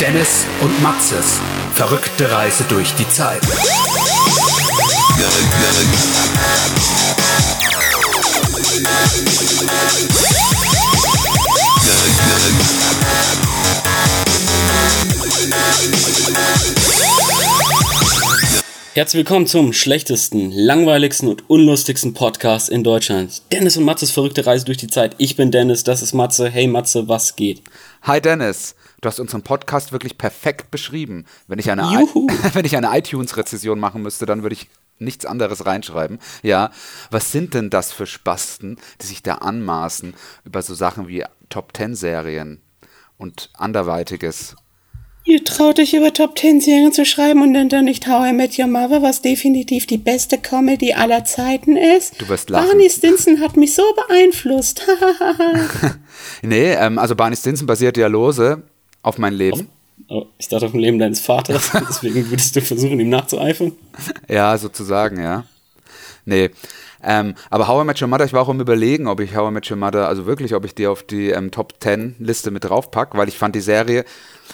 Dennis und Matzes verrückte Reise durch die Zeit. Herzlich willkommen zum schlechtesten, langweiligsten und unlustigsten Podcast in Deutschland. Dennis und Matzes verrückte Reise durch die Zeit. Ich bin Dennis, das ist Matze. Hey Matze, was geht? Hi Dennis, du hast unseren Podcast wirklich perfekt beschrieben. Wenn ich eine, I wenn ich eine iTunes-Rezession machen müsste, dann würde ich nichts anderes reinschreiben. Ja, was sind denn das für Spasten, die sich da anmaßen über so Sachen wie Top Ten Serien und anderweitiges? Ihr traut euch über Top Ten Serien zu schreiben und nennt dann nicht How I Met Your Mother, was definitiv die beste Comedy aller Zeiten ist. Du wirst lachen. Barney Stinson hat mich so beeinflusst. nee, ähm, also Barney Stinson basiert ja lose auf mein Leben. Oh, ich dachte auf dem Leben deines Vaters, deswegen würdest du versuchen, ihm nachzueifern. Ja, sozusagen, ja. Nee. Ähm, aber How I Met Your Mother, ich war auch am überlegen, ob ich How I Met Your Mother, also wirklich, ob ich die auf die ähm, Top 10 Liste mit draufpack, weil ich fand die Serie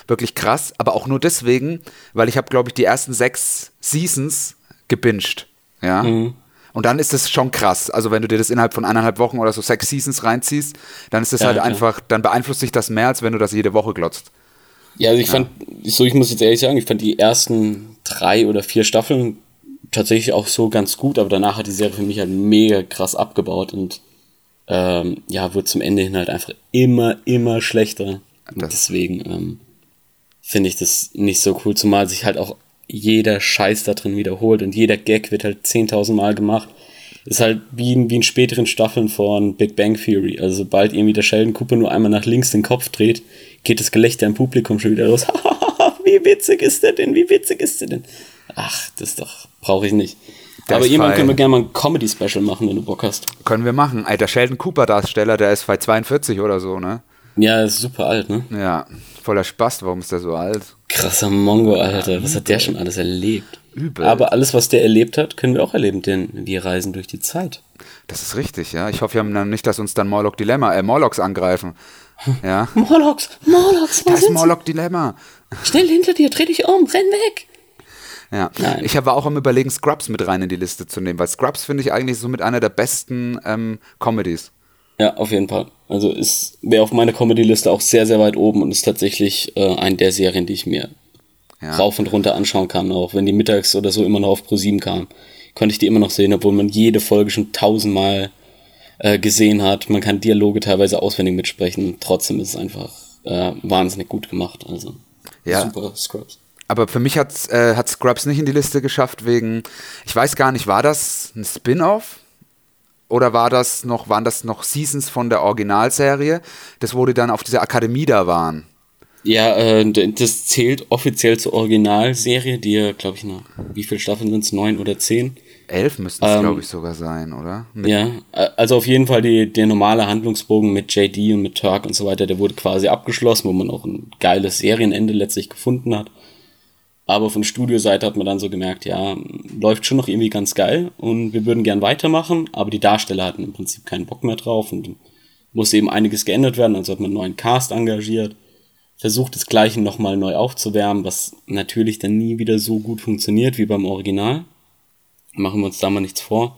wirklich krass, aber auch nur deswegen, weil ich habe, glaube ich, die ersten sechs Seasons gebinged. Ja. Mhm. Und dann ist es schon krass. Also wenn du dir das innerhalb von eineinhalb Wochen oder so sechs Seasons reinziehst, dann ist es ja, halt okay. einfach, dann beeinflusst sich das mehr, als wenn du das jede Woche glotzt. Ja, also ich ja. fand, so ich muss jetzt ehrlich sagen, ich fand die ersten drei oder vier Staffeln tatsächlich auch so ganz gut, aber danach hat die Serie für mich halt mega krass abgebaut und ähm, ja, wurde zum Ende hin halt einfach immer, immer schlechter. Und deswegen ähm, finde ich das nicht so cool, zumal sich halt auch jeder Scheiß da drin wiederholt und jeder Gag wird halt 10.000 Mal gemacht. Ist halt wie in, wie in späteren Staffeln von Big Bang Theory. Also sobald irgendwie der Sheldon Cooper nur einmal nach links den Kopf dreht, geht das Gelächter im Publikum schon wieder los. wie witzig ist der denn? Wie witzig ist der denn? Ach, das doch, brauche ich nicht. Der Aber irgendwann können wir gerne mal ein Comedy-Special machen, wenn du Bock hast. Können wir machen. Alter, Sheldon Cooper-Darsteller, der ist bei 42 oder so, ne? Ja, ist super alt, ne? Ja, voller Spaß. Warum ist der so alt? Krasser Mongo, Alter. Was hat der schon alles erlebt? Übel. Aber alles, was der erlebt hat, können wir auch erleben, denn wir reisen durch die Zeit. Das ist richtig, ja. Ich hoffe, wir haben dann nicht, dass uns dann Morlock Dilemma, äh, Morlocks angreifen. Ja. Morlocks, Morlocks, was ist Morlock Dilemma. Schnell hinter dir, dreh dich um, renn weg. Ja, Nein. ich war auch am überlegen, Scrubs mit rein in die Liste zu nehmen, weil Scrubs finde ich eigentlich so mit einer der besten ähm, Comedies. Ja, auf jeden Fall. Also ist wäre auf meiner Comedy-Liste auch sehr, sehr weit oben und ist tatsächlich äh, eine der Serien, die ich mir ja. rauf und runter anschauen kann, auch wenn die mittags oder so immer noch auf ProSieben kam. Konnte ich die immer noch sehen, obwohl man jede Folge schon tausendmal äh, gesehen hat. Man kann Dialoge teilweise auswendig mitsprechen. Trotzdem ist es einfach äh, wahnsinnig gut gemacht. Also ja. super Scrubs. Aber für mich hat äh, hat Scrubs nicht in die Liste geschafft wegen, ich weiß gar nicht, war das ein Spin-off? Oder war das noch, waren das noch Seasons von der Originalserie? Das wurde dann auf dieser Akademie da waren. Ja, äh, das zählt offiziell zur Originalserie, die ja, glaube ich, noch, wie viele Staffeln sind es? Neun oder zehn? Elf müssten es, ähm, glaube ich, sogar sein, oder? Mit ja, also auf jeden Fall die, der normale Handlungsbogen mit JD und mit Turk und so weiter, der wurde quasi abgeschlossen, wo man auch ein geiles Serienende letztlich gefunden hat. Aber von Studioseite hat man dann so gemerkt, ja, läuft schon noch irgendwie ganz geil und wir würden gern weitermachen, aber die Darsteller hatten im Prinzip keinen Bock mehr drauf und musste eben einiges geändert werden, also hat man einen neuen Cast engagiert, versucht das Gleiche nochmal neu aufzuwärmen, was natürlich dann nie wieder so gut funktioniert wie beim Original. Machen wir uns da mal nichts vor.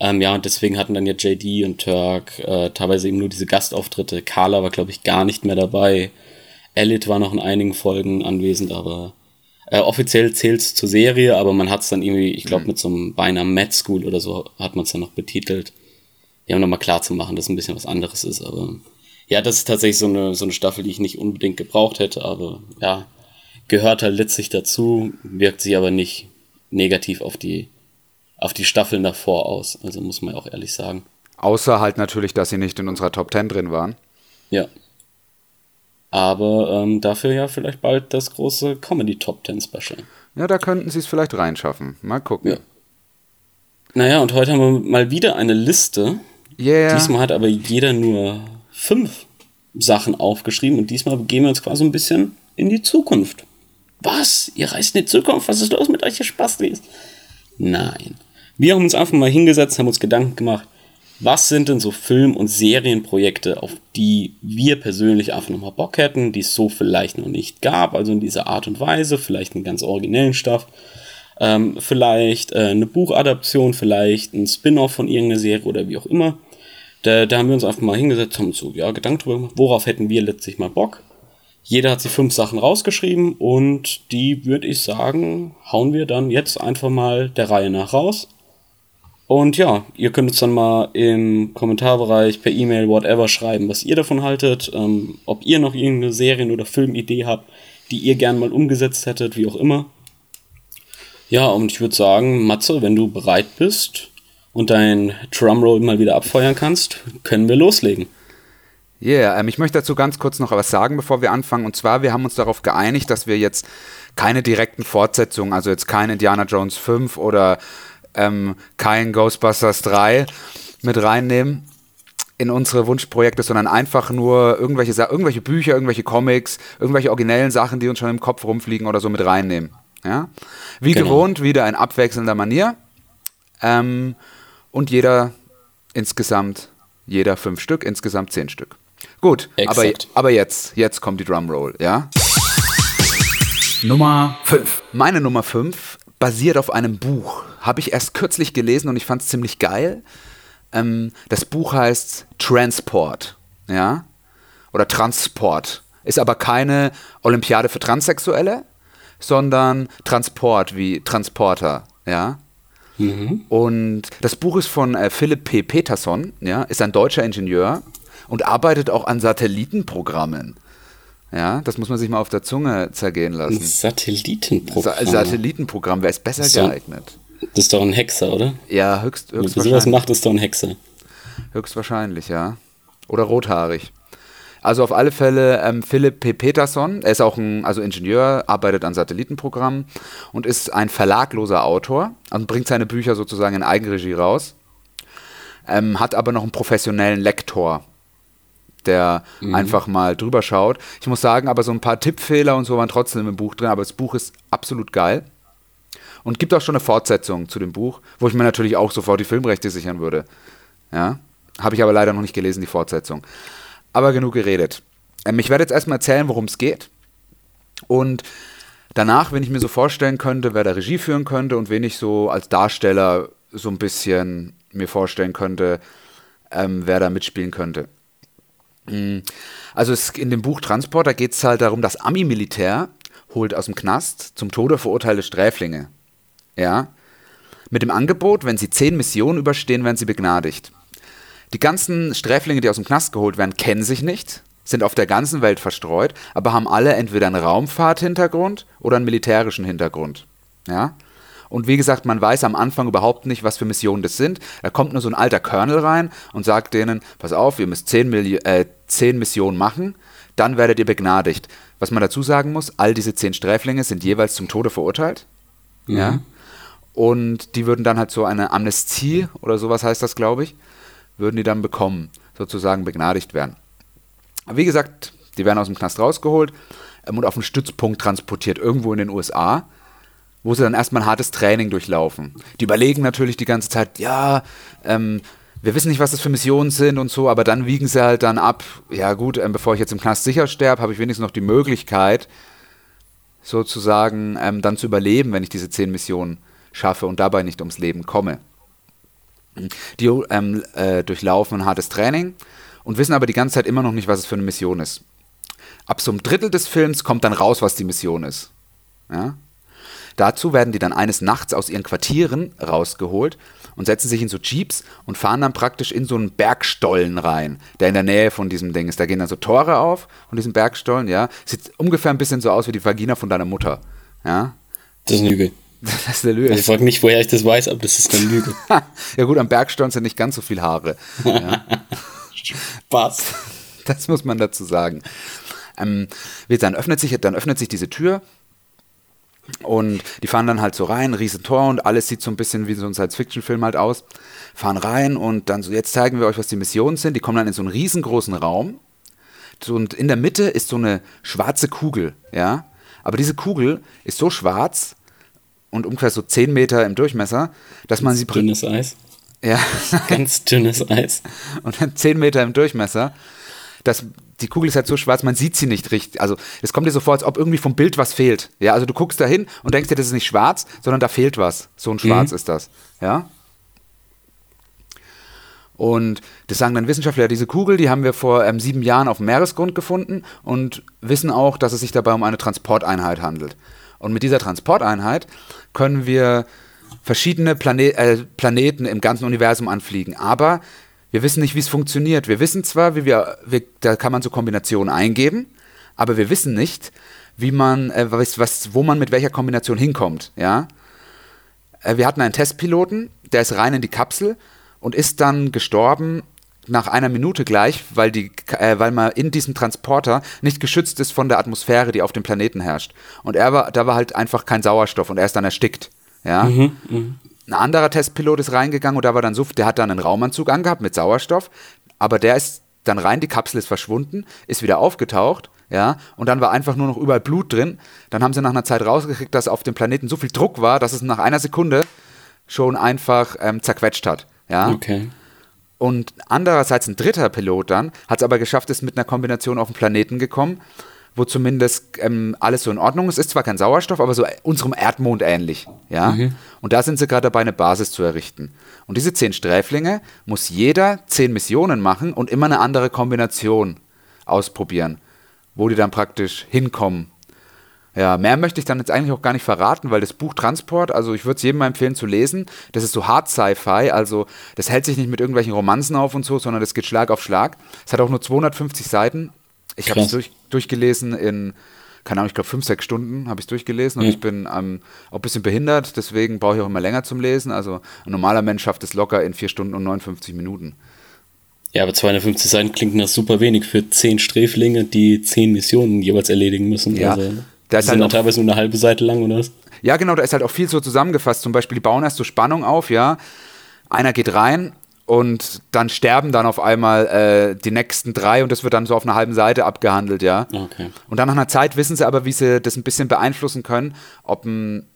Ähm, ja, und deswegen hatten dann ja JD und Turk äh, teilweise eben nur diese Gastauftritte. Carla war, glaube ich, gar nicht mehr dabei. Elliot war noch in einigen Folgen anwesend, aber äh, offiziell zählt es zur Serie, aber man hat es dann irgendwie, ich glaube, mhm. mit so einem beinahe Mad School oder so hat man es dann noch betitelt. Ja, um nochmal klar zu machen, dass es ein bisschen was anderes ist. Aber ja, das ist tatsächlich so eine, so eine Staffel, die ich nicht unbedingt gebraucht hätte, aber ja, gehört halt letztlich dazu, wirkt sich aber nicht negativ auf die, auf die Staffeln davor aus. Also muss man ja auch ehrlich sagen. Außer halt natürlich, dass sie nicht in unserer Top 10 drin waren. Ja, aber ähm, dafür ja vielleicht bald das große Comedy Top Ten Special. Ja, da könnten sie es vielleicht reinschaffen. Mal gucken. Ja. Naja, und heute haben wir mal wieder eine Liste. Yeah. Diesmal hat aber jeder nur fünf Sachen aufgeschrieben und diesmal gehen wir uns quasi ein bisschen in die Zukunft. Was? Ihr reist in die Zukunft? Was ist los mit euch, ihr Spastis? Nein. Wir haben uns einfach mal hingesetzt, haben uns Gedanken gemacht, was sind denn so Film- und Serienprojekte, auf die wir persönlich einfach nochmal Bock hätten, die es so vielleicht noch nicht gab, also in dieser Art und Weise, vielleicht einen ganz originellen Stuff, ähm, vielleicht äh, eine Buchadaption, vielleicht ein Spin-off von irgendeiner Serie oder wie auch immer. Da, da haben wir uns einfach mal hingesetzt, haben so ja, Gedanken drüber gemacht, worauf hätten wir letztlich mal Bock. Jeder hat sich fünf Sachen rausgeschrieben und die würde ich sagen, hauen wir dann jetzt einfach mal der Reihe nach raus. Und ja, ihr könnt uns dann mal im Kommentarbereich per E-Mail, whatever schreiben, was ihr davon haltet, ähm, ob ihr noch irgendeine Serien- oder Filmidee habt, die ihr gern mal umgesetzt hättet, wie auch immer. Ja, und ich würde sagen, Matze, wenn du bereit bist und dein Drumroll mal wieder abfeuern kannst, können wir loslegen. Ja, yeah, ähm, ich möchte dazu ganz kurz noch was sagen, bevor wir anfangen. Und zwar, wir haben uns darauf geeinigt, dass wir jetzt keine direkten Fortsetzungen, also jetzt kein Indiana Jones 5 oder ähm, kein Ghostbusters 3 mit reinnehmen in unsere Wunschprojekte, sondern einfach nur irgendwelche, irgendwelche Bücher, irgendwelche Comics, irgendwelche originellen Sachen, die uns schon im Kopf rumfliegen oder so mit reinnehmen. Ja? Wie genau. gewohnt, wieder in abwechselnder Manier. Ähm, und jeder insgesamt, jeder fünf Stück, insgesamt zehn Stück. Gut, aber, aber jetzt, jetzt kommt die Drumroll, ja? Nummer 5. Meine Nummer 5 basiert auf einem Buch. Habe ich erst kürzlich gelesen und ich fand es ziemlich geil. Ähm, das Buch heißt Transport, ja? Oder Transport. Ist aber keine Olympiade für Transsexuelle, sondern Transport wie Transporter, ja? Mhm. Und das Buch ist von äh, Philipp P. Peterson, ja, ist ein deutscher Ingenieur und arbeitet auch an Satellitenprogrammen. Ja, das muss man sich mal auf der Zunge zergehen lassen. Ein Satellitenprogramm. Sa Satellitenprogramm, wer ist besser so, geeignet? Das ist doch ein Hexer, oder? Ja, höchst, höchstwahrscheinlich. Wenn sowas macht, ist doch ein Hexer. Höchstwahrscheinlich, ja. Oder rothaarig. Also auf alle Fälle ähm, Philipp P. Peterson, er ist auch ein also Ingenieur, arbeitet an Satellitenprogrammen und ist ein verlagloser Autor und bringt seine Bücher sozusagen in Eigenregie raus. Ähm, hat aber noch einen professionellen Lektor, der mhm. einfach mal drüber schaut. Ich muss sagen, aber so ein paar Tippfehler und so waren trotzdem im Buch drin, aber das Buch ist absolut geil. Und gibt auch schon eine Fortsetzung zu dem Buch, wo ich mir natürlich auch sofort die Filmrechte sichern würde. Ja, habe ich aber leider noch nicht gelesen, die Fortsetzung. Aber genug geredet. Ähm, ich werde jetzt erstmal erzählen, worum es geht. Und danach, wenn ich mir so vorstellen könnte, wer da Regie führen könnte und wen ich so als Darsteller so ein bisschen mir vorstellen könnte, ähm, wer da mitspielen könnte. Mm, also in dem Buch Transporter geht es halt darum, das Ami-Militär holt aus dem Knast zum Tode verurteilte Sträflinge. Ja. Mit dem Angebot, wenn sie zehn Missionen überstehen, werden sie begnadigt. Die ganzen Sträflinge, die aus dem Knast geholt werden, kennen sich nicht, sind auf der ganzen Welt verstreut, aber haben alle entweder einen Raumfahrthintergrund oder einen militärischen Hintergrund. Ja. Und wie gesagt, man weiß am Anfang überhaupt nicht, was für Missionen das sind. Da kommt nur so ein alter Colonel rein und sagt denen, pass auf, ihr müsst zehn, äh, zehn Missionen machen, dann werdet ihr begnadigt. Was man dazu sagen muss, all diese zehn Sträflinge sind jeweils zum Tode verurteilt. Mhm. Ja. Und die würden dann halt so eine Amnestie oder sowas heißt das, glaube ich, würden die dann bekommen, sozusagen begnadigt werden. wie gesagt, die werden aus dem Knast rausgeholt ähm, und auf einen Stützpunkt transportiert, irgendwo in den USA wo sie dann erstmal ein hartes Training durchlaufen. Die überlegen natürlich die ganze Zeit, ja, ähm, wir wissen nicht, was das für Missionen sind und so, aber dann wiegen sie halt dann ab, ja gut, ähm, bevor ich jetzt im Knast sicher sterbe, habe ich wenigstens noch die Möglichkeit, sozusagen ähm, dann zu überleben, wenn ich diese zehn Missionen schaffe und dabei nicht ums Leben komme. Die ähm, äh, durchlaufen ein hartes Training und wissen aber die ganze Zeit immer noch nicht, was es für eine Mission ist. Ab so einem Drittel des Films kommt dann raus, was die Mission ist. Ja? Dazu werden die dann eines Nachts aus ihren Quartieren rausgeholt und setzen sich in so Jeeps und fahren dann praktisch in so einen Bergstollen rein, der in der Nähe von diesem Ding ist. Da gehen dann so Tore auf von diesem Bergstollen, ja. Sieht ungefähr ein bisschen so aus wie die Vagina von deiner Mutter, ja. Das ist eine Lüge. Das ist eine Lüge. Ich frage nicht, woher ich das weiß, aber das ist eine Lüge. ja gut, am Bergstollen sind nicht ganz so viele Haare. Ja. Spaß. Das muss man dazu sagen. Ähm, dann, öffnet sich, dann öffnet sich diese Tür und die fahren dann halt so rein, riesen Tor und alles sieht so ein bisschen wie so ein Science-Fiction-Film halt aus. Fahren rein und dann so, jetzt zeigen wir euch, was die Missionen sind. Die kommen dann in so einen riesengroßen Raum. Und in der Mitte ist so eine schwarze Kugel, ja. Aber diese Kugel ist so schwarz und ungefähr so 10 Meter im Durchmesser, dass man sie. Dünnes Eis. Ja. Ganz dünnes Eis. Und dann 10 Meter im Durchmesser. Das, die Kugel ist halt so schwarz, man sieht sie nicht richtig. Also es kommt dir so vor, als ob irgendwie vom Bild was fehlt. Ja, also du guckst da hin und denkst dir, das ist nicht schwarz, sondern da fehlt was. So ein Schwarz Mhm. ist das. Ja. Und das sagen dann Wissenschaftler, diese Kugel, die haben wir vor ähm, sieben Jahren auf dem Meeresgrund gefunden und wissen auch, dass es sich dabei um eine Transporteinheit handelt. Und mit dieser Transporteinheit können wir verschiedene Plane äh, Planeten im ganzen Universum anfliegen. Aber wir wissen nicht, wie es funktioniert. Wir wissen zwar, wie wir, wir da kann man so Kombinationen eingeben, aber wir wissen nicht, wie man, äh, was, was, wo man mit welcher Kombination hinkommt. Ja? Äh, wir hatten einen Testpiloten, der ist rein in die Kapsel und ist dann gestorben nach einer Minute gleich, weil, die, äh, weil man in diesem Transporter nicht geschützt ist von der Atmosphäre, die auf dem Planeten herrscht. Und er war, da war halt einfach kein Sauerstoff und er ist dann erstickt. Ja? Ein anderer Testpilot ist reingegangen und da war dann so, der hat dann einen Raumanzug angehabt mit Sauerstoff, aber der ist dann rein, die Kapsel ist verschwunden, ist wieder aufgetaucht, ja, und dann war einfach nur noch überall Blut drin. Dann haben sie nach einer Zeit rausgekriegt, dass auf dem Planeten so viel Druck war, dass es nach einer Sekunde schon einfach ähm, zerquetscht hat. Ja. Okay. Und andererseits ein dritter Pilot dann hat es aber geschafft, ist mit einer Kombination auf den Planeten gekommen, wo zumindest ähm, alles so in Ordnung ist. Ist zwar kein Sauerstoff, aber so unserem Erdmond ähnlich. Ja? Und da sind sie gerade dabei, eine Basis zu errichten. Und diese zehn Sträflinge muss jeder zehn Missionen machen und immer eine andere Kombination ausprobieren, wo die dann praktisch hinkommen. Ja, mehr möchte ich dann jetzt eigentlich auch gar nicht verraten, weil das Buch Transport, also ich würde es jedem mal empfehlen zu lesen. Das ist so Hard Sci-Fi, also das hält sich nicht mit irgendwelchen Romanzen auf und so, sondern das geht Schlag auf Schlag. Es hat auch nur 250 Seiten. Ich habe es durch, durchgelesen in, keine Ahnung, ich glaube fünf, sechs Stunden habe ich durchgelesen und Ja. ich bin ähm, auch ein bisschen behindert, deswegen brauche ich auch immer länger zum Lesen. Also ein normaler Mensch schafft es locker in vier Stunden und 59 Minuten. Ja, aber 250 Seiten klingt nach super wenig für 10 Sträflinge, die 10 Missionen jeweils erledigen müssen. Ja, Also, da die ist sind halt dann auch- teilweise nur eine halbe Seite lang oder was? Ja, genau, da ist halt auch viel so zusammengefasst. Zum Beispiel, die bauen erst so Spannung auf, ja. Einer geht rein und dann sterben dann auf einmal äh, die nächsten drei und das wird dann so auf einer halben Seite abgehandelt, ja. Okay. Und dann nach einer Zeit wissen sie aber, wie sie das ein bisschen beeinflussen können, ob ein,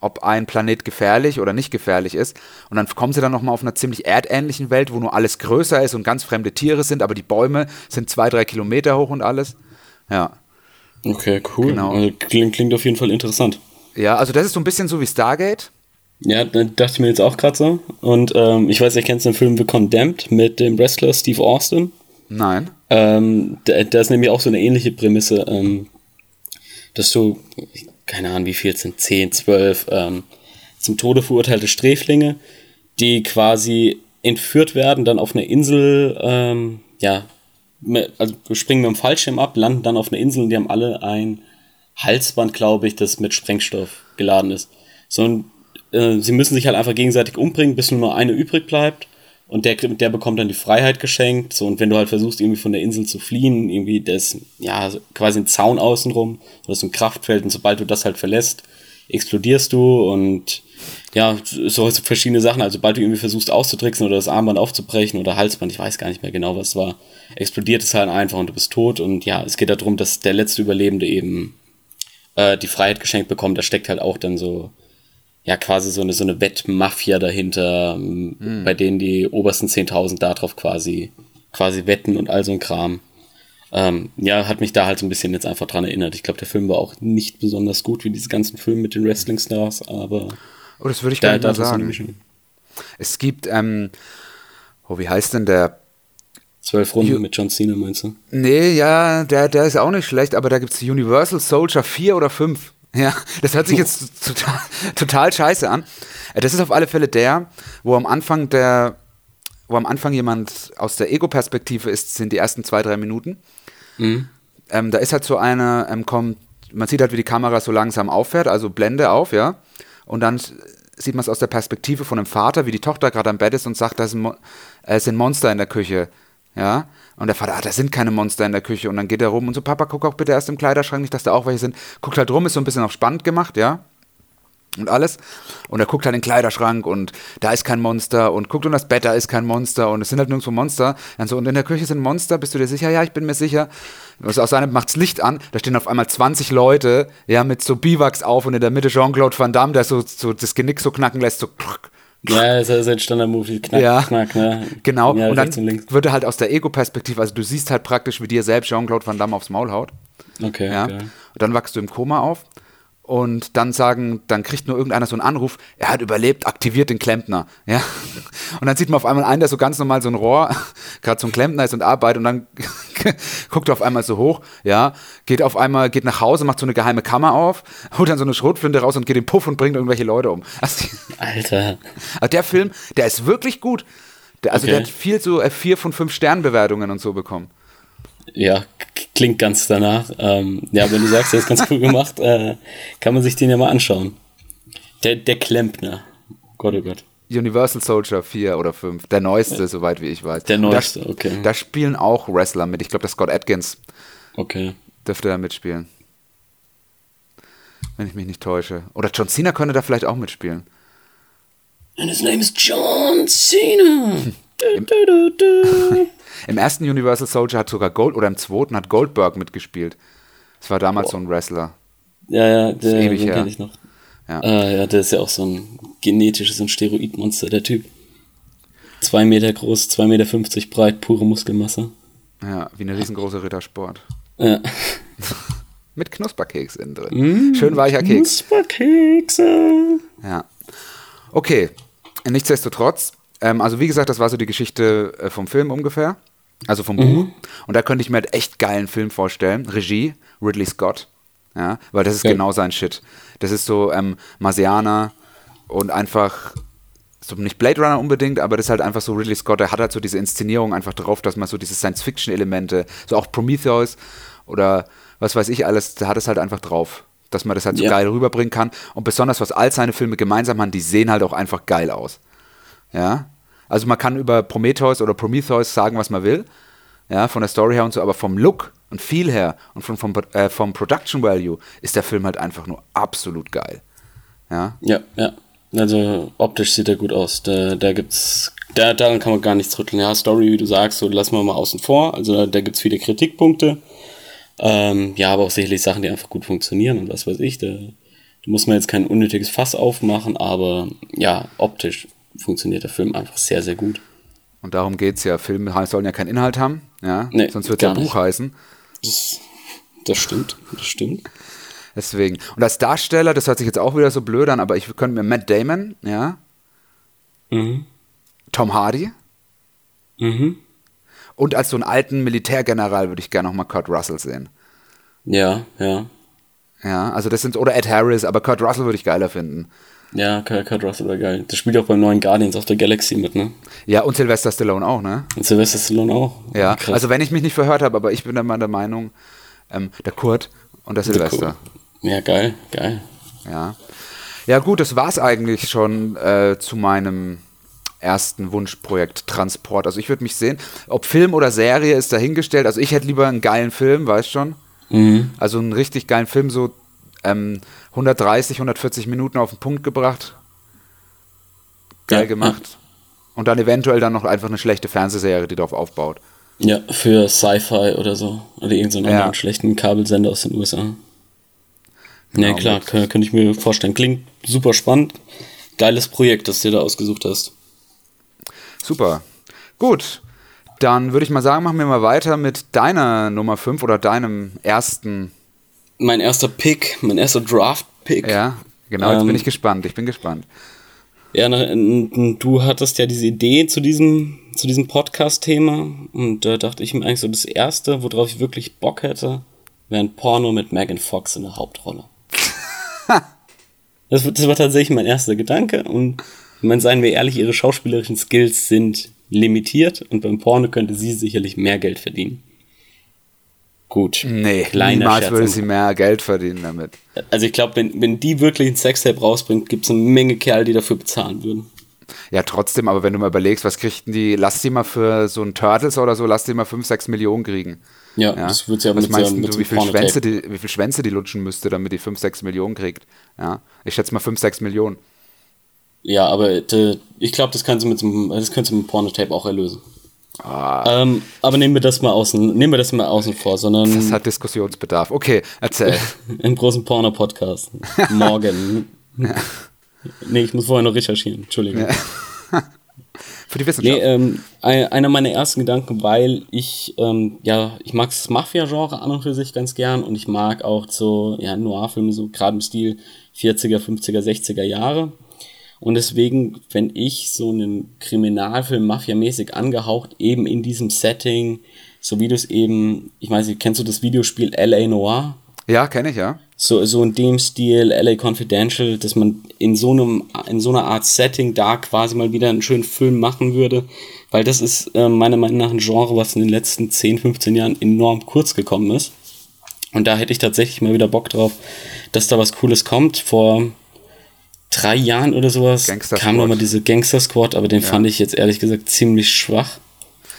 ob ein Planet gefährlich oder nicht gefährlich ist. Und dann kommen sie dann nochmal auf einer ziemlich erdähnlichen Welt, wo nur alles größer ist und ganz fremde Tiere sind, aber die Bäume sind zwei, drei Kilometer hoch und alles. Ja. Okay, cool. Genau. Also, klingt, klingt auf jeden Fall interessant. Ja, also das ist so ein bisschen so wie Stargate. Ja, da dachte ich mir jetzt auch gerade so. Und ähm, ich weiß, ihr kennt den Film The Condemned mit dem Wrestler Steve Austin. Nein. Ähm, da, da ist nämlich auch so eine ähnliche Prämisse, ähm, dass du, keine Ahnung, wie viel es sind, 10, 12, ähm, zum Tode verurteilte Sträflinge, die quasi entführt werden, dann auf einer Insel, ähm, ja, also springen mit dem Fallschirm ab, landen dann auf einer Insel und die haben alle ein Halsband, glaube ich, das mit Sprengstoff geladen ist. So, und, äh, sie müssen sich halt einfach gegenseitig umbringen, bis nur noch eine übrig bleibt. Und der, der bekommt dann die Freiheit geschenkt. So, und wenn du halt versuchst, irgendwie von der Insel zu fliehen, irgendwie das, ja, so quasi ein Zaun außenrum oder so ein Kraftfeld, und sobald du das halt verlässt, explodierst du und ja, so verschiedene Sachen. Also, sobald du irgendwie versuchst auszutricksen oder das Armband aufzubrechen oder Halsband, ich weiß gar nicht mehr genau, was war, explodiert es halt einfach und du bist tot. Und ja, es geht darum, dass der letzte Überlebende eben äh, die Freiheit geschenkt bekommt. Da steckt halt auch dann so, ja, quasi so eine, so eine Wettmafia dahinter, m, bei denen die obersten 10.000 darauf quasi, quasi wetten und all so ein Kram. Ähm, ja, hat mich da halt so ein bisschen jetzt einfach dran erinnert. Ich glaube, der Film war auch nicht besonders gut wie diese ganzen Filme mit den Wrestling-Stars, aber Oh, das würde ich gar nicht da so eine sagen. Mischung. Es gibt, ähm, oh, wie heißt denn der? Zwölf Runden Ju- mit John Cena, meinst du? Nee, ja, der, der ist auch nicht schlecht, aber da gibt es Universal Soldier 4 oder 5. Ja, das hört sich jetzt total, total scheiße an. Äh, Das ist auf alle Fälle der, wo am Anfang der, wo am Anfang jemand aus der Ego-Perspektive ist, sind die ersten zwei, drei Minuten. Mhm. Ähm, da ist halt so eine, ähm, kommt, man sieht halt, wie die Kamera so langsam auffährt, also Blende auf, ja. Und dann sieht man es aus der Perspektive von einem Vater, wie die Tochter gerade am Bett ist und sagt, da sind, Mo äh, sind Monster in der Küche. Ja, und der Vater, ah, da sind keine Monster in der Küche. Und dann geht er rum und so, Papa, guck auch bitte erst im Kleiderschrank, nicht, dass da auch welche sind. Guckt halt rum, ist so ein bisschen auf spannend gemacht, ja. Und alles. Und er guckt halt in den Kleiderschrank und da ist kein Monster und guckt unter das Bett, da ist kein Monster und es sind halt nirgendwo Monster. Dann so, und in der Küche sind Monster, bist du dir sicher? Ja, ich bin mir sicher. Also aus seinem macht's Licht an, da stehen auf einmal 20 Leute, ja, mit so Biwaks auf und in der Mitte Jean-Claude Van Damme, der so, so das Genick so knacken lässt, so Ja, das ist ein Standard-Movie, knack, Ja. knack, ne? Genau, Ja, und dann und wird er halt aus der Ego-Perspektive, also du siehst halt praktisch, wie dir selbst Jean-Claude Van Damme aufs Maul haut. Okay, Ja. geil. Und dann wachst du im Koma auf und dann sagen, dann kriegt nur irgendeiner so einen Anruf, er hat überlebt, aktiviert den Klempner. Ja. Und dann sieht man auf einmal einen, der so ganz normal so ein Rohr, gerade so ein Klempner ist und arbeitet und dann guckt er auf einmal so hoch, ja, geht auf einmal, geht nach Hause, macht so eine geheime Kammer auf, holt dann so eine Schrotflinte raus und geht in den Puff und bringt irgendwelche Leute um. Also, Alter. also der Film, der ist wirklich gut. Der, also Okay. der hat viel so äh, vier von fünf Sternbewertungen und so bekommen. Ja, klingt ganz danach. Ähm, ja, wenn du sagst, der ist ganz cool gemacht, äh, kann man sich den ja mal anschauen. Der, der Klempner. Gott, oh Gott. Universal Soldier 4 oder 5, der neueste, soweit wie ich weiß. Der Und da- neueste, okay. Da spielen auch Wrestler mit. Ich glaube, der Scott Atkins Okay. dürfte da mitspielen. Wenn ich mich nicht täusche. Oder John Cena könnte da vielleicht auch mitspielen. And his name is John Cena. Im ersten Universal Soldier hat sogar Gold, oder im zweiten hat Goldberg mitgespielt. Das war damals so ein Wrestler. Ja, ja, der, ewig den her. kenn ich noch. Ja. Äh, ja, der ist ja auch so ein genetisches und Steroidmonster, der Typ. Zwei Meter groß, 2,50 Meter breit, pure Muskelmasse. Ja, wie eine riesengroße Rittersport. Ja. Mit Knusperkeks innen drin. Schön weicher Keks. Knusperkekse. Ja. Okay, nichtsdestotrotz, ähm, also wie gesagt, das war so die Geschichte äh, vom Film ungefähr, also vom Buch. Und da könnte ich mir halt echt geilen Film vorstellen. Regie, Ridley Scott, ja, weil das ist Ja. genau sein Shit. Das ist so ähm, Marsianer und einfach, so nicht Blade Runner unbedingt, aber das ist halt einfach so Ridley Scott, der hat halt so diese Inszenierung einfach drauf, dass man so diese Science-Fiction-Elemente, so auch Prometheus oder was weiß ich alles, da hat es halt einfach drauf. Dass man das halt so Ja. geil rüberbringen kann. Und besonders, was all seine Filme gemeinsam haben, die sehen halt auch einfach geil aus. Ja. Also man kann über Prometheus oder Prometheus sagen, was man will. Ja, von der Story her und so, aber vom Look und Feel her und von, vom, äh, vom Production Value ist der Film halt einfach nur absolut geil. Ja. Ja, ja. Also optisch sieht er gut aus. Da, da gibt's, da, daran kann man gar nichts rütteln. Ja, Story, wie du sagst, so lassen wir mal außen vor. Also da, da gibt's viele Kritikpunkte. Ähm, ja, aber auch sicherlich Sachen, die einfach gut funktionieren und was weiß ich. Da, da muss man jetzt kein unnötiges Fass aufmachen, aber ja, optisch funktioniert der Film einfach sehr, sehr gut. Und darum geht es ja. Filme sollen ja keinen Inhalt haben. Ja. Nee, Sonst wird es ja Buch nicht. heißen. Das, das stimmt, das stimmt. Deswegen. Und als Darsteller, das hört sich jetzt auch wieder so blöd an, aber ich könnte mir Matt Damon, ja, Mhm. Tom Hardy Mhm. und als so einen alten Militärgeneral würde ich gerne nochmal Kurt Russell sehen. Ja, ja. Ja, also das sind, oder Ed Harris, aber Kurt Russell würde ich geiler finden. Ja, Kurt Russell war geil. Das spielt auch beim neuen Guardians of the Galaxy mit, ne? Ja, und Sylvester Stallone auch, ne? Und Sylvester Stallone auch. Ja, Krass. also wenn ich mich nicht verhört habe, aber ich bin dann mal der Meinung, ähm, der Kurt und der Sylvester. Ja, geil, geil. Ja. Ja, gut, das war's eigentlich schon äh, zu meinem ersten Wunschprojekt Transport. Also ich würde mich sehen, ob Film oder Serie ist dahingestellt. Also ich hätte lieber einen geilen Film, weißt schon. Mhm. Also einen richtig geilen Film, so ähm, 130, 140 Minuten auf den Punkt gebracht. Geil Ja, gemacht. Und dann eventuell dann noch einfach eine schlechte Fernsehserie, die darauf aufbaut. Ja, für Sci-Fi oder so. Oder irgendeinen Ja. anderen schlechten Kabelsender aus den USA. Genau, nee, klar, kann, könnte ich mir vorstellen. Klingt super spannend. Geiles Projekt, das du dir da ausgesucht hast. Super. Gut. Dann würde ich mal sagen, machen wir mal weiter mit deiner Nummer 5 oder deinem ersten. Mein erster Pick, mein erster Draft-Pick. Ja, genau, jetzt Ähm, bin ich gespannt. Ich bin gespannt. Ja, du hattest ja diese Idee zu diesem, zu diesem Podcast-Thema und da dachte ich mir eigentlich so, das erste, worauf ich wirklich Bock hätte, wäre ein Porno mit Megan Fox in der Hauptrolle. das, war- das war tatsächlich mein erster Gedanke und ich meine, seien wir ehrlich, ihre schauspielerischen Skills sind limitiert und beim Porno könnte sie sicherlich mehr Geld verdienen. Gut. Nee, kleiner niemals Scherz würde sie mehr Geld verdienen damit. Also ich glaube, wenn, wenn die wirklich ein Sextape rausbringt, gibt es eine Menge Kerl, die dafür bezahlen würden. Ja, trotzdem, aber wenn du mal überlegst, was kriegten die, lass die mal für so ein Turtles oder so, lass die mal 5, 6 Millionen kriegen. Ja, Ja? das wird ja was mit, meinst so- du, mit so wie, viel. Schwänze die, wie viel Schwänze die lutschen müsste, damit die 5, 6 Millionen kriegt? Ja, ich schätze mal 5, 6 Millionen. Ja, aber äh, ich glaube, das kannst du mit das könntest du mit Pornotape auch erlösen. Ähm, aber nehmen wir das mal außen, nehmen wir das mal außen vor, sondern Das hat Diskussionsbedarf. Okay, erzähl. im großen Porno-Podcast. Morgen. Nee, ich muss vorher noch recherchieren. Entschuldigung. Für die Wissenschaft. Nee, ähm, ein- einer meiner ersten Gedanken, weil ich, ähm, ja, ich mag das Mafia-Genre an und für sich ganz gern und ich mag auch so, ja, Noir-Filme, so gerade im Stil 40er, 50er, 60er Jahre. Und deswegen, wenn ich so einen Kriminalfilm Mafia-mäßig angehaucht, eben in diesem Setting, so wie du es eben, ich weiß nicht, kennst du das Videospiel L.A. Noir? Ja, kenne ich, ja. so, so in dem Stil LA Confidential, dass man in so einem, in so einer Art Setting da quasi mal wieder einen schönen Film machen würde, weil das ist äh, meiner Meinung nach ein Genre, was in den letzten 10, 15 Jahren enorm kurz gekommen ist. Und da hätte ich tatsächlich mal wieder Bock drauf, dass da was Cooles kommt. Vor drei Jahren oder sowas Gangster kam nochmal diese Gangster Squad, aber den fand ich jetzt ehrlich gesagt ziemlich schwach.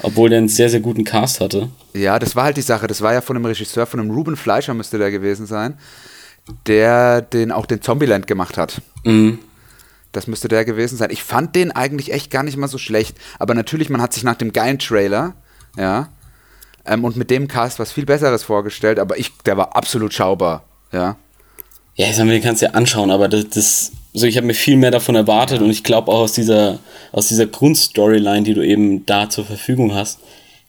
Obwohl der einen sehr, sehr guten Cast hatte. Ja, das war halt die Sache. Das war ja von einem Regisseur, von einem Ruben Fleischer müsste der gewesen sein, der den auch den Zombieland gemacht hat. Mhm. Das müsste der gewesen sein. Ich fand den eigentlich echt gar nicht mal so schlecht. Aber natürlich, man hat sich nach dem geilen Trailer, ja, ähm, und mit dem Cast was viel Besseres vorgestellt, aber ich, der war absolut schaubar, ja. Ja, ich sag mal, den kannst du ja anschauen, aber das, das so ich habe mir viel mehr davon erwartet und ich glaube auch aus dieser aus dieser Grundstoryline, die du eben da zur Verfügung hast,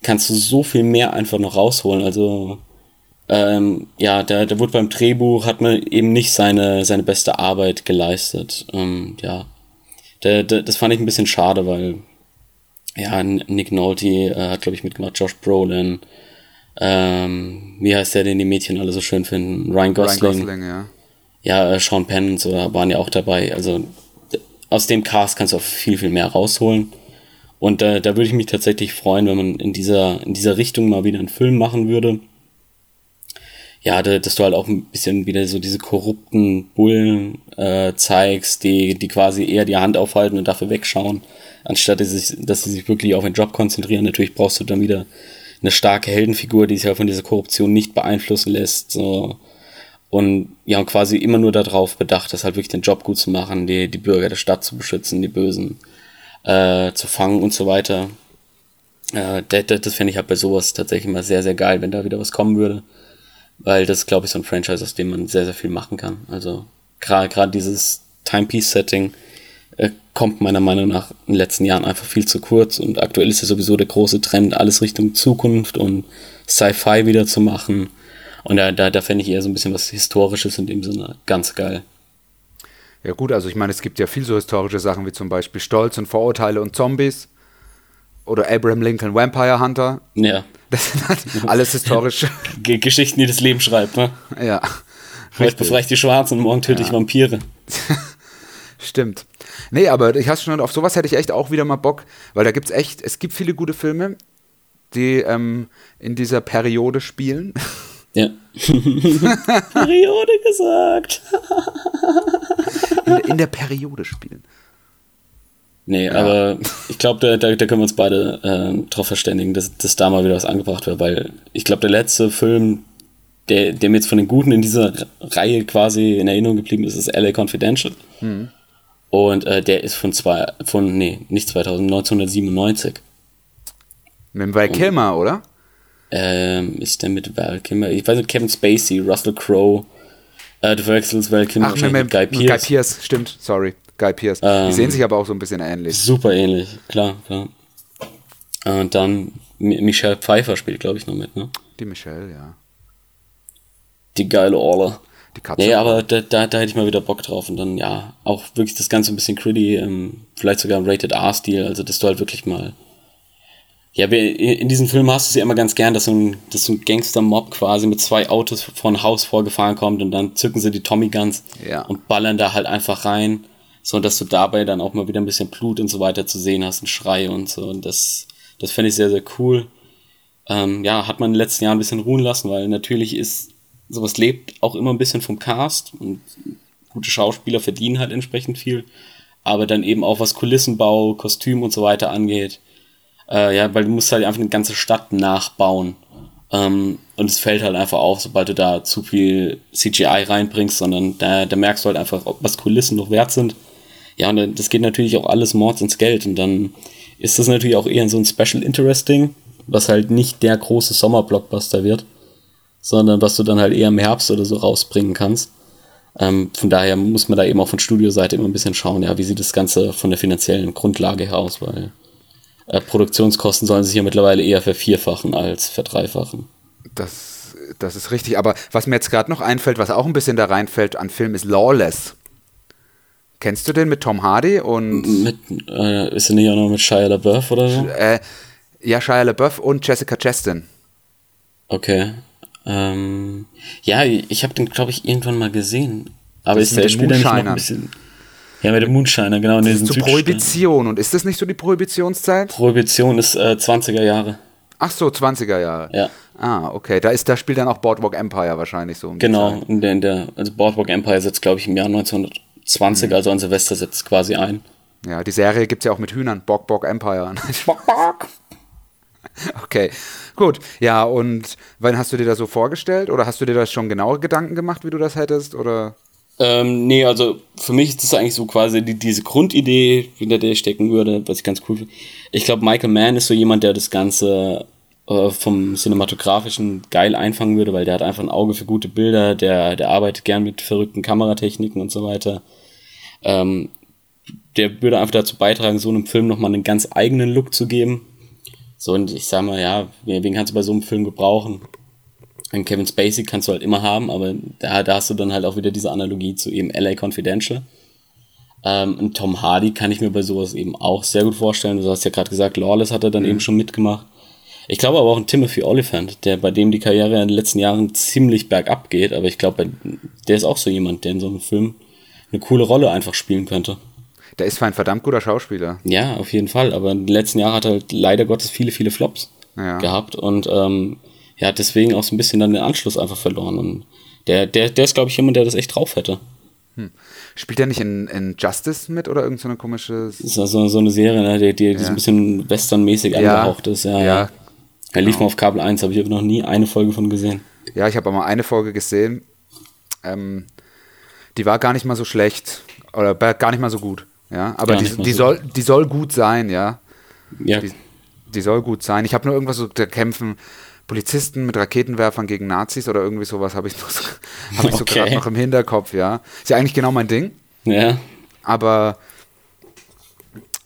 kannst du so viel mehr einfach noch rausholen. Also ähm, ja, der, der wurde beim Drehbuch hat man eben nicht seine seine beste Arbeit geleistet. Ähm, ja, der, der, das fand ich ein bisschen schade, weil ja Nick Nolte äh, hat glaube ich mitgemacht, Josh Brolin. Ähm, wie heißt der, den die Mädchen alle so schön finden? Ryan Gosling Ryan Gosling, ja. Ja, äh, Sean Penn und so waren ja auch dabei. Also aus dem Cast kannst du auch viel, viel mehr rausholen. Und äh, da würde ich mich tatsächlich freuen, wenn man in dieser, in dieser Richtung mal wieder einen Film machen würde. Ja, da, dass du halt auch ein bisschen wieder so diese korrupten Bullen äh, zeigst, die, die quasi eher die Hand aufhalten und dafür wegschauen, anstatt dass sie, sich, dass sie sich wirklich auf den Job konzentrieren. Natürlich brauchst du dann wieder eine starke Heldenfigur, die sich halt von dieser Korruption nicht beeinflussen lässt. So und ja, quasi immer nur darauf bedacht, das halt wirklich den Job gut zu machen, die, die Bürger der Stadt zu beschützen, die Bösen äh, zu fangen und so weiter. Äh, das das, das fände ich halt bei sowas tatsächlich mal sehr, sehr geil, wenn da wieder was kommen würde. Weil das glaube ich, so ein Franchise, aus dem man sehr, sehr viel machen kann. Also gerade gerade dieses Timepiece-Setting äh, kommt meiner Meinung nach in den letzten Jahren einfach viel zu kurz und aktuell ist ja sowieso der große Trend, alles Richtung Zukunft und Sci-Fi wieder zu machen. Und da, da, da fände ich eher so ein bisschen was Historisches in dem Sinne ganz geil. Ja gut, also ich meine, es gibt ja viel so historische Sachen wie zum Beispiel Stolz und Vorurteile und Zombies oder Abraham Lincoln Vampire Hunter. Ja. Das sind halt alles historisch. G Geschichten, die das Leben schreibt, ne? ja, Heute befreie ich die Schwarzen und morgen töte ich Vampire. stimmt. Nee, aber ich hast schon auf sowas hätte ich echt auch wieder mal Bock, weil da gibt's echt, es gibt viele gute Filme, die ähm, in dieser Periode spielen. Ja. Periode gesagt. In, in der Periode spielen. Nee, aber ich glaube, da, da, da können wir uns beide äh, drauf verständigen, dass, dass da mal wieder was angebracht wird, weil ich glaube, der letzte Film, der, der mir jetzt von den Guten in dieser Reihe quasi in Erinnerung geblieben ist, ist LA Confidential. Und äh, der ist von zwei, von, nee, nicht 2000, 1997. Mit Val Kilmer, oder? Ähm, ist der mit Val Kilmer? Ich weiß nicht, Kevin Spacey, Russell Crowe, äh, du verwechselst Val Kilmer Ach, mit, mit, Guy mit Pearce. stimmt, sorry. Guy Pierce. Ähm, die sehen sich aber auch so ein bisschen ähnlich. Super ähnlich, klar, klar. Und dann Mi- Michelle Pfeiffer spielt, glaube ich, noch mit, ne? Die Michelle, ja. Die geile Orle. Die Katze. Nee, aber da, da, da hätte ich mal wieder Bock drauf und dann, ja, auch wirklich das Ganze ein bisschen gritty, ähm, vielleicht sogar im Rated R-Stil, also dass du halt wirklich mal. Ja, wir- in diesem Film hast du es ja immer ganz gern, dass so ein, dass so ein Gangster-Mob quasi mit zwei Autos vor ein Haus vorgefahren kommt und dann zücken sie die Tommy Guns Ja. und ballern da halt einfach rein, so dass du dabei dann auch mal wieder ein bisschen Blut und so weiter zu sehen hast, ein Schrei und so. Und das, das fände ich sehr, sehr cool. Ähm, ja, hat man in den letzten Jahren ein bisschen ruhen lassen, weil natürlich ist, sowas lebt auch immer ein bisschen vom Cast und gute Schauspieler verdienen halt entsprechend viel. Aber dann eben auch was Kulissenbau, Kostüm und so weiter angeht. Äh, ja, weil du musst halt einfach eine ganze Stadt nachbauen. Ähm, und es fällt halt einfach auf, sobald du da zu viel CGI reinbringst, sondern da, da merkst du halt einfach, was Kulissen noch wert sind. Ja, und das geht natürlich auch alles Mords ins Geld. Und dann ist das natürlich auch eher so ein Special Interesting, was halt nicht der große Sommerblockbuster wird, sondern was du dann halt eher im Herbst oder so rausbringen kannst. Ähm, von daher muss man da eben auch von Studioseite immer ein bisschen schauen, ja, wie sieht das Ganze von der finanziellen Grundlage her aus, weil äh, Produktionskosten sollen sich ja mittlerweile eher vervierfachen als verdreifachen. Das, das ist richtig. Aber was mir jetzt gerade noch einfällt, was auch ein bisschen da reinfällt an Film, ist Lawless. Kennst du den mit Tom Hardy und. Mit, äh, ist er nicht auch noch mit Shia LaBeouf oder so? Äh, ja, Shia LaBeouf und Jessica Chastain. Okay. Ähm, ja, ich habe den, glaube ich, irgendwann mal gesehen. Aber Das ist der Spieler nicht noch ein bisschen. Ja, mit dem Moonshiner, genau. In diesen Zur Südstaaten. Prohibition. Und ist das nicht so die Prohibitionszeit? Prohibition ist äh, 20er Jahre. Ach so, 20er Jahre. Ja. Ah, okay. Da, ist, da spielt dann auch Boardwalk Empire wahrscheinlich so. um Genau. In der, in der, also Boardwalk Empire setzt, glaube ich, im Jahr 1920, also an Silvester setzt quasi ein. Ja, die Serie gibt es ja auch mit Hühnern. Bock, Bock Empire. okay, gut. Ja, und wann hast du dir das so vorgestellt? Oder hast du dir das schon genaue Gedanken gemacht, wie du das hättest? Oder? Ähm, nee, also für mich ist das eigentlich so quasi die, diese Grundidee, hinter der ich stecken würde, was ich ganz cool finde. Ich glaube, Michael Mann ist so jemand, der das Ganze äh, vom Cinematografischen geil einfangen würde, weil der hat einfach ein Auge für gute Bilder, der, der arbeitet gern mit verrückten Kameratechniken und so weiter. Ähm, der würde einfach dazu beitragen, so einem Film nochmal einen ganz eigenen Look zu geben. So, und ich sag mal, ja, wen kannst du bei so einem Film gebrauchen? Einen Kevin Spacey kannst du halt immer haben, aber da, da hast du dann halt auch wieder diese Analogie zu eben LA Confidential. Ähm, und Tom Hardy kann ich mir bei sowas eben auch sehr gut vorstellen. Du hast ja gerade gesagt, Lawless hat er dann eben schon mitgemacht. Ich glaube aber auch ein Timothy Oliphant, der bei dem die Karriere in den letzten Jahren ziemlich bergab geht, aber ich glaube, der ist auch so jemand, der in so einem Film eine coole Rolle einfach spielen könnte. Der ist zwar ein verdammt guter Schauspieler. Ja, auf jeden Fall. Aber in den letzten Jahren hat er halt leider Gottes viele, viele Flops Ja. gehabt und ähm, ja, hat deswegen auch so ein bisschen dann den Anschluss einfach verloren. Und der, der, der ist, glaube ich, jemand, der das echt drauf hätte. Spielt er nicht in, in Justice mit oder irgend so eine komische. Das ist also so eine Serie, ne, die, die, die so ein bisschen westernmäßig angehaucht ist. Ja, ja. ja. Er lief mal auf Kabel 1, habe ich aber noch nie eine Folge von gesehen. Ja, ich habe mal eine Folge gesehen. Ähm, die war gar nicht mal so schlecht. Oder gar nicht mal so gut. Ja, aber Gar die, die, so soll, die soll gut sein, ja. Ja, Die, die soll gut sein. Ich habe nur irgendwas so, kämpfen Polizisten mit Raketenwerfern gegen Nazis oder irgendwie sowas habe ich, noch so, hab ich so Okay. gerade noch im Hinterkopf, ja. Ist ja eigentlich genau mein Ding, ja. aber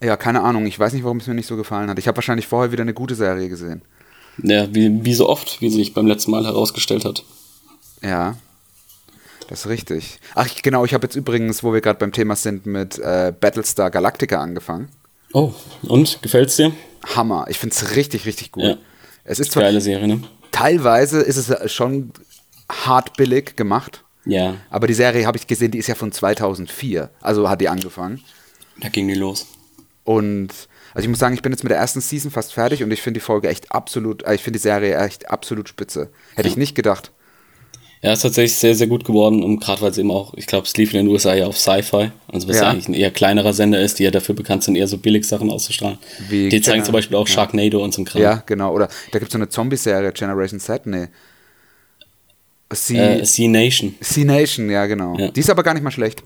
ja, keine Ahnung. Ich weiß nicht, warum es mir nicht so gefallen hat. Ich habe wahrscheinlich vorher wieder eine gute Serie gesehen. ja wie, wie so oft, wie sich beim letzten Mal herausgestellt hat. Ja, das ist richtig. Ach, ich- genau, ich habe jetzt übrigens, wo wir gerade beim Thema sind, mit äh, Battlestar Galactica angefangen. Oh, und? Gefällt's dir? Hammer. Ich finde es richtig, richtig gut. Ja. Es ist zwar, Geile Serie, ne? teilweise ist es schon hart billig gemacht, Ja, aber die Serie habe ich gesehen, die ist ja von 2004. Also hat die angefangen. da ging die los. Und also ich muss sagen, ich bin jetzt mit der ersten Season fast fertig und ich finde die Folge echt absolut, äh, ich finde die Serie echt absolut spitze. Hätte ich nicht gedacht. Ja, ist tatsächlich sehr, sehr gut geworden und gerade weil es eben auch, ich glaube, es lief in den USA ja auf Sci-Fi, also was Ja. ja. eigentlich ein eher kleinerer Sender ist, die ja dafür bekannt sind, eher so Billigsachen auszustrahlen. Wie die zeigen zum Beispiel auch ja. Sharknado und so ein Kram. Ja, genau. Oder da gibt es so eine Zombie-Serie, Generation Z, nee. C, Äh, C-Nation, C-Nation, ja, genau. Ja. Die ist aber gar nicht mal schlecht.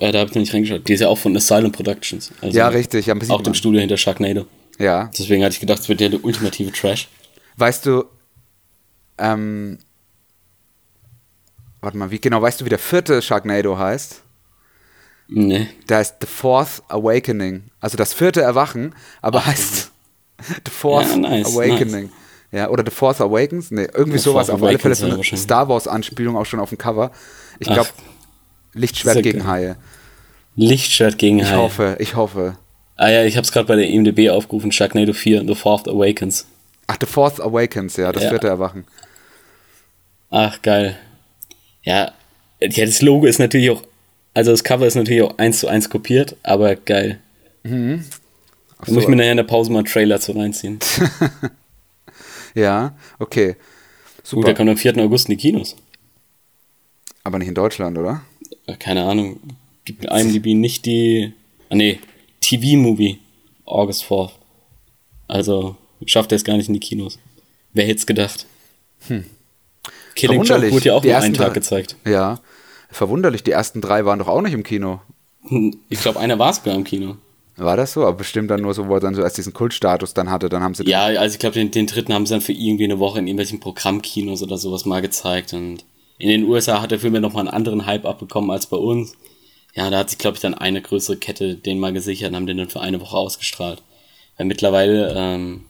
äh, da habe ich noch nicht reingeschaut. Die ist ja auch von Asylum Productions. Also Ja, richtig. Ja, Auch dem Studio hinter Sharknado. Ja. Deswegen hatte ich gedacht, es wird ja der ultimative Trash. Weißt du, ähm, warte mal, wie genau, weißt du, wie der vierte Sharknado heißt? Nee. Der heißt The Fourth Awakening. Also das vierte Erwachen, aber heißt The Fourth Ja, nice, Awakening. Ja, oder The Fourth Awakens? Nee, irgendwie The sowas. Fourth Auf alle Fälle so ja, eine. Star Wars-Anspielung auch schon auf dem Cover. Ich Ach. glaube, Lichtschwert Sehr gegen. Haie. Lichtschwert gegen Ich Hai. hoffe, ich hoffe. Ah ja, ich habe es gerade bei der IMDb aufgerufen. Sharknado 4, The Fourth Awakens. Ach, The Fourth Awakens, ja, das Ja. vierte Erwachen. Ach, geil. Ja, ja, das Logo ist natürlich auch, also das Cover ist natürlich auch eins zu eins kopiert, aber geil. Ach Da muss ich so. mir nachher in der Pause mal einen Trailer zu reinziehen. Ja, okay. Gut, Super. der kommt am 4. August in die Kinos. aber nicht in Deutschland, oder? Äh, Keine Ahnung. Gibt IMDb nicht die. Ah, nee. TV-Movie. August 4. Also schafft er es gar nicht in die Kinos. Wer hätte es gedacht? Killing Joke. Verwunderlich. wurde ja auch Die nur ersten einen Tag drei- gezeigt. Ja. Verwunderlich, die ersten drei waren doch auch nicht im Kino. Ich glaube, einer war sogar im Kino. War das so? Aber bestimmt dann nur so, wo er dann so erst diesen Kultstatus dann hatte, dann haben sie Ja, also ich glaube, den, den dritten haben sie dann für irgendwie eine Woche in irgendwelchen Programmkinos oder sowas mal gezeigt und in den USA hat der Film ja nochmal einen anderen Hype abbekommen als bei uns. Ja, da hat sich, glaube ich, dann eine größere Kette den mal gesichert und haben den dann für eine Woche ausgestrahlt. Weil mittlerweile, ähm,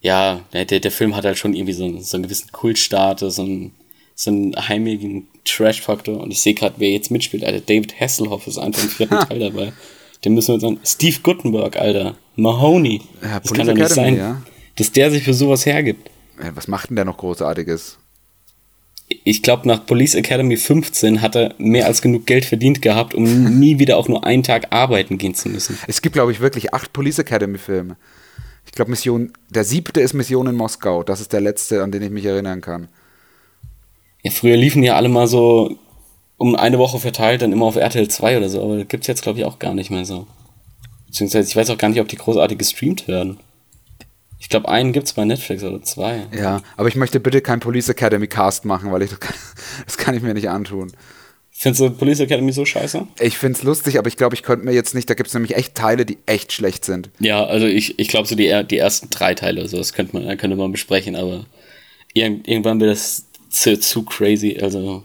ja, der, der Film hat halt schon irgendwie so, einen, so einen gewissen Kultstatus, so einen, so einen heimigen Trash-Faktor. Und ich sehe gerade, wer jetzt mitspielt, Alter. David Hasselhoff ist einfach im vierten Teil dabei. Den müssen wir uns an. Steve Guttenberg, Alter. Mahoney. Ja, das Police kann doch nicht Academy, sein, ja. dass der sich für sowas hergibt. Ja, was macht denn der noch Großartiges? Ich glaube, nach Police Academy 15 hat er mehr als genug Geld verdient gehabt, um nie wieder auch nur einen Tag arbeiten gehen zu müssen. Es gibt, glaube ich, wirklich acht Police Academy-Filme. Ich glaube, Mission, der siebte ist Mission in Moskau. Das ist der letzte, an den ich mich erinnern kann. Ja, früher liefen ja alle mal so um eine Woche verteilt, dann immer auf RTL 2 oder so, aber gibt's jetzt, glaube ich, auch gar nicht mehr so. Beziehungsweise, ich weiß auch gar nicht, ob die großartig gestreamt werden. Ich glaube, einen gibt's bei Netflix oder zwei. Ja, aber ich möchte bitte kein Police Academy Cast machen, weil ich das kann, das kann ich mir nicht antun. Findest du Police Academy so scheiße? Ich finde es lustig, aber ich glaube, ich könnte mir jetzt nicht, da gibt es nämlich echt Teile, die echt schlecht sind. Ja, also ich, ich glaube so die, die ersten drei Teile oder so, das könnte man, könnte man besprechen, aber irgend, irgendwann wird das zu, zu crazy, also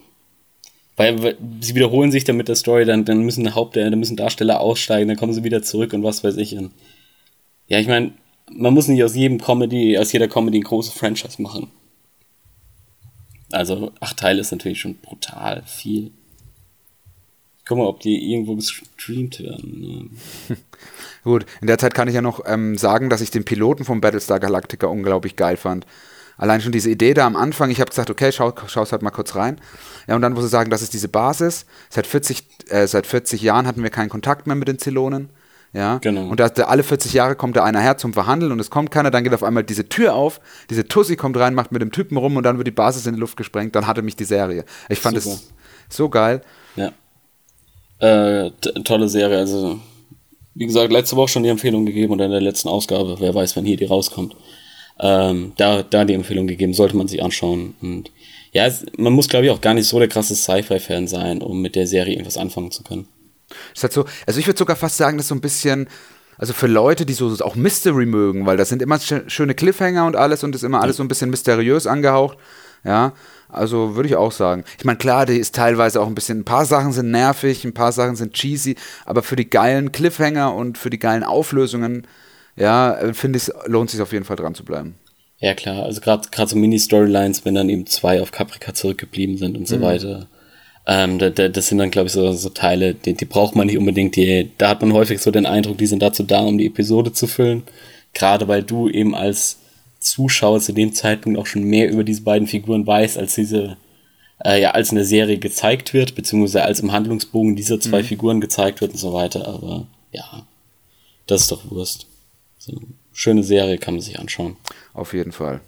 weil weil sie wiederholen sich dann mit der Story, dann, dann müssen Haupt, dann müssen Darsteller aussteigen, dann kommen sie wieder zurück und was weiß ich. Und ja, ich meine, man muss nicht aus jedem Comedy, aus jeder Comedy ein großes Franchise machen. Also acht Teile ist natürlich schon brutal viel. Guck mal, ob die irgendwo gestreamt werden. ne? Gut, in der Zeit kann ich ja noch ähm, sagen, dass ich den Piloten von Battlestar Galactica unglaublich geil fand. Allein schon diese Idee da am Anfang, ich habe gesagt, okay, schau, schau's halt mal kurz rein. Ja, und dann muss ich sagen, das ist diese Basis. Seit 40, äh, seit 40 Jahren hatten wir keinen Kontakt mehr mit den Zylonen. Ja, Genau. und da, da alle 40 Jahre kommt da einer her zum Verhandeln und es kommt keiner, dann geht auf einmal diese Tür auf, diese Tussi kommt rein, macht mit dem Typen rum und dann wird die Basis in die Luft gesprengt, dann hatte mich die Serie. Ich fand es so geil. Äh, tolle Serie. Also, wie gesagt, letzte Woche schon die Empfehlung gegeben oder in der letzten Ausgabe, wer weiß, wann hier die rauskommt. Ähm, da, da die Empfehlung gegeben, sollte man sich anschauen. Und ja, es, man muss, glaube ich, auch gar nicht so der krasse Sci-Fi-Fan sein, um mit der Serie irgendwas anfangen zu können. Ist halt so, also ich würde sogar fast sagen, das ist so ein bisschen, also für Leute, die so auch Mystery mögen, weil das sind immer schö- schöne Cliffhanger und alles und ist immer alles so ein bisschen mysteriös angehaucht. Ja, also würde ich auch sagen. Ich meine, klar, die ist teilweise auch ein bisschen, ein paar Sachen sind nervig, ein paar Sachen sind cheesy, aber für die geilen Cliffhanger und für die geilen Auflösungen, ja, äh, finde ich, lohnt sich auf jeden Fall dran zu bleiben. Ja, klar. Also gerade gerade so Mini-Storylines, wenn dann eben zwei auf Caprica zurückgeblieben sind und so weiter. Ähm, da, da, das sind dann, glaube ich, so, so Teile, die, die braucht man nicht unbedingt. Die, da hat man häufig so den Eindruck, die sind dazu da, um die Episode zu füllen. Gerade weil du eben als Zuschauer zu dem Zeitpunkt auch schon mehr über diese beiden Figuren weißt, als diese, äh, ja, als in der Serie gezeigt wird, beziehungsweise als im Handlungsbogen dieser zwei Figuren gezeigt wird und so weiter. Aber ja, das ist doch Wurst. So, schöne Serie kann man sich anschauen. Auf jeden Fall.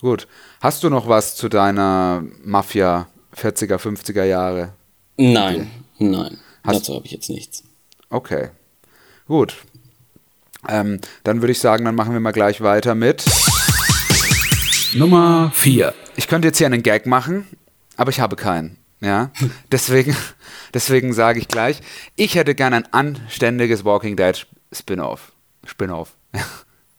Gut. Hast du noch was zu deiner Mafia 40er, 50er Jahre? Nein, nein. Hast- dazu habe ich jetzt nichts. Okay. Gut. Ähm, dann würde ich sagen, dann machen wir mal gleich weiter mit. Nummer 4. Ich könnte jetzt hier einen Gag machen, aber ich habe keinen. Ja. Deswegen, deswegen sage ich gleich, ich hätte gern ein anständiges Walking Dead Spin-off. Spin-off.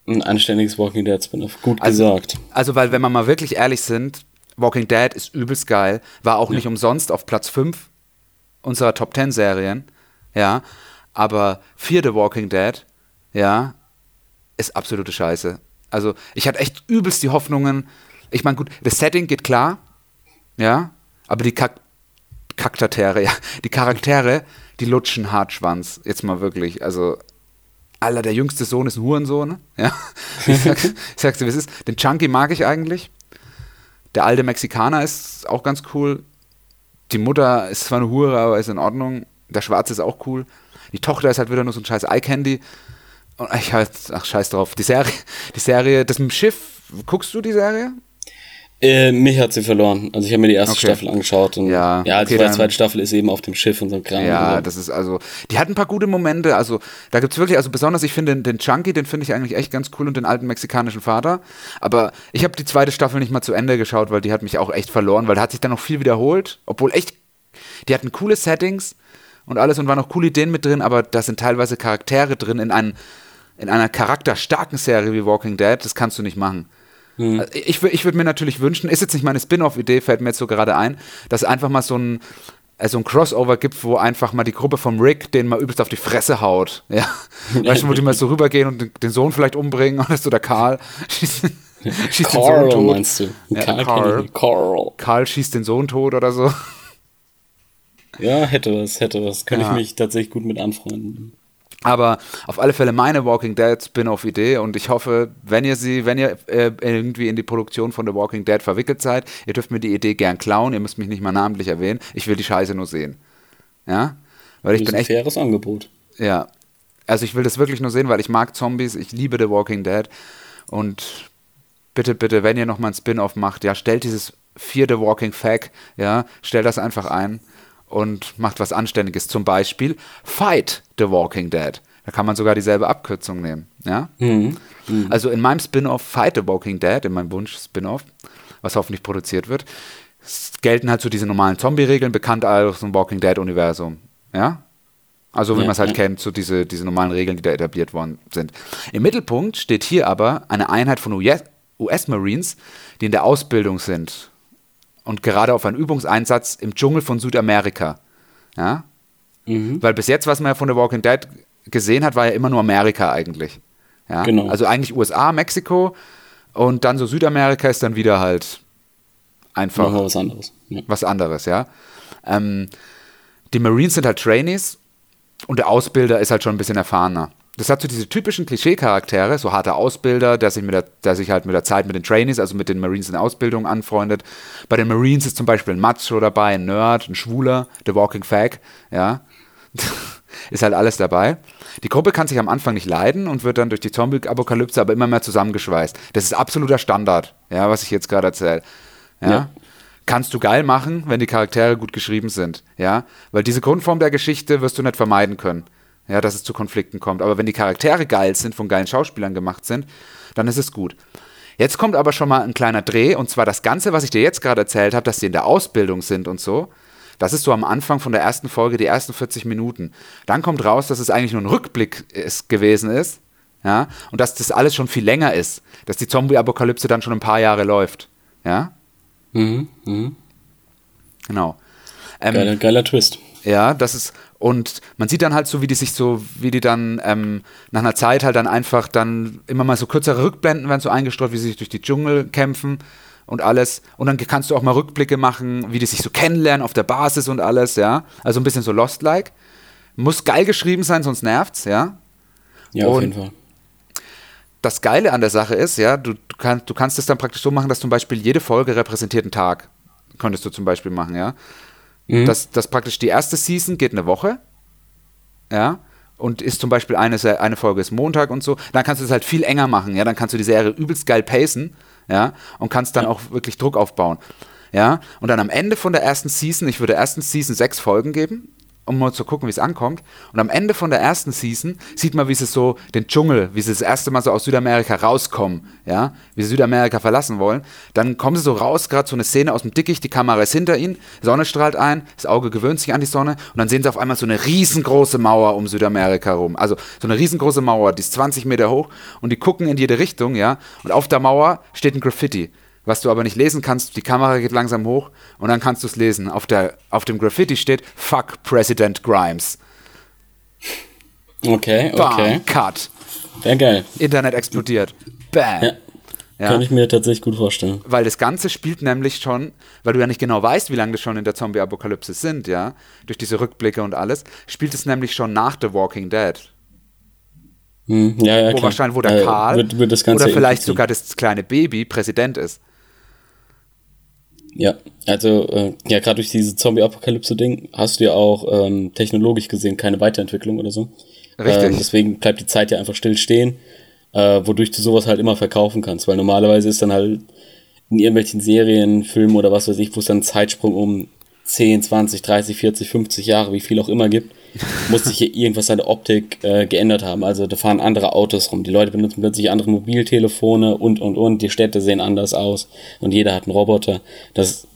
Ein anständiges Walking Dead Spin-off. Gut Also- gesagt. Also, weil, wenn wir mal wirklich ehrlich sind, Walking Dead ist übelst geil, war auch nicht umsonst auf Platz 5 unserer Top 10 Serien, ja, aber vierte Walking Dead, ja, ist absolute Scheiße. Also, ich hatte echt übelst die Hoffnungen, ich meine, gut, das Setting geht klar, ja, aber die Kak Charaktere, ja, die Charaktere, die lutschen hart Schwanz, jetzt mal wirklich, also Alter, der jüngste Sohn ist ein Hurensohn. Ja? Ich, sag, ich sag's dir, wie es ist. Den Chunky mag ich eigentlich. Der alte Mexikaner ist auch ganz cool. Die Mutter ist zwar eine Hure, aber ist in Ordnung. Der Schwarze ist auch cool. Die Tochter ist halt wieder nur so ein scheiß Eye-Candy. Und ich halt, ach, scheiß drauf. Die Serie, die Serie, das mit dem Schiff, guckst du die Serie? Äh, mich hat sie verloren. Also ich habe mir die erste Okay. Staffel angeschaut und Ja, ja, okay, die dann- zweite Staffel ist eben auf dem Schiff und so ein Kram. Ja, Also, das ist also, die hat ein paar gute Momente, also da gibt es wirklich, also besonders, ich finde den, den Chunky, den finde ich eigentlich echt ganz cool und den alten mexikanischen Vater, aber ich habe die zweite Staffel nicht mal zu Ende geschaut, weil die hat mich auch echt verloren, weil da hat sich dann noch viel wiederholt, obwohl echt, die hatten coole Settings und alles und waren noch coole Ideen mit drin, aber da sind teilweise Charaktere drin in, einem, in einer charakterstarken Serie wie Walking Dead, das kannst du nicht machen. Also Ich, ich würde mir natürlich wünschen, ist jetzt nicht meine Spin-off-Idee, fällt mir jetzt so gerade ein, dass es einfach mal so ein, äh, so ein Crossover gibt, wo einfach mal die Gruppe vom Rick den mal übelst auf die Fresse haut. Ja. Weißt du, wo die mal so rübergehen und den, Sohn vielleicht umbringen oder so, der Karl schießt, schießt den Sohn Carl tot. meinst du? Ja, Karl. Carl. nicht. Carl. Karl schießt den Sohn tot oder so. Ja, hätte was, hätte was. Könnte Ja. ich mich tatsächlich gut mit anfreunden. Aber auf alle Fälle meine Walking Dead Spin-off-Idee und ich hoffe, wenn ihr sie, wenn ihr äh, irgendwie in die Produktion von The Walking Dead verwickelt seid, ihr dürft mir die Idee gern klauen, ihr müsst mich nicht mal namentlich erwähnen, ich will die Scheiße nur sehen. Ja? Weil ich das bin ist ein echt, faires Angebot. ja. Also ich will das wirklich nur sehen, weil ich mag Zombies, ich liebe The Walking Dead und bitte, bitte, wenn ihr nochmal ein Spin-off macht, ja, stellt dieses vierte Walking Fag, ja, stellt das einfach ein und macht was Anständiges. Zum Beispiel Fight the Walking Dead. Da kann man sogar dieselbe Abkürzung nehmen, ja. Also in meinem Spin-off Fight the Walking Dead, in meinem Wunsch-Spin-off, was hoffentlich produziert wird, gelten halt so diese normalen Zombie-Regeln, bekannt aus dem Walking Dead-Universum, ja. Also wie Ja, man es halt ja. kennt, so diese, diese normalen Regeln, die da etabliert worden sind. Im Mittelpunkt steht hier aber eine Einheit von US US-Marines, die in der Ausbildung sind und gerade auf einen Übungseinsatz im Dschungel von Südamerika. Ja? Mhm. Weil bis jetzt, was man ja von The Walking Dead gesehen hat, war ja immer nur Amerika eigentlich. Ja? Genau. Also eigentlich USA, Mexiko und dann so Südamerika ist dann wieder halt einfach was anderes. Ja. was anderes, ja. Ähm, die Marines sind halt Trainees und der Ausbilder ist halt schon ein bisschen erfahrener. Das hat so diese typischen Klischee-Charaktere, so harter Ausbilder, der sich, mit der, der sich halt mit der Zeit mit den Trainees, also mit den Marines in Ausbildung anfreundet. Bei den Marines ist zum Beispiel ein Macho dabei, ein Nerd, ein Schwuler, The Walking Fag, ja. ist halt alles dabei. Die Gruppe kann sich am Anfang nicht leiden und wird dann durch die Zombie-Apokalypse aber immer mehr zusammengeschweißt. Das ist absoluter Standard, ja, was ich jetzt gerade erzähle. Ja? Ja. Kannst du geil machen, wenn die Charaktere gut geschrieben sind, ja, weil diese Grundform der Geschichte wirst du nicht vermeiden können, ja, dass es zu Konflikten kommt. Aber wenn die Charaktere geil sind, von geilen Schauspielern gemacht sind, dann ist es gut. Jetzt kommt aber schon mal ein kleiner Dreh und zwar das Ganze, was ich dir jetzt gerade erzählt habe, dass die in der Ausbildung sind und so. Das ist so am Anfang von der ersten Folge, die ersten 40 Minuten. Dann kommt raus, dass es eigentlich nur ein Rückblick ist, gewesen ist. Ja, und dass das alles schon viel länger ist. Dass die Zombie-Apokalypse dann schon ein paar Jahre läuft. Ja, Mhm. Mhm. genau. Ähm, Geiler, geiler Twist. ja, das ist, und man sieht dann halt so, wie die sich so, wie die dann ähm, nach einer Zeit halt dann einfach dann immer mal so kürzere Rückblenden werden so eingestreut, wie sie sich durch die Dschungel kämpfen und alles. Und dann kannst du auch mal Rückblicke machen, wie die sich so kennenlernen auf der Basis und alles, ja. Also ein bisschen so Lost-like. Muss geil geschrieben sein, sonst nervt's, ja. Ja, auf Und- jeden Fall. das Geile an der Sache ist, ja, du, du, kannst, du kannst es dann praktisch so machen, dass zum Beispiel jede Folge repräsentiert einen Tag. Könntest du zum Beispiel machen, ja. Mhm. Das, das praktisch die erste Season geht eine Woche, ja, und ist zum Beispiel eine, eine Folge ist Montag und so. Dann kannst du es halt viel enger machen, ja. Dann kannst du die Serie übelst geil pacen, ja, und kannst dann auch wirklich Druck aufbauen, ja. Und dann am Ende von der ersten Season, ich würde der ersten Season sechs Folgen geben, um mal zu gucken, wie es ankommt. Und am Ende von der ersten Season sieht man, wie sie so den Dschungel, wie sie das erste Mal so aus Südamerika rauskommen, ja, wie sie Südamerika verlassen wollen. Dann kommen sie so raus, gerade so eine Szene aus dem Dickicht, die Kamera ist hinter ihnen, Sonne strahlt ein, das Auge gewöhnt sich an die Sonne und dann sehen sie auf einmal so eine riesengroße Mauer um Südamerika rum. Also so eine riesengroße Mauer, die ist 20 Meter hoch und die gucken in jede Richtung, ja, und auf der Mauer steht ein Graffiti. Was du aber nicht lesen kannst, die Kamera geht langsam hoch und dann kannst du es lesen. Auf, der, auf dem Graffiti steht Fuck President Grimes. Okay, Bam, okay. Cut. Wäre geil. Internet explodiert. Bam. Ja. Ja. Kann ich mir tatsächlich gut vorstellen. Weil das Ganze spielt nämlich schon, weil du ja nicht genau weißt, wie lange das schon in der Zombie-Apokalypse sind, ja, durch diese Rückblicke und alles, spielt es nämlich schon nach The Walking Dead. Hm, ja, ja, Wo klar. wahrscheinlich, wo der Äh, Karl wird, wird oder vielleicht sogar das kleine Baby Präsident ist. Ja, also, äh, ja, gerade durch diese Zombie-Apokalypse-Ding hast du ja auch ähm, technologisch gesehen keine Weiterentwicklung oder so. Richtig. Ähm, deswegen bleibt die Zeit ja einfach still stehen, äh, wodurch du sowas halt immer verkaufen kannst, weil normalerweise ist dann halt in irgendwelchen Serien, Filmen oder was weiß ich, wo es dann einen Zeitsprung um 10, 20, 30, 40, 50 Jahre, wie viel auch immer gibt, muss sich hier irgendwas an der Optik äh, geändert haben. Also da fahren andere Autos rum, die Leute benutzen plötzlich andere Mobiltelefone und und und, die Städte sehen anders aus und jeder hat einen Roboter. Das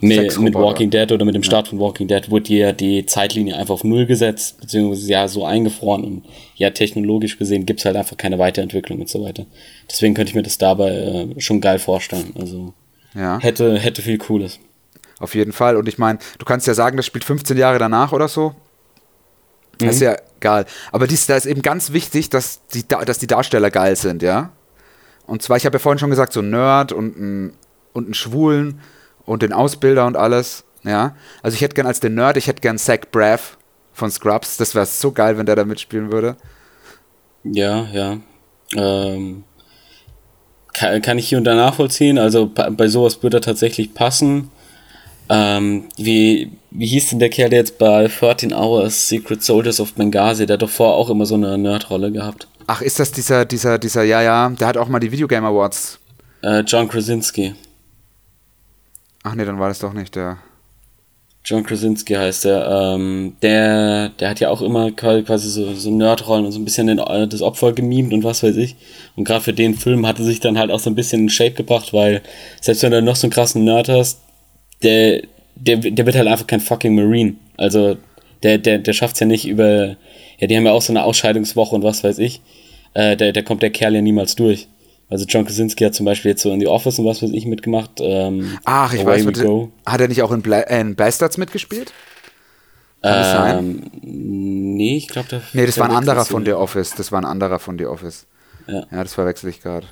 mit, mit Walking Dead oder mit dem Start von Walking Dead wurde ja die Zeitlinie einfach auf Null gesetzt, beziehungsweise ja so eingefroren und ja technologisch gesehen gibt's halt einfach keine Weiterentwicklung und so weiter. Deswegen könnte ich mir das dabei äh, schon geil vorstellen. Also Ja. hätte, hätte viel Cooles. Auf jeden Fall. Und ich meine, du kannst ja sagen, das spielt 15 Jahre danach oder so. Das ist ja geil. Aber dies, da ist eben ganz wichtig, dass die, Da- dass die Darsteller geil sind, ja. Und zwar, ich habe ja vorhin schon gesagt, so ein Nerd und ein, und einen Schwulen und den Ausbilder und alles, ja. Also ich hätte gern als den Nerd, ich hätte gern Zach Braff von Scrubs. Das wäre so geil, wenn der da mitspielen würde. Ja, ja. Ähm, kann, kann ich hier und da nachvollziehen. Also bei sowas würde er tatsächlich passen. Ähm, wie, wie hieß denn der Kerl der jetzt bei 13 Hours Secret Soldiers of Benghazi? Der hat doch vorher auch immer so eine Nerdrolle gehabt. Ach, ist das dieser, dieser, dieser, ja, ja, der hat auch mal die Videogame Awards. Äh, John Krasinski. Ach nee, dann war das doch nicht der. John Krasinski heißt der. Ähm, der, der hat ja auch immer quasi so, so Nerdrollen und so ein bisschen den, äh, das Opfer gemimt und was weiß ich. Und gerade für den Film hat er sich dann halt auch so ein bisschen in Shape gebracht, weil selbst wenn du noch so einen krassen Nerd hast, der, der, der wird halt einfach kein fucking Marine. Also der, der, der schafft's ja nicht über. Ja, die haben ja auch so eine Ausscheidungswoche und was weiß ich. Äh, der, der kommt der Kerl ja niemals durch. Also John Krasinski hat zum Beispiel jetzt so in The Office und was weiß ich mitgemacht. Ähm, Ach, ich weiß, Go. hat er nicht auch in, Bla in Bastards mitgespielt? Kann? Ähm, nee, ich glaube, Nee, das war ein anderer von The Office. Das war ein anderer von The Office. Ja. Ja, das verwechsel ich gerade.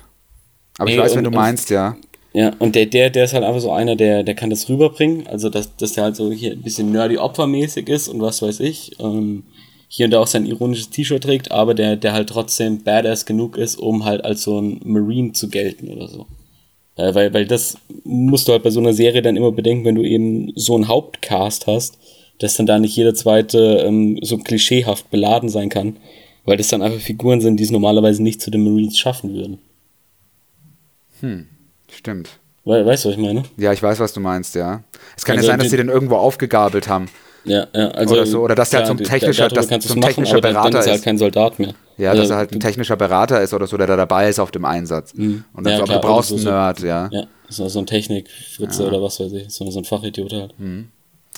Aber ich Nee, weiß, wenn du meinst, ja. Ja, und der, der, der ist halt einfach so einer, der, der kann das rüberbringen. Also, dass, dass der halt so hier ein bisschen nerdy opfermäßig ist und was weiß ich. Ähm, hier und da auch sein ironisches T-Shirt trägt, aber der, der halt trotzdem badass genug ist, um halt als so ein Marine zu gelten oder so. Äh, weil, weil das musst du halt bei so einer Serie dann immer bedenken, wenn du eben so einen Hauptcast hast, dass dann da nicht jeder zweite ähm, so klischeehaft beladen sein kann, weil das dann einfach Figuren sind, die es normalerweise nicht zu den Marines schaffen würden. Stimmt. We weißt du, was ich meine? Ja, ich weiß, was du meinst, ja. Es kann Also ja sein, dass sie den irgendwo aufgegabelt haben. Ja, ja, also. Oder so, oder dass der halt so ein technischer- dass so ein technischer aber dann, dann Berater ist er halt kein Soldat mehr. Ja, Also, dass er halt ein technischer Berater ist oder so, der da dabei ist auf dem Einsatz. Und dann Mhm. Ja, so, klar, du brauchst einen so- Nerd, ja. Ja, so, so ein Technikfritze oder was weiß ich, so, so ein Fachidiot halt. Mhm.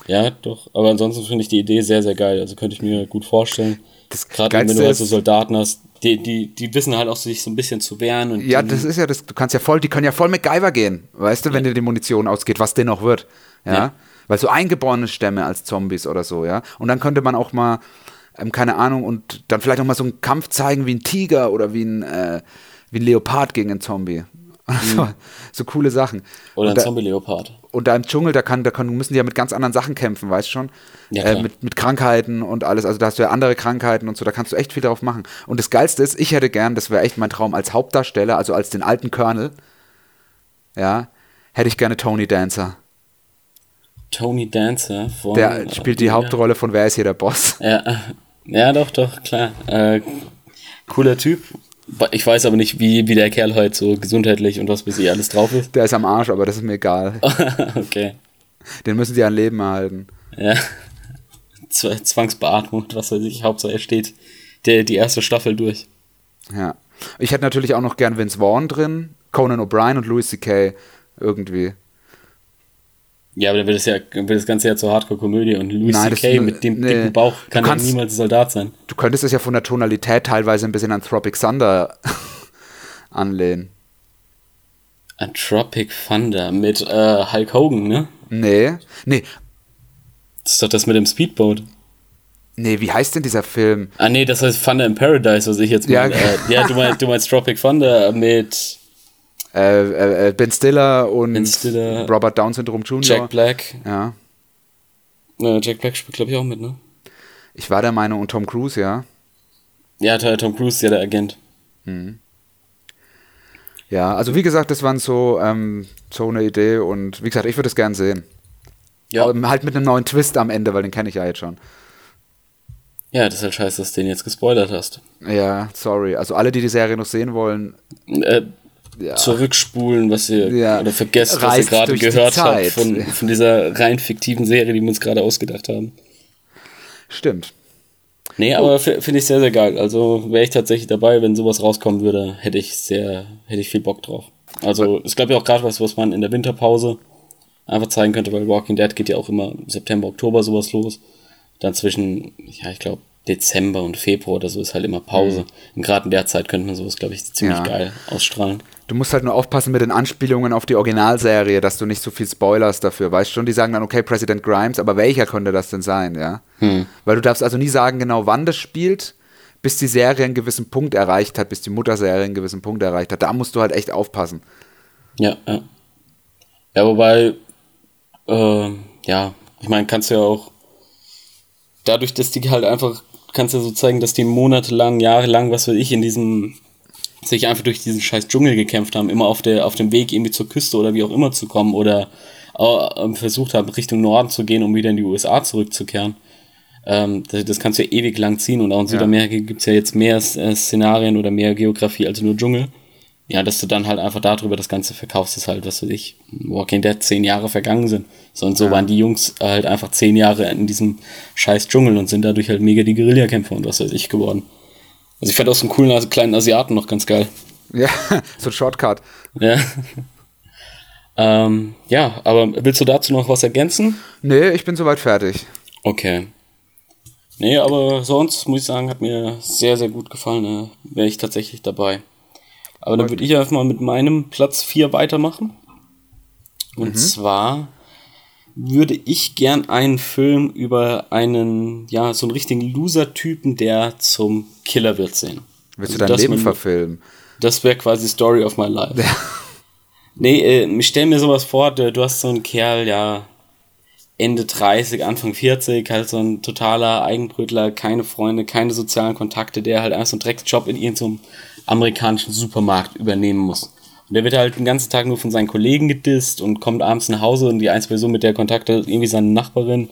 Ja, doch. Aber ansonsten finde ich die Idee sehr, sehr geil. Also könnte ich mir gut vorstellen. Gerade wenn du halt so Soldaten hast, die, die, die wissen halt auch, sich so ein bisschen zu wehren. Und Ja, das ist ja das, du kannst ja voll, die können ja voll MacGyver gehen, weißt du, wenn dir die Munition ausgeht, was denn noch wird, ja? Ja. Weil so eingeborene Stämme als Zombies oder so, ja. Und dann könnte man auch mal, ähm, keine Ahnung, und dann vielleicht auch mal so einen Kampf zeigen wie ein Tiger oder wie ein, äh, wie ein Leopard gegen einen Zombie. So, so coole Sachen. Mhm. Oder ein Zombie-Leopard. und da im Dschungel, da, kann, da kann, müssen die ja mit ganz anderen Sachen kämpfen, weißt du schon? Ja, äh, mit, mit Krankheiten und alles. Also da hast du ja andere Krankheiten und so, da kannst du echt viel drauf machen. Und das Geilste ist, ich hätte gern, das wäre echt mein Traum, als Hauptdarsteller, also als den alten Colonel, ja, hätte ich gerne Tony Dancer. Tony Dancer von. Der spielt die ja. Hauptrolle von Wer ist hier der Boss? Ja, ja, doch, doch, klar. Äh, cooler Typ. Ich weiß aber nicht, wie, wie der Kerl heute so gesundheitlich und was bis sie alles drauf ist. Der ist am Arsch, aber das ist mir egal. okay. Den müssen sie an Leben erhalten. Ja. Zwangsbeatmung was weiß ich. Hauptsache er steht der, die erste Staffel durch. Ja. Ich hätte natürlich auch noch gern Vince Vaughn drin, Conan O'Brien und Louis C.K. irgendwie. Ja, aber dann wird es ja wird das Ganze ja zur Hardcore-Komödie und Louis das C.K. mit dem nee. dicken Bauch Du kann ja kannst- niemals ein Soldat sein. Du könntest es ja von der Tonalität teilweise ein bisschen an Tropic Thunder anlehnen. Ein Tropic Thunder mit äh, Hulk Hogan, ne? Nee. Nee. Das ist doch das mit dem Speedboat. Nee, wie heißt denn dieser Film? Ah, nee, das heißt Thunder in Paradise, was ich jetzt Ja. meine. Äh, ja, du meinst, du meinst Tropic Thunder mit Äh, äh, äh, ben Stiller und Ben Stiller, Robert Down Syndrom Jr. Jack Black. Ja. Äh, Jack Black spielt, glaube ich, auch mit, ne? Ich war der Meinung, und Tom Cruise, ja. Ja, Tom Cruise ist ja der Agent. Ja, also wie gesagt, das waren so, ähm, so eine Idee und wie gesagt, ich würde es gern sehen. Ja. Aber halt mit einem neuen Twist am Ende, weil den kenne ich ja jetzt schon. Ja, das ist halt scheiße, dass du den jetzt gespoilert hast. Ja, sorry. Also alle, die die Serie noch sehen wollen, Äh, ja. Zurückspulen, was ihr Ja. oder vergesst, was ihr Reist gerade gehört habt von, von dieser rein fiktiven Serie, die wir uns gerade ausgedacht haben. Stimmt. Nee, aber finde ich sehr, sehr geil. Also wäre ich tatsächlich dabei, wenn sowas rauskommen würde, hätte ich sehr, hätte ich viel Bock drauf. Also es gab ja auch gerade was, was man in der Winterpause einfach zeigen könnte, weil Walking Dead geht ja auch immer September, Oktober sowas los. Dann zwischen, ja, ich glaube, Dezember und Februar oder so ist halt immer Pause. Mhm. Und gerade in der Zeit könnte man sowas, glaube ich, ziemlich ja. geil ausstrahlen. Du musst halt nur aufpassen mit den Anspielungen auf die Originalserie, dass du nicht so viel spoilerst dafür. Weißt schon, die sagen dann, okay, President Grimes, aber welcher könnte das denn sein, ja? Hm. Weil du darfst also nie sagen, genau wann das spielt, bis die Serie einen gewissen Punkt erreicht hat, bis die Mutterserie einen gewissen Punkt erreicht hat. Da musst du halt echt aufpassen. Ja, ja. Ja, wobei, äh, ja, ich meine, kannst du ja auch dadurch, dass die halt einfach, kannst ja so zeigen, dass die monatelang, jahrelang, was weiß ich, in diesem sich einfach durch diesen scheiß Dschungel gekämpft haben, immer auf, der, auf dem Weg irgendwie zur Küste oder wie auch immer zu kommen oder äh, versucht haben, Richtung Norden zu gehen, um wieder in die USA zurückzukehren. Ähm, das, das, kannst du ja ewig lang ziehen und auch in Südamerika ja. gibt es ja jetzt mehr äh, Szenarien oder mehr Geografie als nur Dschungel. Ja, dass du dann halt einfach darüber das Ganze verkaufst, ist halt, was weiß ich, Walking Dead zehn Jahre vergangen sind. So und so ja. waren die Jungs halt einfach zehn Jahre in diesem scheiß Dschungel und sind dadurch halt mega die Guerillakämpfer und was weiß ich geworden. Also ich fand auch so einen coolen kleinen Asiaten noch ganz geil. Ja, so ein Shortcut. Ja. ähm, ja, aber willst du dazu noch was ergänzen? Nee, ich bin soweit fertig. Okay. Nee, aber sonst muss ich sagen, hat mir sehr, sehr gut gefallen. Ne? Wäre ich tatsächlich dabei. Aber dann würde ich einfach mal mit meinem Platz 4 weitermachen. Und mhm. zwar würde ich gern einen Film über einen, ja, so einen richtigen Loser-Typen, der zum Killer wird sehen. Willst also du dein Leben verfilmen? Das wäre quasi Story of my life. Ja. Nee, äh, ich stell mir sowas vor, du, du hast so einen Kerl, ja, Ende 30, Anfang 40, halt so ein totaler Eigenbrötler, keine Freunde, keine sozialen Kontakte, der halt einfach so einen Drecksjob in irgendeinem amerikanischen Supermarkt übernehmen muss. Und der wird halt den ganzen Tag nur von seinen Kollegen gedisst und kommt abends nach Hause und die einzige Person, mit der er Kontakt hat, irgendwie seine Nachbarin,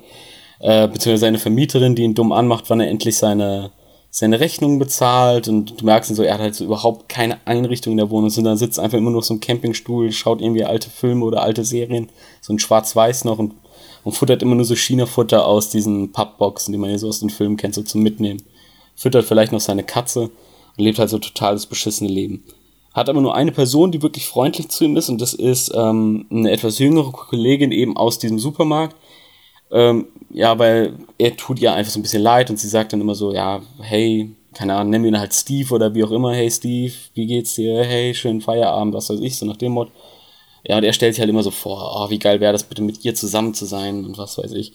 äh, beziehungsweise seine Vermieterin, die ihn dumm anmacht, wann er endlich seine, seine Rechnung bezahlt und du merkst dann so, er hat halt so überhaupt keine Einrichtung in der Wohnung, sondern sitzt einfach immer nur so ein Campingstuhl, schaut irgendwie alte Filme oder alte Serien, so ein Schwarz-Weiß noch und, und futtert immer nur so China-Futter aus diesen Pappboxen, die man ja so aus den Filmen kennt, so zum Mitnehmen. Füttert vielleicht noch seine Katze und lebt halt so totales beschissene Leben hat aber nur eine Person, die wirklich freundlich zu ihm ist und das ist ähm, eine etwas jüngere Kollegin eben aus diesem Supermarkt. Ähm, ja, weil er tut ihr einfach so ein bisschen leid und sie sagt dann immer so, ja, hey, keine Ahnung, nennen wir ihn halt Steve oder wie auch immer, hey Steve, wie geht's dir? Hey, schönen Feierabend, was weiß ich, so nach dem Motto. Ja, und er stellt sich halt immer so vor, oh, wie geil wäre das bitte mit ihr zusammen zu sein und was weiß ich.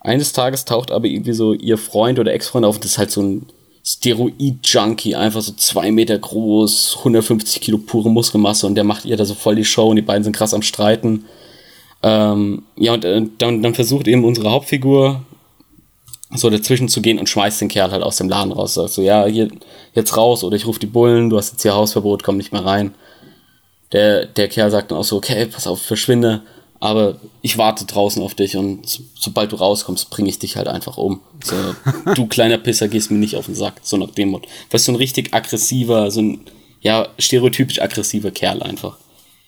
Eines Tages taucht aber irgendwie so ihr Freund oder Ex-Freund auf das ist halt so ein Steroid-Junkie, einfach so zwei Meter groß, 150 Kilo pure Muskelmasse und der macht ihr da so voll die Show und die beiden sind krass am Streiten. Ähm, ja, und äh, dann, dann versucht eben unsere Hauptfigur so dazwischen zu gehen und schmeißt den Kerl halt aus dem Laden raus. Sagt so, ja, hier, jetzt raus oder ich rufe die Bullen, du hast jetzt hier Hausverbot, komm nicht mehr rein. Der, der Kerl sagt dann auch so, okay, pass auf, verschwinde aber ich warte draußen auf dich und so, sobald du rauskommst, bringe ich dich halt einfach um. So, du kleiner Pisser gehst mir nicht auf den Sack, so nach dem Motto. Weißt du, so ein richtig aggressiver, so ein, ja, stereotypisch aggressiver Kerl einfach.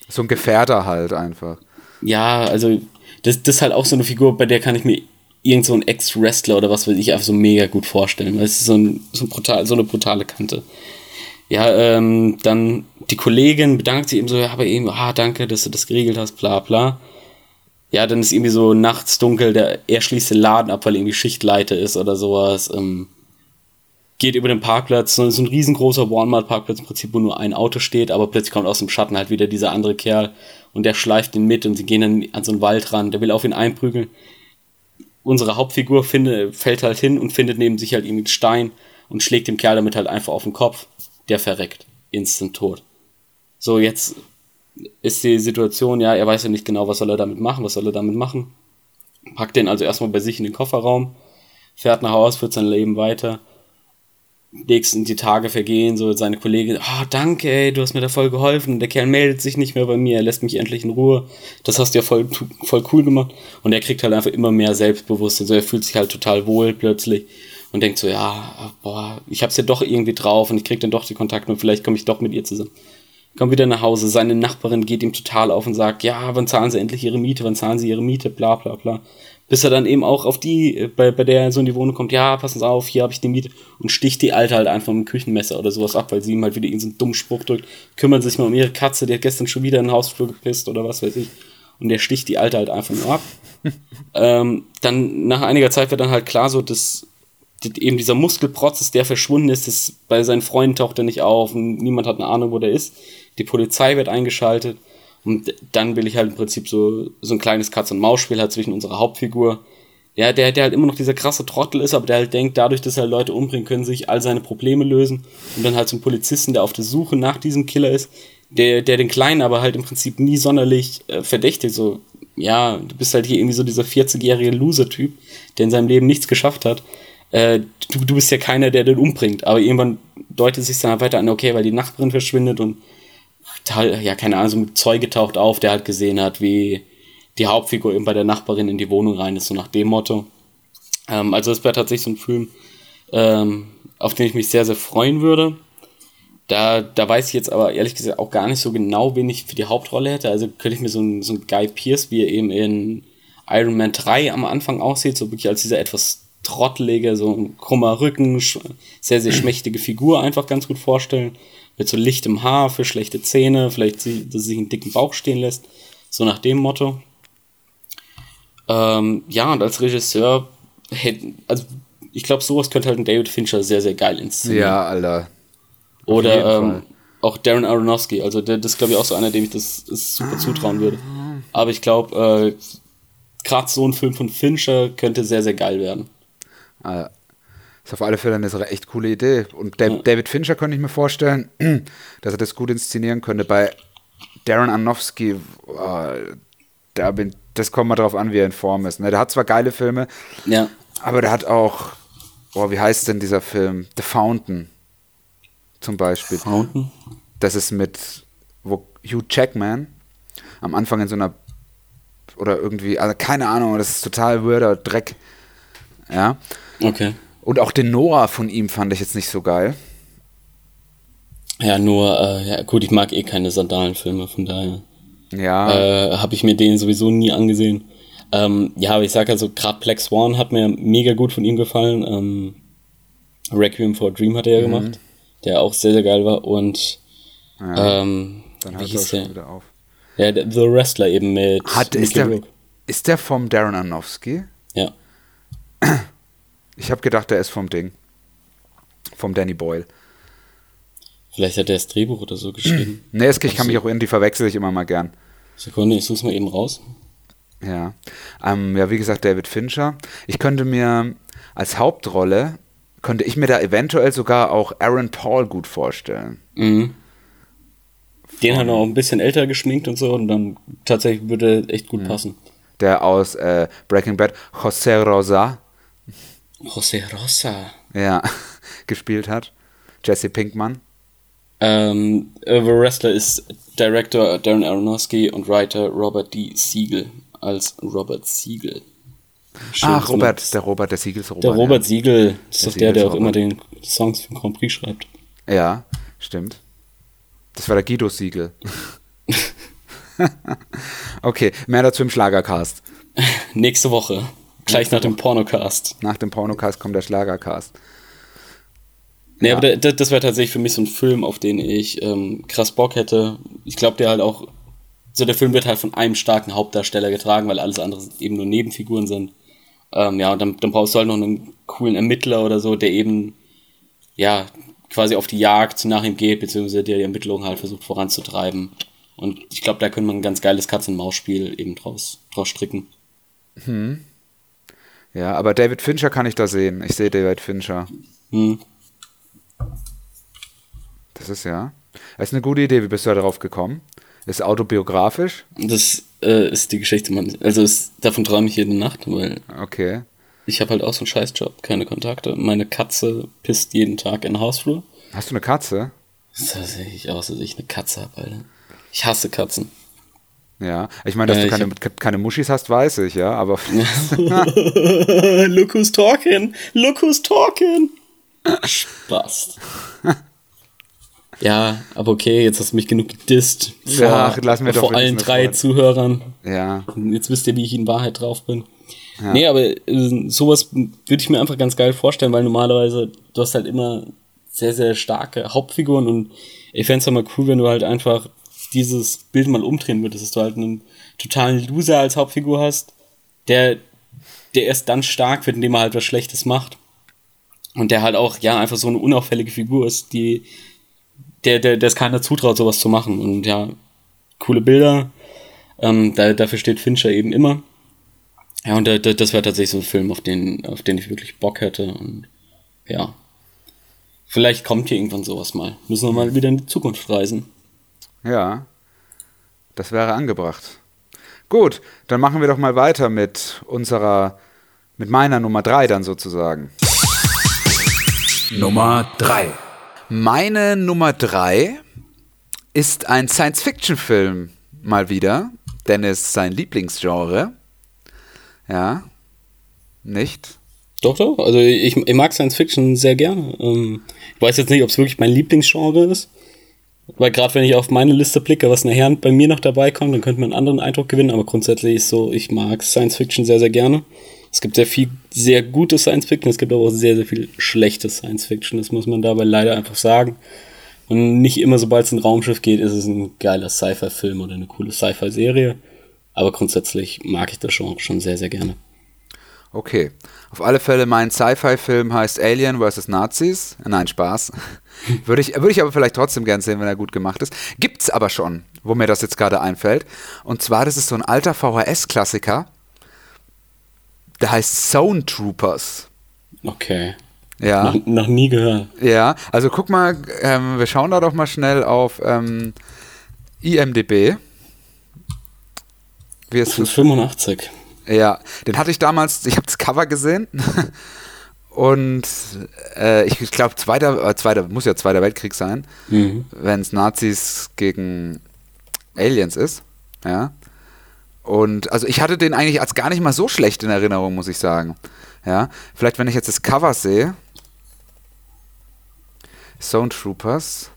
So ein Gefährder halt einfach. Ja, also, das, das ist halt auch so eine Figur, bei der kann ich mir irgend so ein Ex-Wrestler oder was weiß ich einfach so mega gut vorstellen. Weil es ist so, ein, so, ein brutal, so eine brutale Kante. Ja, ähm, dann die Kollegin bedankt sich eben so, ja, aber eben, ah, danke, dass du das geregelt hast, bla bla ja, dann ist irgendwie so nachts dunkel, der, er schließt den Laden ab, weil irgendwie Schichtleiter ist oder sowas. Ähm, geht über den Parkplatz, so, ein riesengroßer Walmart-Parkplatz im Prinzip, wo nur ein Auto steht, aber plötzlich kommt aus dem Schatten halt wieder dieser andere Kerl und der schleift ihn mit und sie gehen dann an so einen Wald ran, der will auf ihn einprügeln. Unsere Hauptfigur finde, fällt halt hin und findet neben sich halt irgendwie einen Stein und schlägt dem Kerl damit halt einfach auf den Kopf. Der verreckt. Instant tot. So, jetzt ist die Situation, ja, er weiß ja nicht genau, was soll er damit machen, was soll er damit machen. Packt den also erstmal bei sich in den Kofferraum, fährt nach Hause, führt sein Leben weiter. Nächsten die Tage vergehen, so seine Kollegin, ah, oh, danke, ey, du hast mir da voll geholfen. Der Kerl meldet sich nicht mehr bei mir, er lässt mich endlich in Ruhe. Das hast du ja voll, voll cool gemacht. Und er kriegt halt einfach immer mehr Selbstbewusstsein. So, er fühlt sich halt total wohl plötzlich und denkt so, ja, boah, ich hab's ja doch irgendwie drauf und ich krieg dann doch die Kontakte und vielleicht komme ich doch mit ihr zusammen kommt wieder nach Hause, seine Nachbarin geht ihm total auf und sagt, ja, wann zahlen sie endlich ihre Miete, wann zahlen sie ihre Miete, bla bla bla. Bis er dann eben auch auf die, äh, bei, bei der er so in die Wohnung kommt, ja, passen Sie auf, hier habe ich die Miete und sticht die Alte halt einfach mit dem Küchenmesser oder sowas ab, weil sie ihm halt wieder irgendeinen so dummen Spruch drückt, kümmern sich mal um ihre Katze, die hat gestern schon wieder in den Hausflur gepisst oder was weiß ich. und der sticht die Alte halt einfach nur ab. ähm, dann nach einiger Zeit wird dann halt klar so, dass eben dieser Muskelprotz ist, der verschwunden ist, das bei seinen Freunden taucht er nicht auf und niemand hat eine Ahnung, wo der ist. Die Polizei wird eingeschaltet und dann will ich halt im Prinzip so, so ein kleines Katz-und-Maus-Spiel halt zwischen unserer Hauptfigur ja, der, der halt immer noch dieser krasse Trottel ist, aber der halt denkt, dadurch, dass er Leute umbringen können, sich all seine Probleme lösen. Und dann halt so ein Polizisten, der auf der Suche nach diesem Killer ist, der, der den Kleinen aber halt im Prinzip nie sonderlich äh, verdächtigt. So, ja, du bist halt hier irgendwie so dieser 40-jährige Loser-Typ, der in seinem Leben nichts geschafft hat. Äh, du, du bist ja keiner, der den umbringt. Aber irgendwann deutet sich dann halt weiter an, okay, weil die Nachbarin verschwindet und ja, keine Ahnung, so ein Zeuge taucht auf, der halt gesehen hat, wie die Hauptfigur eben bei der Nachbarin in die Wohnung rein ist, so nach dem Motto. Ähm, also es wäre tatsächlich so ein Film, ähm, auf den ich mich sehr, sehr freuen würde. Da, da weiß ich jetzt aber ehrlich gesagt auch gar nicht so genau, wen ich für die Hauptrolle hätte. Also könnte ich mir so einen, so einen Guy Pierce, wie er eben in Iron Man 3 am Anfang aussieht, so wirklich als dieser etwas trottelige, so ein krummer Rücken, sehr, sehr schmächtige Figur einfach ganz gut vorstellen. Mit so lichtem Haar, für schlechte Zähne, vielleicht, dass er sich einen dicken Bauch stehen lässt. So nach dem Motto. Ähm, ja, und als Regisseur, also ich glaube, sowas könnte halt ein David Fincher sehr, sehr geil inszenieren. Ja, Alter. Oder ähm, auch Darren Aronofsky, also der, das ist, glaube ich, auch so einer, dem ich das, das super zutrauen würde. Aber ich glaube, äh, gerade so ein Film von Fincher könnte sehr, sehr geil werden. Ah, ist auf alle Fälle eine echt coole Idee. Und. David Fincher könnte ich mir vorstellen, dass er das gut inszenieren könnte. Bei Darren Aronofsky, oh, da bin, das kommt mal drauf an, wie er in Form ist. Ne? Der hat zwar geile Filme, ja. aber der hat auch, boah, wie heißt denn dieser Film? The Fountain zum Beispiel. Fountain? Das ist mit, wo Hugh Jackman am Anfang in so einer, oder irgendwie, also keine Ahnung, das ist total weirder Dreck. Ja. Okay. Und auch den Noah von ihm fand ich jetzt nicht so geil. Ja, nur, äh, ja, gut, ich mag eh keine Sandalenfilme, von daher. Ja. Äh, Habe ich mir den sowieso nie angesehen. Ähm, ja, aber ich sag also, gerade Black Swan hat mir mega gut von ihm gefallen. Ähm, Requiem for a Dream hat er ja mhm. gemacht, der auch sehr, sehr geil war. Und ja, ähm, dann hört er schon wieder auf. Ja, The Wrestler eben mit. Hat, ist, der, ist der vom Darren Aronofsky? Ja. Ich habe gedacht, der ist vom Ding. Vom Danny Boyle. Vielleicht hat er das Drehbuch oder so geschrieben. nee, es, ich kann mich auch irgendwie verwechsel ich immer mal gern. Sekunde, ich such's mal eben raus. Ja. Ähm, ja, wie gesagt, David Fincher. Ich könnte mir als Hauptrolle, könnte ich mir da eventuell sogar auch Aaron Paul gut vorstellen. Mhm. Den hat er auch ein bisschen älter geschminkt und so und dann tatsächlich würde echt gut ja. passen. Der aus äh, Breaking Bad, José Rosa. José Rosa. Ja, gespielt hat. Jesse Pinkman. Ähm, The Wrestler ist Director Darren Aronofsky und Writer Robert D. Siegel als Robert Siegel. Schön Ach, Robert, der Robert, der Siegel Robert. Der Robert ja. Siegel, das ist doch der, der auch immer den Songs für den Grand Prix schreibt. Ja, stimmt. Das war der Guido Siegel. okay, mehr dazu im Schlagercast. Nächste Woche. Gleich nach dem Pornocast. Nach dem Pornocast kommt der Schlagercast. Nee, ja. aber das, das wäre tatsächlich für mich so ein Film, auf den ich ähm, krass Bock hätte. Ich glaube, der halt auch, so der Film wird halt von einem starken Hauptdarsteller getragen, weil alles andere eben nur Nebenfiguren sind. Ähm, ja, und dann, dann brauchst du halt noch einen coolen Ermittler oder so, der eben, ja, quasi auf die Jagd nach ihm geht, beziehungsweise der die Ermittlungen halt versucht voranzutreiben. Und ich glaube, da könnte man ein ganz geiles Katz-und-Maus-Spiel eben draus, draus stricken. Hm. Ja, aber David Fincher kann ich da sehen. Ich sehe David Fincher. Hm. Das ist ja. Das ist eine gute Idee. Wie bist du da drauf gekommen? Ist autobiografisch? Das äh, ist die Geschichte, man. Also ist, davon träume ich jede Nacht, weil. Okay. Ich habe halt auch so einen Scheißjob, keine Kontakte. Meine Katze pisst jeden Tag in den Hausflur. Hast du eine Katze? Das sehe ich aus, dass ich eine Katze habe, Alter. Ich hasse Katzen. Ja, ich meine, dass äh, du keine, hab... keine Muschis hast, weiß ich, ja, aber. Look who's talking! Look who's talking! Spaß. Ja, aber okay, jetzt hast du mich genug gedisst. Vor, ja, lassen wir vor doch allen drei Freude. Zuhörern. Ja. Jetzt wisst ihr, wie ich in Wahrheit drauf bin. Ja. Nee, aber äh, sowas würde ich mir einfach ganz geil vorstellen, weil normalerweise du hast halt immer sehr, sehr starke Hauptfiguren und ich fände es mal cool, wenn du halt einfach dieses Bild mal umdrehen würdest, dass du halt einen totalen Loser als Hauptfigur hast, der, der erst dann stark wird, indem er halt was Schlechtes macht. Und der halt auch, ja, einfach so eine unauffällige Figur ist, die, der, der, der es keiner zutraut, sowas zu machen. Und ja, coole Bilder. Ähm, da, dafür steht Fincher eben immer. Ja, und da, da, das wäre tatsächlich so ein Film, auf den, auf den ich wirklich Bock hätte. Und ja. Vielleicht kommt hier irgendwann sowas mal. Müssen wir mal wieder in die Zukunft reisen. Ja, das wäre angebracht. Gut, dann machen wir doch mal weiter mit unserer, mit meiner Nummer 3 dann sozusagen. Nummer 3. Meine Nummer 3 ist ein Science-Fiction-Film mal wieder, denn es ist sein Lieblingsgenre. Ja, nicht? Doch, doch. Also ich, ich mag Science Fiction sehr gerne. Ähm, ich weiß jetzt nicht, ob es wirklich mein Lieblingsgenre ist. Weil gerade wenn ich auf meine Liste blicke, was nachher bei mir noch dabei kommt, dann könnte man einen anderen Eindruck gewinnen. Aber grundsätzlich ist so, ich mag Science Fiction sehr, sehr gerne. Es gibt sehr viel, sehr gute Science Fiction. Es gibt aber auch sehr, sehr viel schlechtes Science Fiction. Das muss man dabei leider einfach sagen. Und nicht immer, sobald es ein Raumschiff geht, ist es ein geiler Sci-Fi-Film oder eine coole Sci-Fi-Serie. Aber grundsätzlich mag ich das Genre schon sehr, sehr gerne. Okay. Auf alle Fälle, mein Sci-Fi-Film heißt Alien vs. Nazis. Nein, Spaß. würde, ich, würde ich aber vielleicht trotzdem gern sehen, wenn er gut gemacht ist. Gibt's aber schon, wo mir das jetzt gerade einfällt. Und zwar, das ist so ein alter VHS-Klassiker. Der heißt Zone Troopers. Okay. Ja. Noch, noch nie gehört. Ja, also guck mal, ähm, wir schauen da doch mal schnell auf ähm, IMDB. Wie ist Von das? 85. Ja, den hatte ich damals, ich habe das Cover gesehen und äh, ich glaube, zweiter, äh, zweiter, muss ja Zweiter Weltkrieg sein, Mhm. wenn es Nazis gegen Aliens ist, ja. Und also ich hatte den eigentlich als gar nicht mal so schlecht in Erinnerung, muss ich sagen. Ja, vielleicht wenn ich jetzt das Cover sehe. Zone Troopers.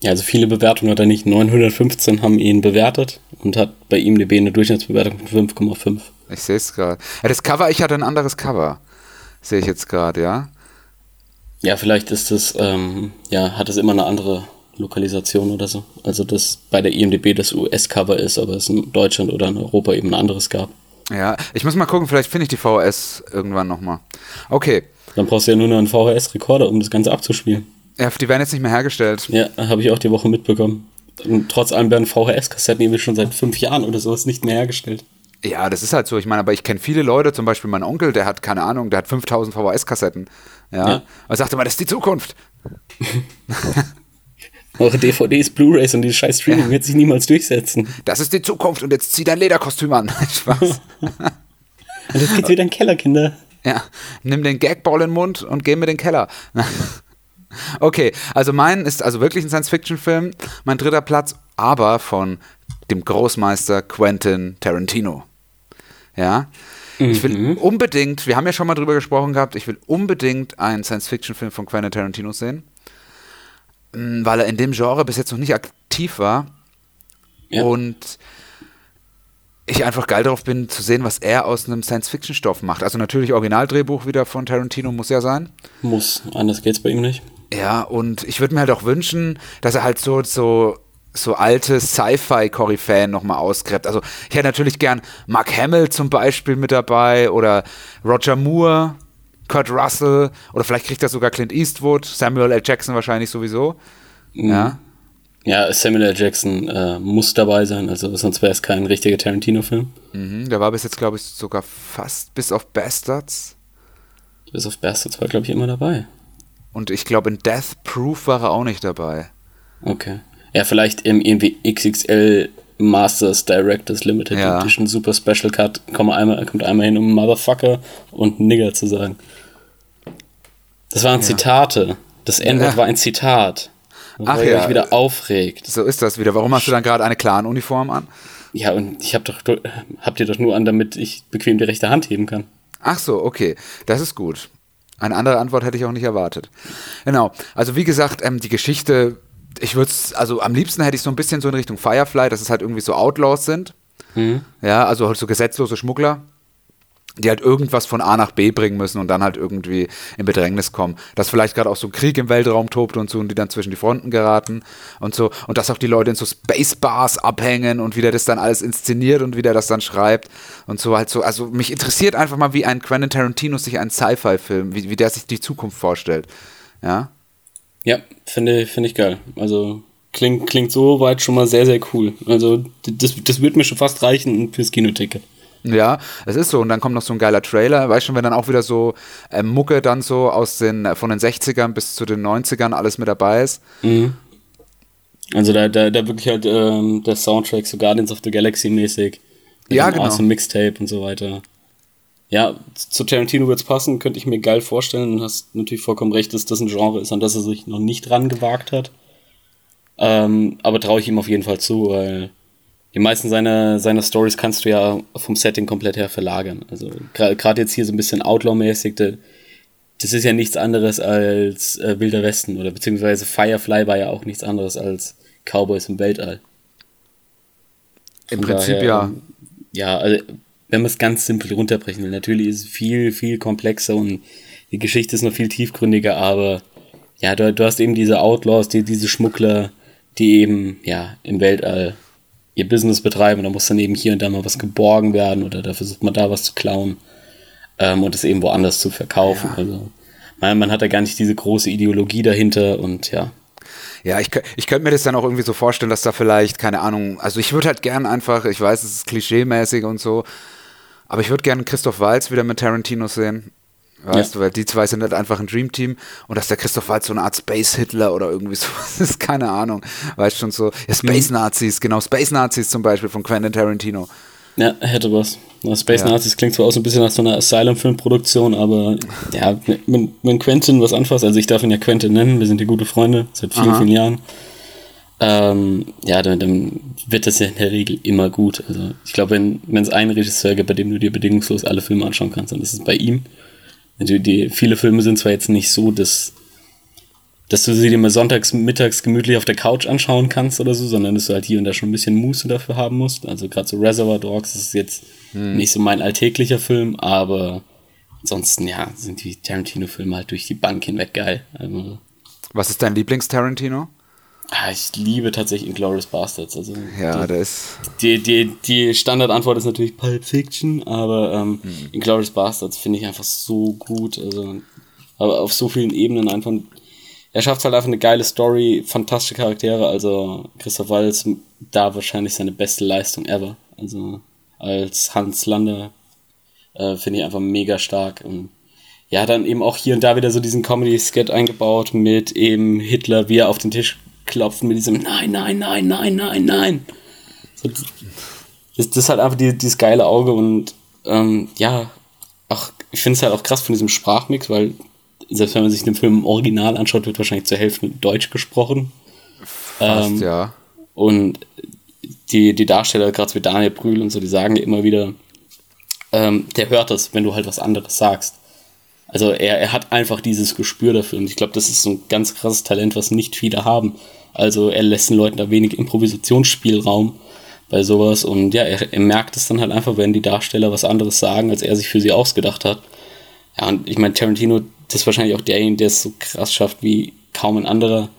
Ja, also viele Bewertungen hat er nicht. 915 haben ihn bewertet und hat bei ihm die eine Durchschnittsbewertung von 5,5. Ich sehe es gerade. Ja, das Cover, ich hatte ein anderes Cover. Sehe ich jetzt gerade, ja. Ja, vielleicht ist es, ähm, ja, hat es immer eine andere Lokalisation oder so. Also, dass bei der IMDB das US-Cover ist, aber es in Deutschland oder in Europa eben ein anderes gab. Ja, ich muss mal gucken, vielleicht finde ich die VHS irgendwann nochmal. Okay. Dann brauchst du ja nur noch einen VHS-Rekorder, um das Ganze abzuspielen. Ja, die werden jetzt nicht mehr hergestellt. Ja, habe ich auch die Woche mitbekommen. Und trotz allem werden VHS-Kassetten irgendwie schon seit fünf Jahren oder sowas nicht mehr hergestellt. Ja, das ist halt so. Ich meine, aber ich kenne viele Leute, zum Beispiel mein Onkel, der hat, keine Ahnung, der hat 5000 VHS-Kassetten. Ja. Ja. Und sagte mal, das ist die Zukunft. Eure DVDs, Blu-Rays und dieses scheiß Streaming wird sich niemals durchsetzen. Das ist die Zukunft und jetzt zieh dein Lederkostüm an. Spaß. Und jetzt geht's wieder in den Keller, Kinder. Ja, nimm den Gagball in den Mund und geh mit in den Keller. Okay, also mein ist also wirklich ein Science-Fiction-Film, mein dritter Platz, aber von dem Großmeister Quentin Tarantino. Ja, ich will unbedingt, wir haben ja schon mal drüber gesprochen gehabt, ich will unbedingt einen Science-Fiction-Film von Quentin Tarantino sehen, Mm, weil er in dem Genre bis jetzt noch nicht aktiv war Ja. und ich einfach geil darauf bin zu sehen, was er aus einem Science-Fiction-Stoff macht. Also natürlich Originaldrehbuch wieder von Tarantino muss ja sein. Muss. Anders geht's bei ihm nicht. Ja, und ich würde mir halt auch wünschen, dass er halt so, so, so alte Sci-Fi-Koryphäen nochmal ausgräbt. Also ich hätte natürlich gern Mark Hamill zum Beispiel mit dabei oder Roger Moore, Kurt Russell oder vielleicht kriegt er sogar Clint Eastwood, Samuel L. Jackson wahrscheinlich sowieso. Ja. Ja, Samuel L. Jackson äh, muss dabei sein, also sonst wäre es kein richtiger Tarantino-Film. Mhm, der war bis jetzt, glaube ich, sogar fast bis auf Bastards. Bis auf Bastards war, glaube ich, immer dabei. Und ich glaube, in Death Proof war er auch nicht dabei. Okay. Ja, vielleicht im irgendwie XXL Masters Directors Limited Ja. Edition Super Special Cut kommt einmal, kommt einmal hin, um Motherfucker und Nigger zu sagen. Das waren Zitate. Das N-Wort Ja. war ein Zitat. Ach ja. euch wieder aufregt. So ist das wieder. Warum hast du dann gerade eine Clan-Uniform an? Ja, und ich hab doch, habt ihr doch nur an, damit ich bequem die rechte Hand heben kann. Ach so, okay. Das ist gut. Eine andere Antwort hätte ich auch nicht erwartet. Genau. Also wie gesagt, ähm, die Geschichte, ich würde es, also am liebsten hätte ich so ein bisschen so in Richtung Firefly, dass es halt irgendwie so Outlaws sind. Ja, also halt so gesetzlose Schmuggler. Die halt irgendwas von A nach B bringen müssen und dann halt irgendwie in Bedrängnis kommen. Dass vielleicht gerade auch so ein Krieg im Weltraum tobt und so und die dann zwischen die Fronten geraten und so. Und dass auch die Leute in so Spacebars abhängen und wie der das dann alles inszeniert und wie der das dann schreibt und so halt so. Also mich interessiert einfach mal, wie ein Quentin Tarantino sich einen Sci-Fi-Film, wie, wie der sich die Zukunft vorstellt. Ja. Ja, finde find ich geil. Also klingt, klingt so weit schon mal sehr, sehr cool. Also das, das wird mir schon fast reichen fürs Kinoticket. Ja, es ist so. Und dann kommt noch so ein geiler Trailer. Weißt du, wenn dann auch wieder so äh, Mucke dann so aus den, äh, von den 60ern bis zu den 90ern alles mit dabei ist. Mhm. Also da, da, da wirklich halt ähm, der Soundtrack so Guardians of the Galaxy mäßig. Ja, genau. Awesome Mixtape und so weiter. Ja, zu Tarantino wird's passen, könnte ich mir geil vorstellen. Du hast natürlich vollkommen recht, dass das ein Genre ist, an das er sich noch nicht dran gewagt hat. Ähm, aber traue ich ihm auf jeden Fall zu, weil die meisten seiner, seiner Stories kannst du ja vom Setting komplett her verlagern. Also gerade jetzt hier so ein bisschen Outlaw-mäßig, das ist ja nichts anderes als äh, Wilder Westen oder beziehungsweise Firefly war ja auch nichts anderes als Cowboys im Weltall. Im Prinzip daher, ja. Ja, also wenn man es ganz simpel runterbrechen will, natürlich ist es viel, viel komplexer und die Geschichte ist noch viel tiefgründiger, aber ja, du, du hast eben diese Outlaws, die, diese Schmuggler, die eben ja im Weltall ihr Business betreiben und da muss dann eben hier und da mal was geborgen werden oder da versucht man da was zu klauen ähm, und es eben woanders zu verkaufen. Ja. Also man, man hat da gar nicht diese große Ideologie dahinter und ja. Ja, ich, ich könnte mir das dann auch irgendwie so vorstellen, dass da vielleicht, keine Ahnung, also ich würde halt gern einfach, ich weiß, es ist klischee-mäßig und so, aber ich würde gerne Christoph Walz wieder mit Tarantino sehen. Weißt ja. du, weil die zwei sind halt einfach ein Dreamteam und dass der Christoph Waltz so eine Art Space-Hitler oder irgendwie sowas ist, keine Ahnung. Weißt du schon so, ja, Space-Nazis, genau, Space-Nazis zum Beispiel von Quentin Tarantino. Ja, hätte was. Space ja. Nazis klingt zwar auch so ein bisschen nach so einer Asylum-Filmproduktion, aber ja, wenn, wenn Quentin was anfasst, also ich darf ihn ja Quentin nennen, wir sind ja gute Freunde seit vielen, Aha. vielen Jahren. Ähm, ja, dann, dann, wird das ja in der Regel immer gut. Also ich glaube, wenn es einen Regisseur gibt, bei dem du dir bedingungslos alle Filme anschauen kannst, dann ist es bei ihm. Die, die, viele Filme sind zwar jetzt nicht so, dass, dass du sie dir mal sonntags, mittags gemütlich auf der Couch anschauen kannst oder so, sondern dass du halt hier und da schon ein bisschen Muße dafür haben musst. Also gerade so Reservoir Dogs ist jetzt hm. nicht so mein alltäglicher Film, aber ansonsten, ja, sind die Tarantino-Filme halt durch die Bank hinweg geil. Also, Was ist dein Lieblings-Tarantino? Ah, ich liebe tatsächlich Inglourious Bastards. Also ja, die, ist. Die, die, die Standardantwort ist natürlich Pulp Fiction, aber ähm, mhm. Inglourious Bastards finde ich einfach so gut. Also, aber auf so vielen Ebenen einfach. Er schafft halt einfach eine geile Story, fantastische Charaktere. Also Christoph Waltz da wahrscheinlich seine beste Leistung ever. Also als Hans Lander äh, finde ich einfach mega stark. Und ja, dann eben auch hier und da wieder so diesen Comedy-Skit eingebaut mit eben Hitler, wie er auf den Tisch klopfen mit diesem Nein, nein, nein, nein, nein, nein. das, das ist halt einfach die, dieses geile Auge und ähm, ja, ach, ich finde es halt auch krass von diesem Sprachmix, weil selbst wenn man sich den Film im Original anschaut, wird wahrscheinlich zur Hälfte Deutsch gesprochen. Fast, ähm, ja. Und die, die Darsteller, gerade wie Daniel Brühl und so, die sagen ja immer wieder, ähm, der hört das, wenn du halt was anderes sagst. Also er, er hat einfach dieses Gespür dafür und ich glaube, das ist so ein ganz krasses Talent, was nicht viele haben. Also er lässt den Leuten da wenig Improvisationsspielraum bei sowas. Und ja, er, er merkt es dann halt einfach, wenn die Darsteller was anderes sagen, als er sich für sie ausgedacht hat. Ja, und ich meine, Tarantino, das ist wahrscheinlich auch derjenige, der es so krass schafft wie kaum ein anderer,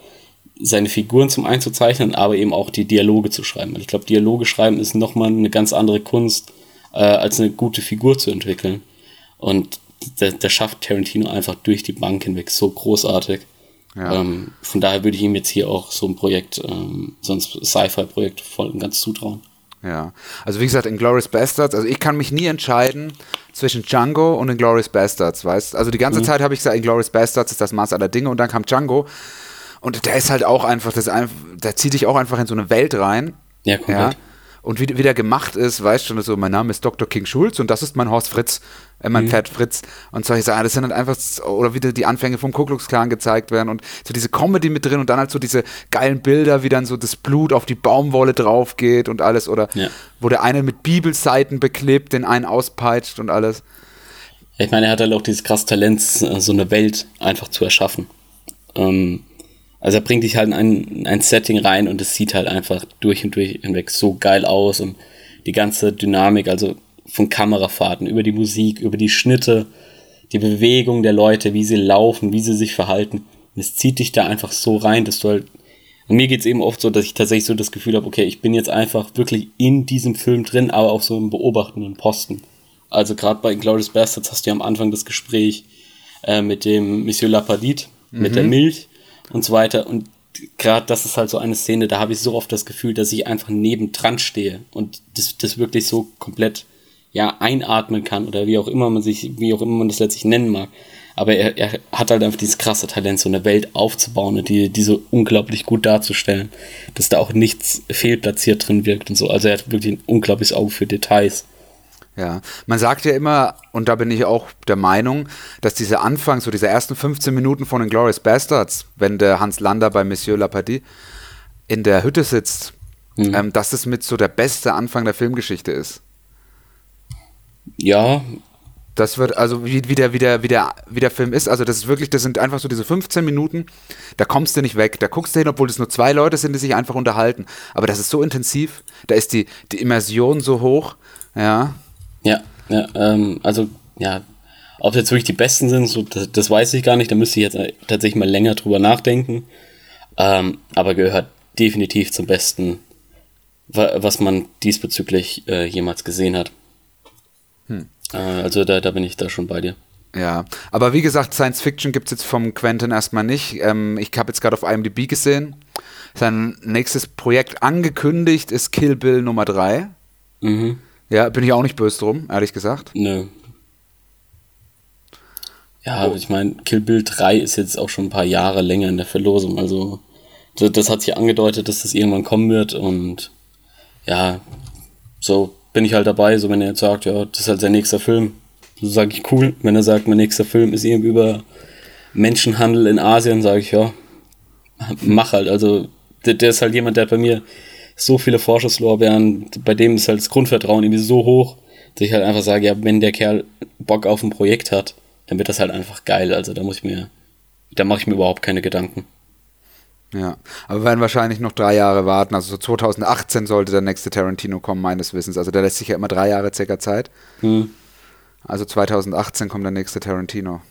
seine Figuren zum einzuzeichnen, aber eben auch die Dialoge zu schreiben. Ich glaube, Dialoge schreiben ist nochmal eine ganz andere Kunst, äh, als eine gute Figur zu entwickeln. Und der schafft Tarantino einfach durch die Bank hinweg so großartig. Ja. Ähm, von daher würde ich ihm jetzt hier auch so ein Projekt, ähm, so ein Sci-Fi-Projekt voll und ganz zutrauen. Ja, also wie gesagt, in Glorious Bastards, also ich kann mich nie entscheiden zwischen Django und in Glorious Bastards, weißt Also die ganze mhm. Zeit habe ich gesagt, in Glorious Bastards ist das Maß aller Dinge und dann kam Django und der ist halt auch einfach, das einfach, der zieht dich auch einfach in so eine Welt rein. Ja, komplett. Ja? Und wie, wie der gemacht ist, weißt du schon, so, mein Name ist Dr. King Schulz und das ist mein Horst Fritz, äh, mein mhm. Pferd Fritz. Und solche Sachen, das sind halt einfach, oder wie die Anfänge vom Ku Klux Klan gezeigt werden und so diese Comedy mit drin und dann halt so diese geilen Bilder, wie dann so das Blut auf die Baumwolle drauf geht und alles. Oder ja. wo der eine mit Bibelseiten beklebt, den einen auspeitscht und alles. Ich meine, er hat halt auch dieses krasse Talent, so eine Welt einfach zu erschaffen. Ähm, also er bringt dich halt in ein, ein Setting rein und es sieht halt einfach durch und durch hinweg so geil aus und die ganze Dynamik, also von Kamerafahrten, über die Musik, über die Schnitte, die Bewegung der Leute, wie sie laufen, wie sie sich verhalten. Und es zieht dich da einfach so rein, dass du halt. Und mir geht's eben oft so, dass ich tatsächlich so das Gefühl habe, okay, ich bin jetzt einfach wirklich in diesem Film drin, aber auch so im beobachtenden Posten. Also gerade bei Glorious Bastards hast du ja am Anfang das Gespräch äh, mit dem Monsieur Lapadite, mhm. mit der mhm. Milch und so weiter. Und gerade das ist halt so eine Szene, da habe ich so oft das Gefühl, dass ich einfach nebendran stehe und das, das wirklich so komplett ja einatmen kann oder wie auch immer man sich, wie auch immer man das letztlich nennen mag. Aber er, er hat halt einfach dieses krasse Talent, so eine Welt aufzubauen und die, die so unglaublich gut darzustellen, dass da auch nichts fehlplatziert drin wirkt und so. Also er hat wirklich ein unglaubliches Auge für Details. Ja, man sagt ja immer, und da bin ich auch der Meinung, dass diese Anfang, so diese ersten 15 Minuten von den Glorious Bastards, wenn der Hans Lander bei Monsieur Lapadie in der Hütte sitzt, mhm. ähm, dass es mit so der beste Anfang der Filmgeschichte ist. Ja. Das wird, also wie, wie, der, wie, der, wie, der, wie der Film ist, also das ist wirklich, das sind einfach so diese 15 Minuten, da kommst du nicht weg. Da guckst du hin, obwohl es nur zwei Leute sind, die sich einfach unterhalten. Aber das ist so intensiv, da ist die, die Immersion so hoch, ja. Ja, ja ähm, also ja, ob jetzt wirklich die besten sind, so, das, das, weiß ich gar nicht. Da müsste ich jetzt tatsächlich mal länger drüber nachdenken. Ähm, aber gehört definitiv zum Besten, was man diesbezüglich äh, jemals gesehen hat. Hm. Äh, also da, da bin ich da schon bei dir. Ja, aber wie gesagt, Science Fiction gibt es jetzt vom Quentin erstmal nicht. Ähm, ich habe jetzt gerade auf IMDb gesehen. Sein nächstes Projekt angekündigt ist Kill Bill Nummer 3. Mhm. Ja, bin ich auch nicht böse drum, ehrlich gesagt. Nö. Ja, oh. ich meine, Kill Bill 3 ist jetzt auch schon ein paar Jahre länger in der Verlosung. Also, das, das hat sich angedeutet, dass das irgendwann kommen wird. Und ja, so bin ich halt dabei. So, wenn er jetzt sagt, ja, das ist halt sein nächster Film, so sage ich cool. Wenn er sagt, mein nächster Film ist irgendwie über Menschenhandel in Asien, sage ich, ja, mach halt. Also, der, der ist halt jemand, der hat bei mir so viele Vorschusslorbeeren, bei dem ist halt das Grundvertrauen irgendwie so hoch, dass ich halt einfach sage, ja, wenn der Kerl Bock auf ein Projekt hat, dann wird das halt einfach geil. Also da muss ich mir, da mache ich mir überhaupt keine Gedanken. Ja, aber wir werden wahrscheinlich noch drei Jahre warten. Also so 2018 sollte der nächste Tarantino kommen, meines Wissens. Also der lässt sich ja immer drei Jahre circa Zeit. Hm. Also 2018 kommt der nächste Tarantino.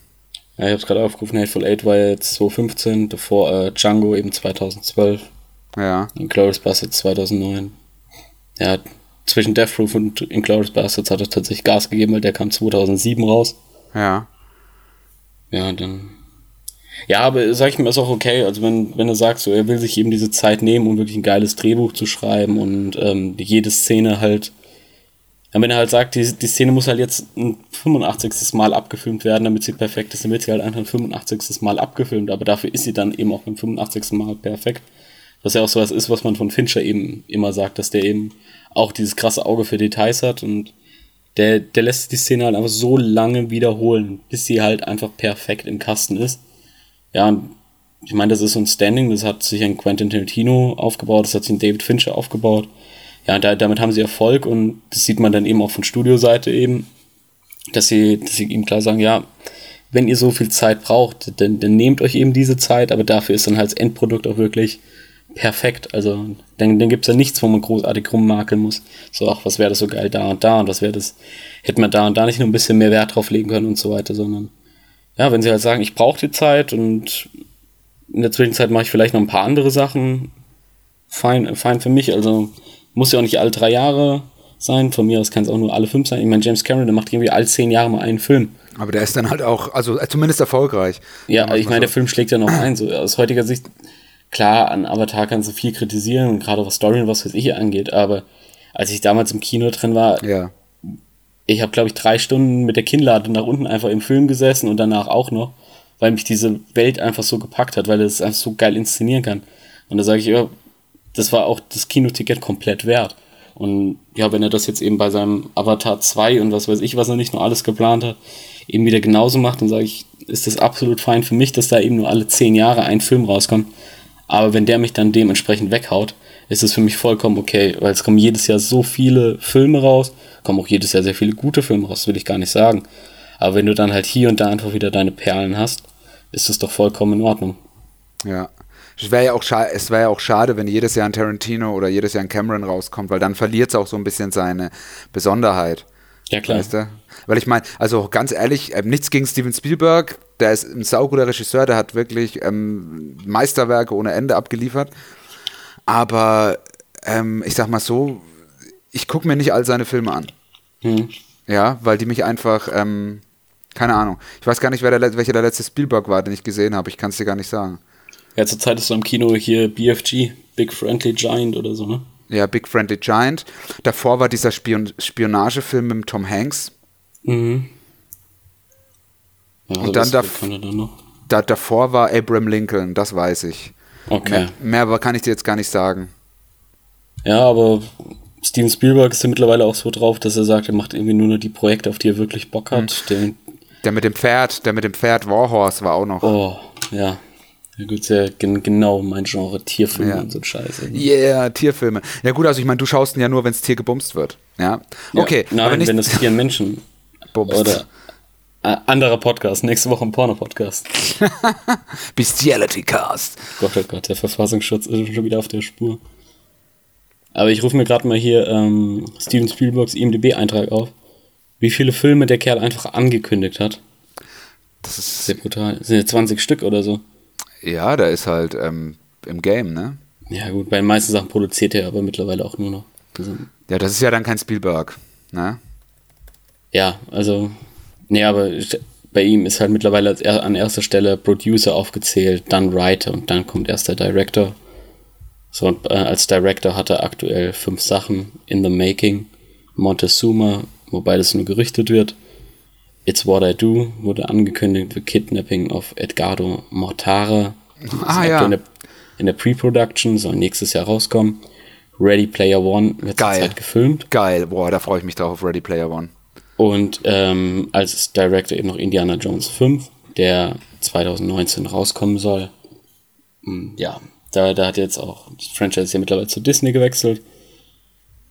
Ja, ich habe es gerade aufgerufen, Hateful Eight war jetzt 2015, davor äh, Django eben 2012. Ja. Inglourious Bastards 2009. Ja, zwischen Death Proof und Inglourious Bastards hat er tatsächlich Gas gegeben, weil der kam 2007 raus. Ja. Ja, dann. Ja, aber sag ich mir, ist auch okay. Also, wenn, wenn er sagt, so, er will sich eben diese Zeit nehmen, um wirklich ein geiles Drehbuch zu schreiben und ähm, jede Szene halt. Ja, wenn er halt sagt, die, die Szene muss halt jetzt ein 85. Mal abgefilmt werden, damit sie perfekt ist, dann wird sie halt einfach ein 85. Mal abgefilmt, aber dafür ist sie dann eben auch beim 85. Mal perfekt. Was ja auch sowas ist, was man von Fincher eben immer sagt, dass der eben auch dieses krasse Auge für Details hat und der, der lässt die Szene halt einfach so lange wiederholen, bis sie halt einfach perfekt im Kasten ist. Ja, und ich meine, das ist so ein Standing, das hat sich ein Quentin Tarantino aufgebaut, das hat sich ein David Fincher aufgebaut. Ja, und da, damit haben sie Erfolg und das sieht man dann eben auch von Studioseite eben, dass sie, dass sie ihm klar sagen, ja, wenn ihr so viel Zeit braucht, dann, dann nehmt euch eben diese Zeit, aber dafür ist dann halt das Endprodukt auch wirklich perfekt. Also dann, dann gibt es ja nichts, wo man großartig rummakeln muss. So, ach, was wäre das so geil da und da und was wäre das, hätte man da und da nicht nur ein bisschen mehr Wert drauf legen können und so weiter, sondern ja, wenn sie halt sagen, ich brauche die Zeit und in der Zwischenzeit mache ich vielleicht noch ein paar andere Sachen, fein, fein für mich. Also muss ja auch nicht alle drei Jahre sein. Von mir aus kann es auch nur alle fünf sein. Ich meine, James Cameron, der macht irgendwie alle zehn Jahre mal einen Film. Aber der ist dann halt auch, also zumindest erfolgreich. Ja, ich meine, so. der Film schlägt ja noch ein. So aus heutiger Sicht klar, an Avatar kannst du viel kritisieren und gerade was Story und was weiß ich angeht, aber als ich damals im Kino drin war, ja. ich habe, glaube ich, drei Stunden mit der Kinnlade nach unten einfach im Film gesessen und danach auch noch, weil mich diese Welt einfach so gepackt hat, weil es einfach so geil inszenieren kann. Und da sage ich, ja, das war auch das Kinoticket komplett wert. Und ja, wenn er das jetzt eben bei seinem Avatar 2 und was weiß ich, was er nicht nur alles geplant hat, eben wieder genauso macht, dann sage ich, ist das absolut fein für mich, dass da eben nur alle zehn Jahre ein Film rauskommt. Aber wenn der mich dann dementsprechend weghaut, ist es für mich vollkommen okay, weil es kommen jedes Jahr so viele Filme raus, kommen auch jedes Jahr sehr viele gute Filme raus, will ich gar nicht sagen. Aber wenn du dann halt hier und da einfach wieder deine Perlen hast, ist es doch vollkommen in Ordnung. Ja. Es wäre ja, wär ja auch schade, wenn jedes Jahr ein Tarantino oder jedes Jahr ein Cameron rauskommt, weil dann verliert es auch so ein bisschen seine Besonderheit. Ja, klar. Weißt du? Weil ich meine, also ganz ehrlich, ähm, nichts gegen Steven Spielberg, der ist ein sauguter Regisseur, der hat wirklich ähm, Meisterwerke ohne Ende abgeliefert. Aber ähm, ich sag mal so, ich gucke mir nicht all seine Filme an. Hm. Ja, weil die mich einfach, ähm, keine Ahnung. Ich weiß gar nicht, wer der, welcher der letzte Spielberg war, den ich gesehen habe. Ich kann es dir gar nicht sagen. Ja, zurzeit ist so im Kino hier BFG, Big Friendly Giant oder so, ne? Ja, Big Friendly Giant. Davor war dieser Spion Spionagefilm mit Tom Hanks. Mhm. Ja, Und dann noch. Da, davor war Abraham Lincoln, das weiß ich. Okay. Mehr, mehr kann ich dir jetzt gar nicht sagen. Ja, aber Steven Spielberg ist ja mittlerweile auch so drauf, dass er sagt, er macht irgendwie nur noch die Projekte, auf die er wirklich Bock hat. Den, Der mit dem Pferd, der mit dem Pferd Warhorse war auch noch. oh, ja. Ja gut, sehr gen genau mein Genre, Tierfilme Ja. und so Scheiße. Yeah, Tierfilme. Ja gut, also ich meine, du schaust ihn ja nur, wenn das Tier gebumst wird. Ja. Ja, Okay, Nein, aber nicht wenn das Tier Menschen bumst. oder äh, anderer Podcast, nächste Woche ein Porno-Podcast. Bestiality Cast. Gott, oh Gott, der Verfassungsschutz ist schon wieder auf der Spur. Aber ich rufe mir gerade mal hier ähm, Steven Spielbergs IMDb-Eintrag auf, wie viele Filme der Kerl einfach angekündigt hat. Das ist, Sehr brutal. Das sind ja 20 Stück oder so. Ja, der ist halt ähm, im Game, ne? Ja gut, bei den meisten Sachen produziert er aber mittlerweile auch nur noch. Also, Ja, das ist ja dann kein Spielberg, ne? ja, also, nee, aber bei ihm ist halt mittlerweile er, an erster Stelle Producer aufgezählt, dann Writer und dann kommt erst der Director. So, und äh, als Director hat er aktuell fünf Sachen in the making. Montezuma, wobei das nur gerichtet wird. It's What I Do wurde angekündigt, The Kidnapping of Edgardo Mortara. Ah, ja. In der, der Pre-Production, soll nächstes Jahr rauskommen. Ready Player One wird Geil. gefilmt. Geil, boah, da freue ich mich drauf auf Ready Player One. Und ähm, als Director eben noch Indiana Jones 5, der 2019 rauskommen soll. Hm, Ja, da, da hat jetzt auch das Franchise ja mittlerweile zu Disney gewechselt.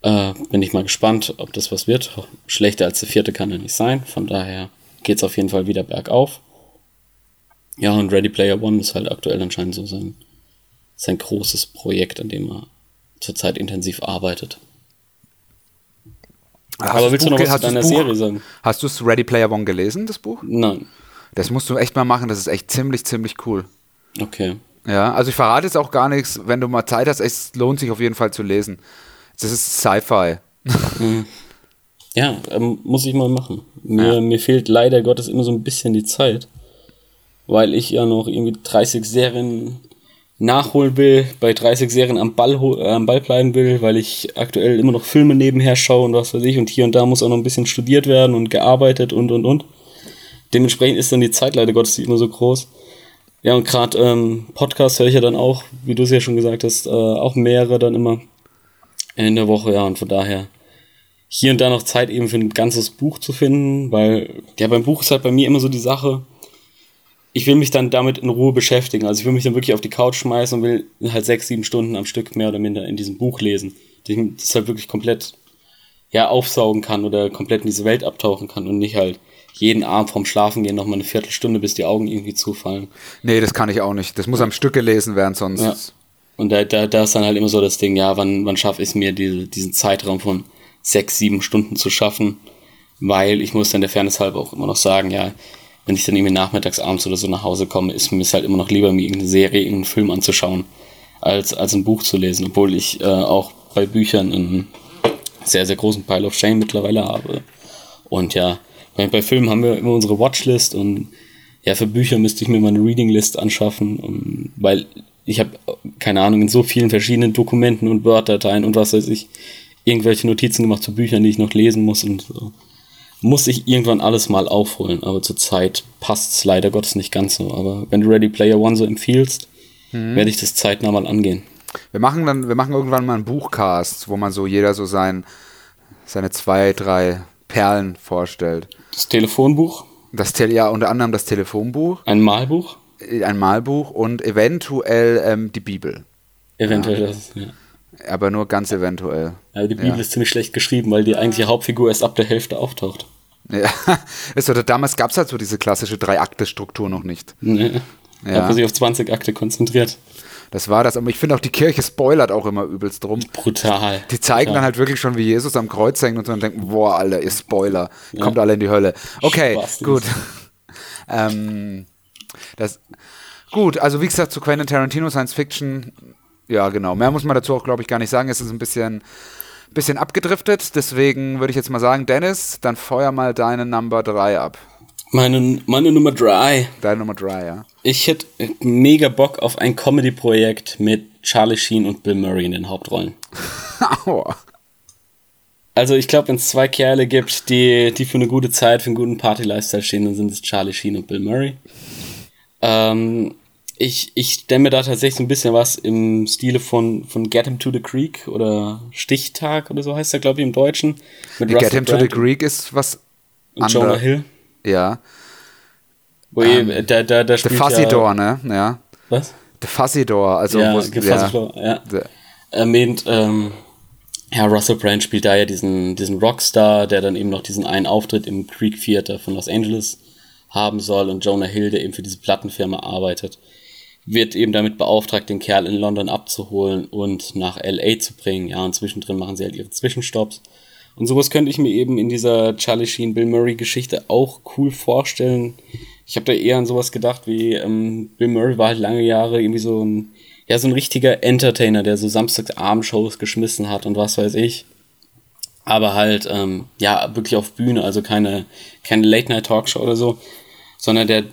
Äh, bin ich mal gespannt, ob das was wird. Schlechter als der vierte kann er nicht sein. Von daher geht es auf jeden Fall wieder bergauf. Ja, und Ready Player One ist halt aktuell anscheinend so sein, sein großes Projekt, an dem er zurzeit intensiv arbeitet. Hast Aber willst du noch was zu deiner Serie sagen? Hast du es Ready Player One gelesen, das Buch? Nein. Das musst du echt mal machen, das ist echt ziemlich, ziemlich cool. Okay. Ja, also ich verrate jetzt auch gar nichts, wenn du mal Zeit hast, es lohnt sich auf jeden Fall zu lesen. Das ist Sci-Fi. Ja, ähm, muss ich mal machen. Mir, mir fehlt leider Gottes immer so ein bisschen die Zeit, weil ich ja noch irgendwie 30 Serien nachholen will, bei 30 Serien am Ball, äh, am Ball bleiben will, weil ich aktuell immer noch Filme nebenher schaue und was weiß ich und hier und da muss auch noch ein bisschen studiert werden und gearbeitet und und und. Dementsprechend ist dann die Zeit leider Gottes immer so groß. Ja, und gerade ähm, Podcast höre ich ja dann auch, wie du es ja schon gesagt hast, äh, auch mehrere dann immer in der Woche, ja, und von daher hier und da noch Zeit eben für ein ganzes Buch zu finden, weil ja beim Buch ist halt bei mir immer so die Sache, ich will mich dann damit in Ruhe beschäftigen. Also ich will mich dann wirklich auf die Couch schmeißen und will halt sechs, sieben Stunden am Stück mehr oder minder in diesem Buch lesen. dass ich Das halt wirklich komplett ja aufsaugen kann oder komplett in diese Welt abtauchen kann und nicht halt jeden Abend vorm Schlafen gehen noch mal eine Viertelstunde, bis die Augen irgendwie zufallen. Nee, das kann ich auch nicht. Das muss am Stück gelesen werden, sonst. Ja. Und da, da, da ist dann halt immer so das Ding, ja, wann, wann schaffe ich es mir, diese, diesen Zeitraum von sechs, sieben Stunden zu schaffen? Weil ich muss dann der Fairness halber auch immer noch sagen, ja, wenn ich dann irgendwie nachmittags, abends oder so nach Hause komme, ist mir es halt immer noch lieber, mir irgendeine Serie, irgendeinen Film anzuschauen, als, als ein Buch zu lesen. Obwohl ich äh, auch bei Büchern einen sehr, sehr großen Pile of Shame mittlerweile habe. Und ja, bei, bei Filmen haben wir immer unsere Watchlist und ja, für Bücher müsste ich mir mal eine Reading List anschaffen, und, weil ich habe, keine Ahnung, in so vielen verschiedenen Dokumenten und Word-Dateien und was weiß ich, irgendwelche Notizen gemacht zu Büchern, die ich noch lesen muss und so. Muss ich irgendwann alles mal aufholen, aber zurzeit passt es leider Gottes nicht ganz so. Aber wenn du Ready Player One so empfiehlst, werde ich das zeitnah mal angehen. Wir machen dann, wir machen irgendwann mal einen Buchcast, wo man so jeder so sein, seine zwei, drei Perlen vorstellt. Das Telefonbuch, Das Tel ja unter anderem das Telefonbuch, ein Malbuch, ein Malbuch und eventuell ähm, die Bibel. eventuell das. Ja. Aber nur ganz eventuell. Also die Bibel Ja. ist ziemlich schlecht geschrieben, weil die eigentliche Hauptfigur erst ab der Hälfte auftaucht. Ja. Ist oder damals gab es halt so diese klassische Drei-Akte-Struktur noch nicht. Ne? Ja. Hat man sich auf 20 Akte konzentriert. Das war das. Aber ich finde auch, die Kirche spoilert auch immer übelst drum. Brutal. Die zeigen Brutal. dann halt wirklich schon, wie Jesus am Kreuz hängt und dann denken, boah, Alter, ihr Spoiler. Kommt alle in die Hölle. Okay, Spastis. gut. ähm, das, gut, also wie gesagt, zu Quentin Tarantino Science Fiction, ja genau. Mehr muss man dazu auch, glaube ich, gar nicht sagen. Es ist ein bisschen, bisschen abgedriftet. Deswegen würde ich jetzt mal sagen, Dennis, dann feuer mal deine Number 3 ab. Meine, meine Nummer drei. Deine Nummer 3, ja. Ich hätte mega Bock auf ein Comedy-Projekt mit Charlie Sheen und Bill Murray in den Hauptrollen. Aua. Also ich glaube, wenn es zwei Kerle gibt, die, die für eine gute Zeit, für einen guten Party-Lifestyle stehen, dann sind es Charlie Sheen und Bill Murray. Ähm, ich ich stelle mir da tatsächlich so ein bisschen was im Stile von, von Get Him to the Creek oder Stichtag oder so heißt er, glaube ich, im Deutschen. Mit Get Russell Him to the Greek ist was und Jonah anderes. Hill. Ja. Wo ähm, da, da, da The spielt Fuzzy ja, Door, ne? Ja. Was? The Fuzzy Door, also ja, wo's- Fuzzy ja. Door, ja. The- erwähnt, ähm, ja, Russell Brand spielt da ja diesen, diesen Rockstar, der dann eben noch diesen einen Auftritt im Creek Theater von Los Angeles haben soll und Jonah Hill, der eben für diese Plattenfirma arbeitet, wird eben damit beauftragt, den Kerl in London abzuholen und nach LA zu bringen. Ja, und zwischendrin machen sie halt ihre Zwischenstopps. Und sowas könnte ich mir eben in dieser Charlie Sheen, Bill Murray Geschichte auch cool vorstellen. Ich habe da eher an sowas gedacht, wie ähm, Bill Murray war halt lange Jahre irgendwie so ein, ja, so ein richtiger Entertainer, der so Samstagsabend-Shows geschmissen hat und was weiß ich. Aber halt, ähm, ja, wirklich auf Bühne, also keine, keine Late-Night-Talkshow oder so, sondern der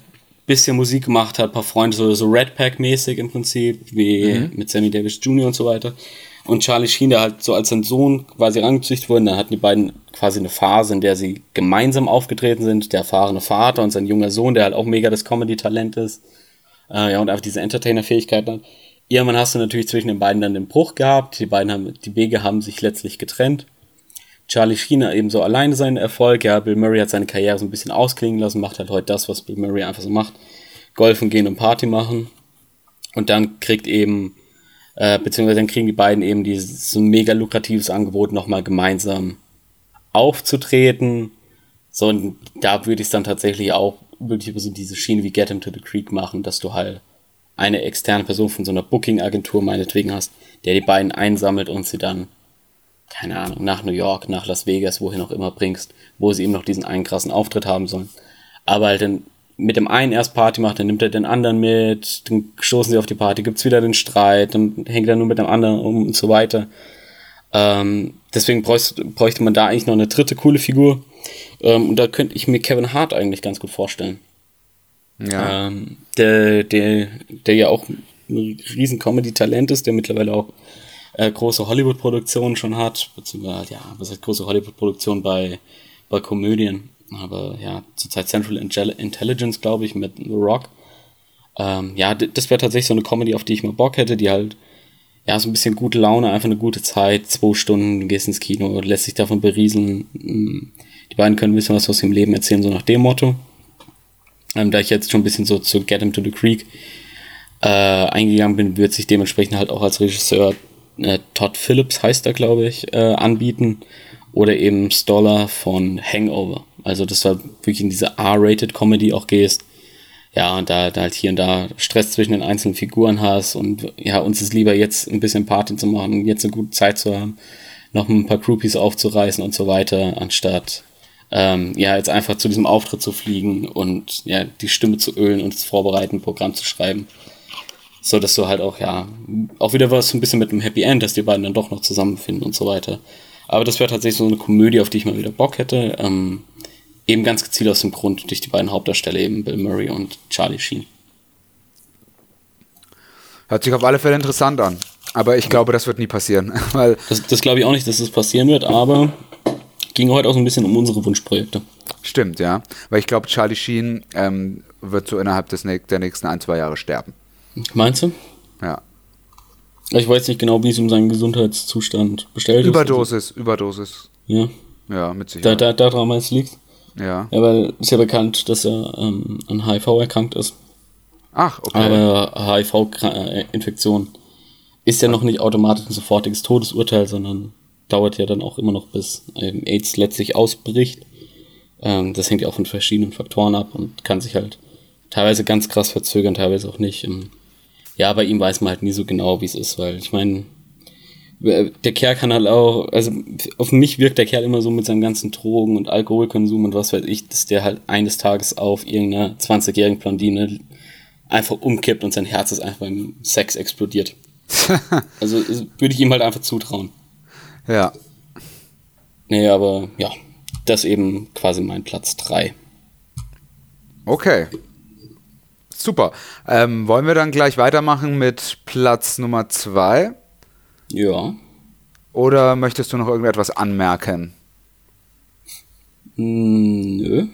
bisschen Musik gemacht hat, paar Freunde, so, so Red Pack-mäßig im Prinzip, wie mit Sammy Davis Jr. und so weiter. Und Charlie Sheen, der halt so als sein Sohn quasi rangezüchtet wurde, dann hatten die beiden quasi eine Phase, in der sie gemeinsam aufgetreten sind, der erfahrene Vater und sein junger Sohn, der halt auch mega das Comedy-Talent ist, äh, ja, und einfach diese Entertainer-Fähigkeiten hat. Irgendwann hast du natürlich zwischen den beiden dann den Bruch gehabt, die beiden haben, die Wege haben sich letztlich getrennt. Charlie Sheen hat eben so alleine seinen Erfolg. Ja, Bill Murray hat seine Karriere so ein bisschen ausklingen lassen, macht halt heute das, was Bill Murray einfach so macht. Golfen gehen und Party machen. Und dann kriegt eben, äh, beziehungsweise dann kriegen die beiden eben dieses so mega lukratives Angebot, nochmal gemeinsam aufzutreten. So, und da würde ich es dann tatsächlich auch wirklich über so diese Schiene wie Get Him to the Creek machen, dass du halt eine externe Person von so einer Booking-Agentur meinetwegen hast, der die beiden einsammelt und sie dann keine Ahnung, nach New York, nach Las Vegas, wohin auch immer bringst, wo sie eben noch diesen einen krassen Auftritt haben sollen. Aber halt dann mit dem einen erst Party macht, dann nimmt er den anderen mit, dann stoßen sie auf die Party, gibt's wieder den Streit, dann hängt er nur mit dem anderen um und so weiter. Ähm, deswegen bräuchte, bräuchte man da eigentlich noch eine dritte coole Figur. Ähm, und da könnte ich mir Kevin Hart eigentlich ganz gut vorstellen. Ja. Ähm, der, der, der ja auch ein riesen Comedy-Talent ist, der mittlerweile auch äh, große Hollywood-Produktionen schon hat, beziehungsweise, ja, was heißt große Hollywood-Produktion bei, bei Komödien, aber ja, zurzeit Central Intelligence, glaube ich, mit The Rock. Ähm, ja, das wäre tatsächlich so eine Comedy, auf die ich mal Bock hätte, die halt, ja, so ein bisschen gute Laune, einfach eine gute Zeit, zwei Stunden, gehst ins Kino, lässt sich davon berieseln. Mm, Die beiden können ein bisschen was aus ihrem Leben erzählen, so nach dem Motto. Ähm, da ich jetzt schon ein bisschen so zu Get Him to the Creek äh, eingegangen bin, wird sich dementsprechend halt auch als Regisseur äh, Todd Phillips, heißt er, glaube ich, äh, anbieten. Oder eben Stoller von Hangover. Also, dass du wirklich in diese R-Rated Comedy auch gehst. Ja, und da, da halt hier und da Stress zwischen den einzelnen Figuren hast und ja, uns ist lieber jetzt ein bisschen Party zu machen, jetzt eine gute Zeit zu haben, noch ein paar Groupies aufzureißen und so weiter, anstatt ähm, ja, jetzt einfach zu diesem Auftritt zu fliegen und ja, die Stimme zu ölen und das vorbereiten, Programm zu schreiben. So dass du halt auch, ja, auch wieder was so ein bisschen mit einem Happy End, dass die beiden dann doch noch zusammenfinden und so weiter. Aber das wäre tatsächlich so eine Komödie, auf die ich mal wieder Bock hätte. Ähm, eben ganz gezielt aus dem Grund durch die beiden Hauptdarsteller, eben Bill Murray und Charlie Sheen. Hört sich auf alle Fälle interessant an. Aber ich glaube, das wird nie passieren. Weil, Das, das glaube ich auch nicht, dass das passieren wird, aber ging heute auch so ein bisschen um unsere Wunschprojekte. stimmt, ja. Weil ich glaube, Charlie Sheen ähm, wird so innerhalb des, der nächsten ein, zwei Jahre sterben. Meinst du? Ja. Ich weiß nicht genau, wie es um seinen Gesundheitszustand bestellt Überdosis, Überdosis. ist. Ja. Ja, mit Da, Sicherheit. da, daran meinst du liegt. Ja. Ja, weil ist ja bekannt, dass er ähm, an HIV erkrankt ist. Ach, okay. Aber HIV-Infektion ist ja noch nicht automatisch ein sofortiges Todesurteil, sondern dauert ja dann auch immer noch, bis AIDS letztlich ausbricht. Ähm, das hängt ja auch von verschiedenen Faktoren ab und kann sich halt teilweise ganz krass verzögern, teilweise auch nicht. Ähm, ja, bei ihm weiß man halt nie so genau, wie es ist, weil ich meine, der Kerl kann halt auch, also auf mich wirkt der Kerl immer so mit seinem ganzen Drogen und Alkoholkonsum und was weiß ich, dass der halt eines Tages auf irgendeiner 20-jährigen Blondine einfach umkippt und sein Herz ist einfach beim Sex explodiert. also würde ich ihm halt einfach zutrauen. Ja. Nee, aber ja, das eben quasi mein Platz 3. Okay. Super. Ähm, wollen wir dann gleich weitermachen mit Platz Nummer 2? Ja. Oder möchtest du noch irgendetwas anmerken? Hm, nö.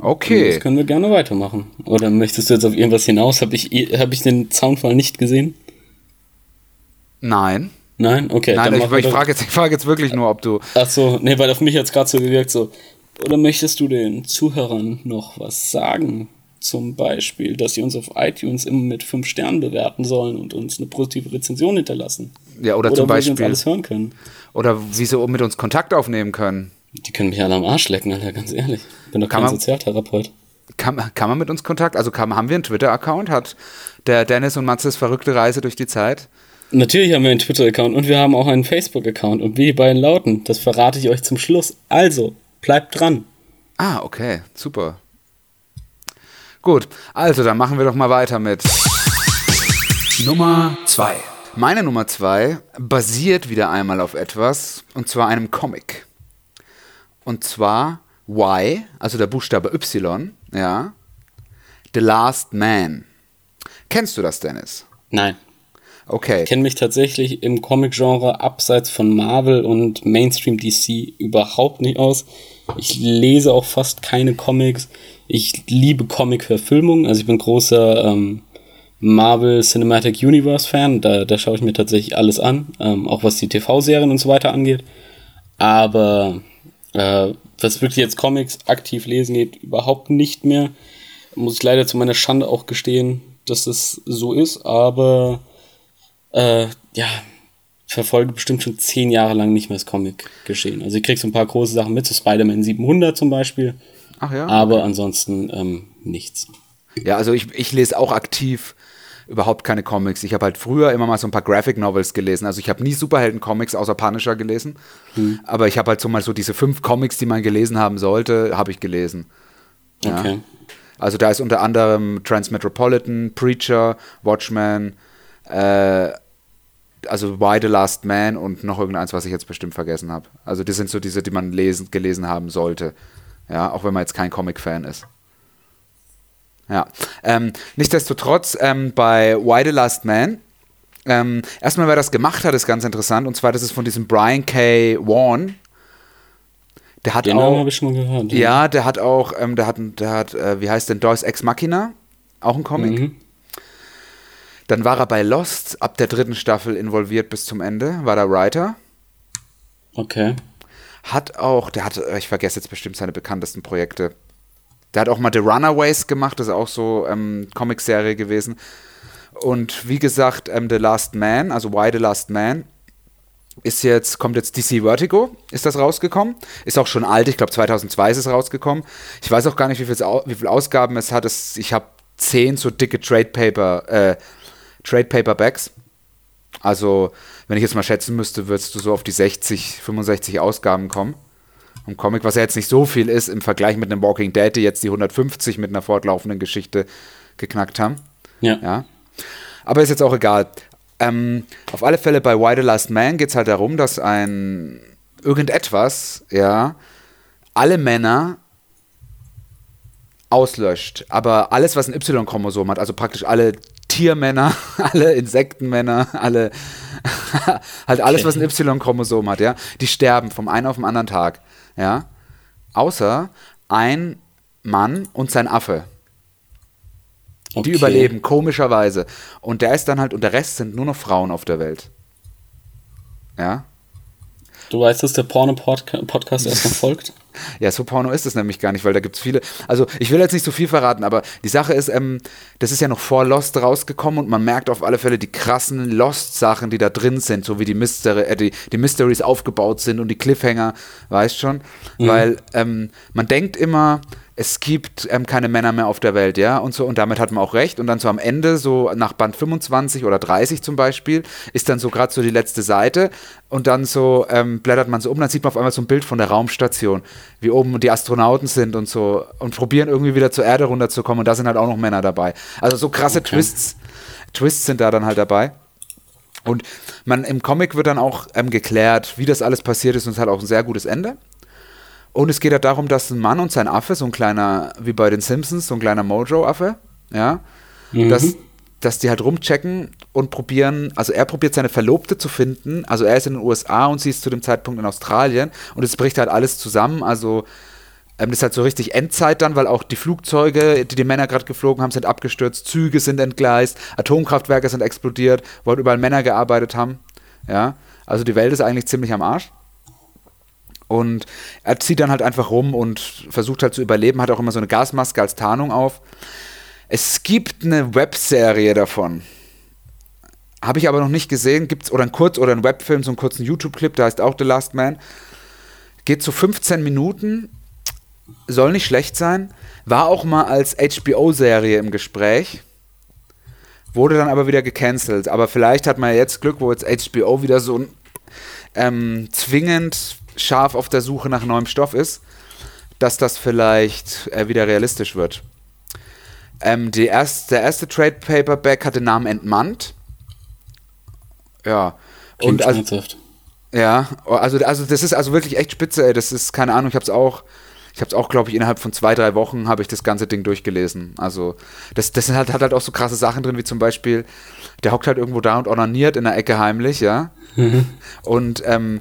Okay. Das können wir gerne weitermachen. Oder möchtest du jetzt auf irgendwas hinaus? Habe ich, hab ich den Zaunfall nicht gesehen? Nein. Nein? Okay. Nein, ich, ich frage jetzt, frag jetzt wirklich nur, ob du. Ach so, nee, weil auf mich jetzt gerade so gewirkt, so. Oder möchtest du den Zuhörern noch was sagen? Zum Beispiel, dass sie uns auf iTunes immer mit 5 Sternen bewerten sollen und uns eine positive Rezension hinterlassen. Ja, oder, oder zum Beispiel. Sie uns alles hören können. Oder wie sie mit uns Kontakt aufnehmen können. Die können mich alle am Arsch lecken, Alter, ganz ehrlich. Ich bin doch kann kein man, Sozialtherapeut. Kann, kann man mit uns Kontakt? Also kann, haben wir einen Twitter-Account? Hat der Dennis und Matzes verrückte Reise durch die Zeit? Natürlich haben wir einen Twitter-Account und wir haben auch einen Facebook-Account. Und wie die beiden lauten, das verrate ich euch zum Schluss. Also, bleibt dran. Ah, okay, super. Gut, also dann machen wir doch mal weiter mit Nummer 2. Meine Nummer 2 basiert wieder einmal auf etwas, und zwar einem Comic. Und zwar Y, also der Buchstabe Y, ja, The Last Man. Kennst du das, Dennis? Nein. Okay. Ich kenne mich tatsächlich im Comic-Genre abseits von Marvel und Mainstream DC überhaupt nicht aus. Ich lese auch fast keine Comics. Ich liebe Comic-Verfilmungen. Also ich bin großer ähm, Marvel Cinematic Universe Fan. Da, da schaue ich mir tatsächlich alles an. Ähm, auch was die TV-Serien und so weiter angeht. Aber äh, was wirklich jetzt Comics aktiv lesen geht, überhaupt nicht mehr. Muss ich leider zu meiner Schande auch gestehen, dass das so ist. Aber äh, ja, verfolge bestimmt schon zehn Jahre lang nicht mehr das Comic geschehen. Also ich krieg so ein paar große Sachen mit, so Spider-Man 700 zum Beispiel. Ach ja. Aber ansonsten ähm, nichts. Ja, also ich, ich lese auch aktiv überhaupt keine Comics. Ich habe halt früher immer mal so ein paar Graphic Novels gelesen. Also ich habe nie Superhelden-Comics außer Punisher gelesen. Hm. Aber ich habe halt so mal so diese fünf Comics, die man gelesen haben sollte, habe ich gelesen. Ja. Okay. Also da ist unter anderem Transmetropolitan, Preacher, Watchmen, äh, also Why the Last Man und noch irgendeins, was ich jetzt bestimmt vergessen habe. Also das sind so diese, die man lesen, gelesen haben sollte. Ja, auch wenn man jetzt kein Comic-Fan ist. Ja. Ähm, nichtsdestotrotz, ähm, bei Why the Last Man, ähm, erstmal, wer das gemacht hat, ist ganz interessant. Und zwar, das ist von diesem Brian K. Vaughan. Der hat Den auch. habe ich schon mal gehört. Ja, ja der hat auch, ähm, der hat, der hat äh, wie heißt denn, Deus Ex Machina? Auch ein Comic. Mhm. Dann war er bei Lost ab der dritten Staffel involviert bis zum Ende, war der Writer. Okay. Hat auch, der hat, ich vergesse jetzt bestimmt seine bekanntesten Projekte. Der hat auch mal The Runaways gemacht, das ist auch so ähm, Comicserie gewesen. Und wie gesagt, ähm, The Last Man, also Why The Last Man, ist jetzt, kommt jetzt DC Vertigo, ist das rausgekommen. Ist auch schon alt, ich glaube 2002 ist es rausgekommen. Ich weiß auch gar nicht, wie viele wie viel Ausgaben es hat. Es, ich habe zehn so dicke Trade Paper, äh, Trade Paperbacks. Also, wenn ich jetzt mal schätzen müsste, würdest du so auf die 60, 65 Ausgaben kommen. Ein Comic, was ja jetzt nicht so viel ist im Vergleich mit einem Walking Dead, die jetzt die 150 mit einer fortlaufenden Geschichte geknackt haben. Ja. ja. Aber ist jetzt auch egal. Ähm, auf alle Fälle bei Why the Last Man geht es halt darum, dass ein irgendetwas, ja, alle Männer auslöscht. Aber alles, was ein Y-Chromosom hat, also praktisch alle Tiermänner, alle Insektenmänner, alle halt alles, okay. was ein Y-Chromosom hat, ja, die sterben vom einen auf den anderen Tag, ja. Außer ein Mann und sein Affe. Okay. Die überleben, komischerweise. Und der ist dann halt, und der Rest sind nur noch Frauen auf der Welt. Ja. Du weißt, dass der Porno-Podcast erstmal folgt? Ja, so Porno ist es nämlich gar nicht, weil da gibt es viele. Also, ich will jetzt nicht so viel verraten, aber die Sache ist, ähm, das ist ja noch vor Lost rausgekommen und man merkt auf alle Fälle die krassen Lost-Sachen, die da drin sind, so wie die, Mystery, äh, die, die Mysteries aufgebaut sind und die Cliffhanger, weißt schon? Mhm. Weil ähm, man denkt immer, es gibt ähm, keine Männer mehr auf der Welt, ja, und so, und damit hat man auch recht. Und dann so am Ende, so nach Band 25 oder 30 zum Beispiel, ist dann so gerade so die letzte Seite und dann so ähm, blättert man so um, dann sieht man auf einmal so ein Bild von der Raumstation, wie oben die Astronauten sind und so und probieren irgendwie wieder zur Erde runterzukommen und da sind halt auch noch Männer dabei. Also so krasse okay. Twists, Twists sind da dann halt dabei. Und man im Comic wird dann auch ähm, geklärt, wie das alles passiert ist und es hat auch ein sehr gutes Ende. Und es geht ja darum, dass ein Mann und sein Affe, so ein kleiner, wie bei den Simpsons, so ein kleiner Mojo-Affe, ja, mhm. dass, dass die halt rumchecken und probieren, also er probiert seine Verlobte zu finden, also er ist in den USA und sie ist zu dem Zeitpunkt in Australien und es bricht halt alles zusammen, also ähm, das ist halt so richtig Endzeit dann, weil auch die Flugzeuge, die die Männer gerade geflogen haben, sind abgestürzt, Züge sind entgleist, Atomkraftwerke sind explodiert, wo halt überall Männer gearbeitet haben, ja, also die Welt ist eigentlich ziemlich am Arsch. Und er zieht dann halt einfach rum und versucht halt zu überleben, hat auch immer so eine Gasmaske als Tarnung auf. Es gibt eine Webserie davon. Habe ich aber noch nicht gesehen. Gibt's oder ein Kurz- oder ein Webfilm, so einen kurzen YouTube-Clip, der heißt auch The Last Man. Geht so 15 Minuten. Soll nicht schlecht sein. War auch mal als HBO-Serie im Gespräch. Wurde dann aber wieder gecancelt. Aber vielleicht hat man jetzt Glück, wo jetzt HBO wieder so ähm, zwingend scharf auf der Suche nach neuem Stoff ist, dass das vielleicht äh, wieder realistisch wird. Ähm, die erst, der erste Trade Paperback hat den Namen Entmannt. Ja. Klingt und also, ja, also, also das ist also wirklich echt spitze, ey. Das ist, keine Ahnung, ich hab's auch, ich hab's auch, glaube ich, innerhalb von zwei, drei Wochen habe ich das ganze Ding durchgelesen. Also, das, das hat, hat halt auch so krasse Sachen drin, wie zum Beispiel, der hockt halt irgendwo da und onaniert in der Ecke heimlich, ja. Mhm. Und ähm,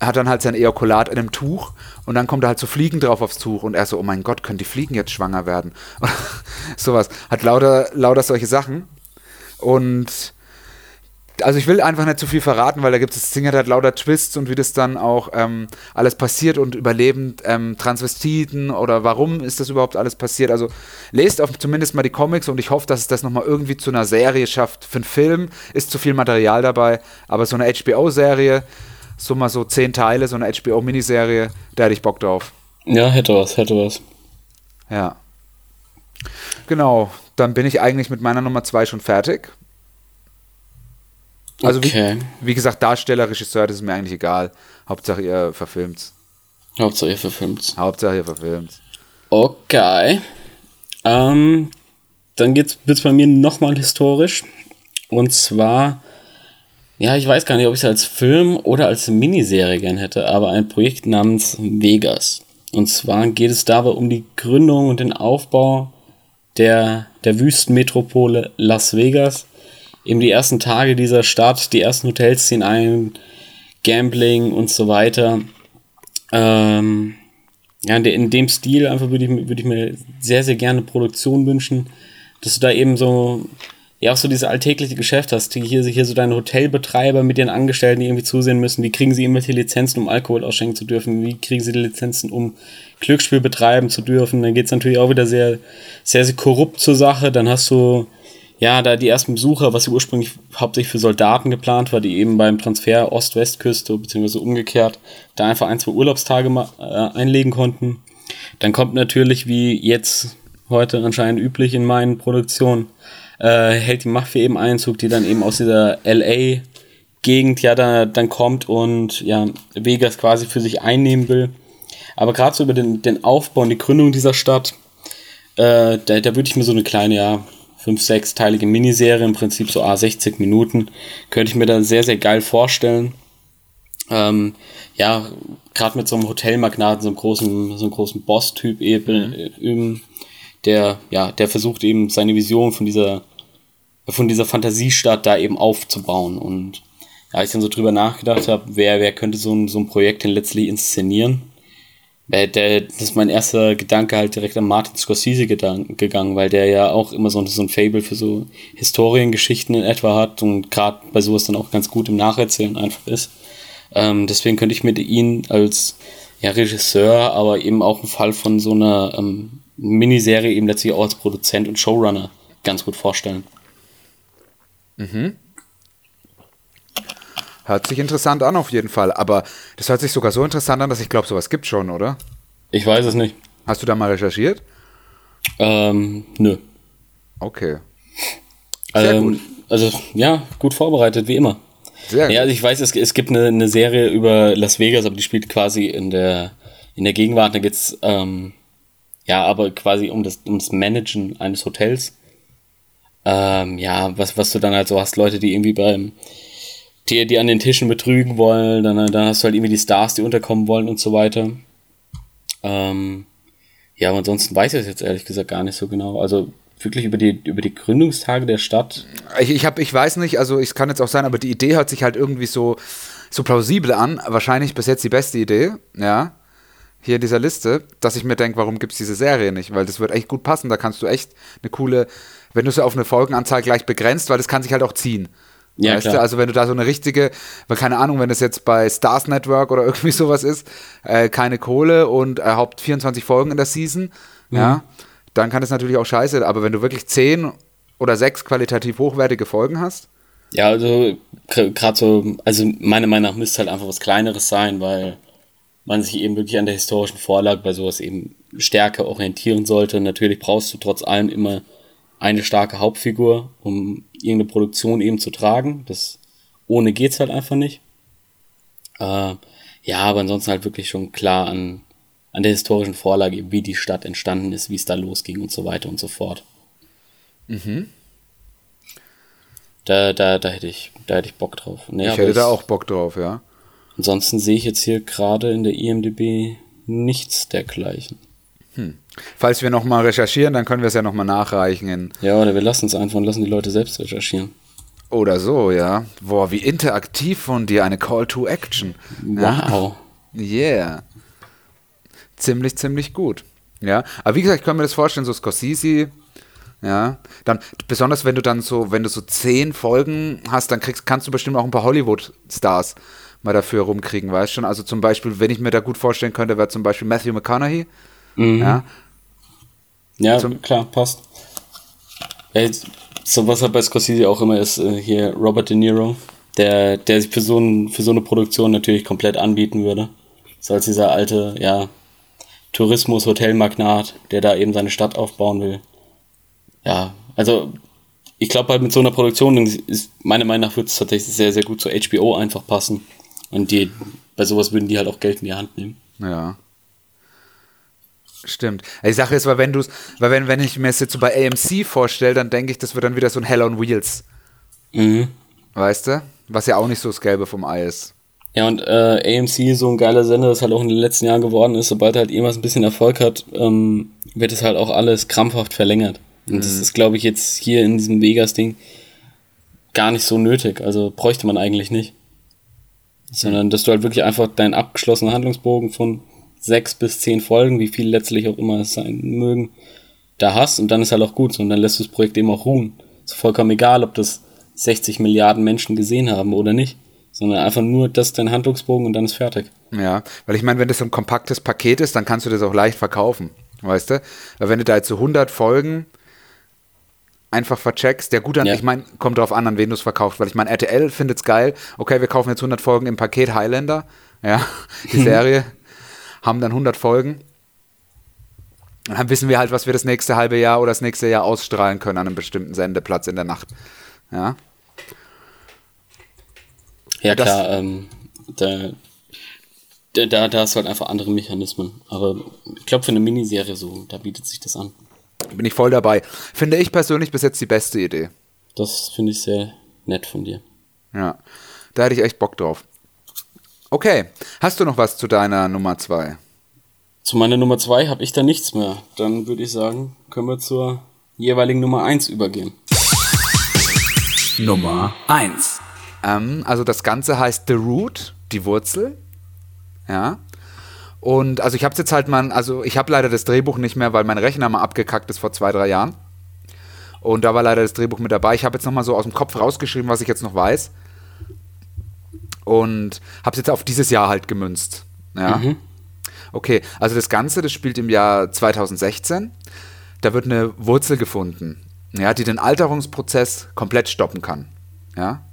hat dann halt sein Ejakulat in einem Tuch und dann kommt da halt so Fliegen drauf aufs Tuch und er so, oh mein Gott, können die Fliegen jetzt schwanger werden? Sowas. Hat lauter, lauter solche Sachen. Und also ich will einfach nicht zu viel verraten, weil da gibt es, das Ding hat halt lauter Twists und wie das dann auch ähm, alles passiert und überlebend ähm, Transvestiten oder warum ist das überhaupt alles passiert. Also lest auf zumindest mal die Comics und ich hoffe, dass es das nochmal irgendwie zu einer Serie schafft. Für einen Film ist zu viel Material dabei, aber so eine HBO-Serie so mal so zehn Teile, so eine HBO-Miniserie, da hätte ich Bock drauf. Ja, hätte was, hätte was. Ja. Genau, dann bin ich eigentlich mit meiner Nummer zwei schon fertig. Also okay. wie, wie, gesagt, Darsteller, Regisseur, das ist mir eigentlich egal. Hauptsache ihr verfilmt's. Hauptsache ihr verfilmt's. Hauptsache ihr verfilmt's. Okay. Ähm, dann wird es bei mir nochmal historisch. Und zwar ja, ich weiß gar nicht, ob ich es als Film oder als Miniserie gern hätte, aber ein Projekt namens Vegas. Und zwar geht es dabei um die Gründung und den Aufbau der, der Wüstenmetropole Las Vegas. Eben die ersten Tage dieser Stadt, die ersten Hotels ziehen ein, Gambling und so weiter. Ähm, ja, in, de, in dem Stil einfach würde ich, würd ich mir sehr, sehr gerne Produktion wünschen, dass du da eben so ja auch so dieses alltägliche Geschäft hast, die hier, hier so deine Hotelbetreiber mit ihren Angestellten, die irgendwie zusehen müssen, wie kriegen sie irgendwelche Lizenzen, um Alkohol ausschenken zu dürfen, wie kriegen sie die Lizenzen, um Glücksspiel betreiben zu dürfen, dann geht's natürlich auch wieder sehr, sehr, sehr korrupt zur Sache, dann hast du ja, da die ersten Besucher, was ursprünglich hauptsächlich für Soldaten geplant war, die eben beim Transfer Ost-West-Küste, beziehungsweise umgekehrt, da einfach ein, zwei Urlaubstage mal, äh, einlegen konnten. Dann kommt natürlich, wie jetzt heute anscheinend üblich in meinen Produktionen, äh, hält die Mafia eben Einzug, die dann eben aus dieser LA Gegend ja da, dann kommt und ja Vegas quasi für sich einnehmen will. Aber gerade so über den, den Aufbau und die Gründung dieser Stadt, äh, da, da würde ich mir so eine kleine, ja, fünf, sechsteilige Miniserie, im Prinzip so A60 Minuten, könnte ich mir dann sehr, sehr geil vorstellen. Ähm, ja, gerade mit so einem Hotelmagnaten, so einem großen, so einem großen Boss-Typ eben, mhm. eben, der, ja, der versucht eben seine Vision von dieser von dieser Fantasiestadt da eben aufzubauen. Und ja, ich dann so drüber nachgedacht habe, wer, wer könnte so ein, so ein Projekt denn letztlich inszenieren. Der, der, das ist mein erster Gedanke halt direkt an Martin Scorsese gegangen, weil der ja auch immer so, so ein Fable für so Historiengeschichten in etwa hat und gerade bei sowas dann auch ganz gut im Nacherzählen einfach ist. Ähm, deswegen könnte ich mir ihn als ja, Regisseur, aber eben auch im Fall von so einer ähm, Miniserie eben letztlich auch als Produzent und Showrunner ganz gut vorstellen. Hört sich interessant an auf jeden Fall. Aber das hört sich sogar so interessant an, dass ich glaube, sowas gibt schon, oder? Ich weiß es nicht. Hast du da mal recherchiert? Ähm, nö. Okay. Sehr ähm, gut. Also, ja, gut vorbereitet, wie immer. Sehr Ja, gut. also ich weiß, es, es gibt eine, eine Serie über Las Vegas, aber die spielt quasi in der, in der Gegenwart. Da geht's ähm, ja, aber quasi um das, um das Managen eines Hotels. Ähm, ja, was, was du dann halt so hast, Leute, die irgendwie beim, die, die an den Tischen betrügen wollen, dann, dann hast du halt irgendwie die Stars, die unterkommen wollen und so weiter. Ähm, ja, aber ansonsten weiß ich es jetzt ehrlich gesagt gar nicht so genau. Also wirklich über die, über die Gründungstage der Stadt. Ich, ich, hab, ich weiß nicht, also es kann jetzt auch sein, aber die Idee hört sich halt irgendwie so, so plausibel an. Wahrscheinlich bis jetzt die beste Idee, ja. Hier in dieser Liste, dass ich mir denke, warum gibt es diese Serie nicht? Weil das wird echt gut passen. Da kannst du echt eine coole, wenn du sie auf eine Folgenanzahl gleich begrenzt, weil das kann sich halt auch ziehen. Ja, weißt klar. du, also wenn du da so eine richtige, weil keine Ahnung, wenn das jetzt bei Stars Network oder irgendwie sowas ist, äh, keine Kohle und äh, Haupt 24 Folgen in der Season, ja, dann kann das natürlich auch scheiße, aber wenn du wirklich 10 oder 6 qualitativ hochwertige Folgen hast, Ja, also gerade so, also meiner Meinung nach müsste halt einfach was Kleineres sein, weil man sich eben wirklich an der historischen Vorlage bei sowas eben stärker orientieren sollte. Natürlich brauchst du trotz allem immer eine starke Hauptfigur, um irgendeine Produktion eben zu tragen. Das ohne geht's halt einfach nicht. Äh, ja, aber ansonsten halt wirklich schon klar an, an der historischen Vorlage, wie die Stadt entstanden ist, wie es da losging und so weiter und so fort. Da, da, da hätte ich, da hätte ich Bock drauf. Nee, ich hätte da auch Bock drauf, ja. Ansonsten sehe ich jetzt hier gerade in der IMDb nichts dergleichen. Falls wir nochmal recherchieren, dann können wir es ja nochmal nachreichen in, Ja, oder wir lassen es einfach und lassen die Leute selbst recherchieren. oder so, ja. Boah, wie interaktiv von dir, eine Call to Action. Ja. Wow. Yeah. Ziemlich, ziemlich gut. Ja, aber wie gesagt, ich kann mir das vorstellen, so Scorsese, ja, dann, besonders wenn du dann so, wenn du so zehn Folgen hast, dann kriegst, kannst du bestimmt auch ein paar Hollywood-Stars mal dafür rumkriegen, weißt schon? Also zum Beispiel, wenn ich mir da gut vorstellen könnte, wäre zum Beispiel Matthew McConaughey, ja, Ja, Zum- klar, passt. Jetzt, so was halt bei Scorsese auch immer ist, äh, hier Robert De Niro, der, der sich für so, ein, für so eine Produktion natürlich komplett anbieten würde. So als dieser alte, ja, Tourismus-Hotelmagnat, der da eben seine Stadt aufbauen will. Ja, also ich glaube halt mit so einer Produktion ist, meiner Meinung nach wird es tatsächlich sehr, sehr gut zu HBO einfach passen. Und die, bei sowas würden die halt auch Geld in die Hand nehmen. Ja. Stimmt. Die Sache ist, weil wenn du weil wenn, wenn ich mir es jetzt so bei AMC vorstelle, dann denke ich, das wird dann wieder so ein Hell on Wheels. Mhm. Weißt du? Was ja auch nicht so das Gelbe vom Ei ist. Ja, und äh, AMC, so ein geiler Sender, das halt auch in den letzten Jahren geworden ist, sobald er halt irgendwas ein bisschen Erfolg hat, ähm, wird es halt auch alles krampfhaft verlängert. Und das ist, glaube ich, jetzt hier in diesem Vegas-Ding gar nicht so nötig. Also bräuchte man eigentlich nicht. Sondern, dass du halt wirklich einfach deinen abgeschlossenen Handlungsbogen von sechs bis zehn Folgen, wie viel letztlich auch immer es sein mögen, da hast und dann ist halt auch gut. So, und dann lässt du das Projekt eben auch ruhen. Ist vollkommen egal, ob das 60 Milliarden Menschen gesehen haben oder nicht. Sondern einfach nur das ist dein Handlungsbogen und dann ist fertig. Ja, weil ich meine, wenn das so ein kompaktes Paket ist, dann kannst du das auch leicht verkaufen, weißt du? Weil wenn du da jetzt so 100 Folgen einfach vercheckst, der gut an, Ja. ich meine, kommt drauf an, an wen du es verkaufst, weil ich meine, RTL findet's geil, okay, wir kaufen jetzt 100 Folgen im Paket Highlander, ja, die Serie, haben dann 100 Folgen. Und dann wissen wir halt, was wir das nächste halbe Jahr oder das nächste Jahr ausstrahlen können an einem bestimmten Sendeplatz in der Nacht. Ja, Ja, Das- klar, ähm, da, da, da, da hast du halt einfach andere Mechanismen. Aber ich glaube, für eine Miniserie so, da bietet sich das an. bin ich voll dabei. Finde ich persönlich bis jetzt die beste Idee. Das finde ich sehr nett von dir. Ja, da hätte ich echt Bock drauf. Okay, hast du noch was zu deiner Nummer zwei? Zu meiner Nummer zwei habe ich da nichts mehr. Dann würde ich sagen, können wir zur jeweiligen Nummer eins übergehen. Nummer 1. Ähm, also das Ganze heißt The Root, die Wurzel. Ja. Und also ich habe jetzt halt mal, also ich habe leider das Drehbuch nicht mehr, weil mein Rechner mal abgekackt ist vor zwei, drei Jahren. Und da war leider das Drehbuch mit dabei. Ich habe jetzt nochmal so aus dem Kopf rausgeschrieben, was ich jetzt noch weiß. Und habe es jetzt auf dieses Jahr halt gemünzt. Ja. Okay, also das Ganze, das spielt im Jahr 2016. Da wird eine Wurzel gefunden, ja, die den Alterungsprozess komplett stoppen kann. Ja?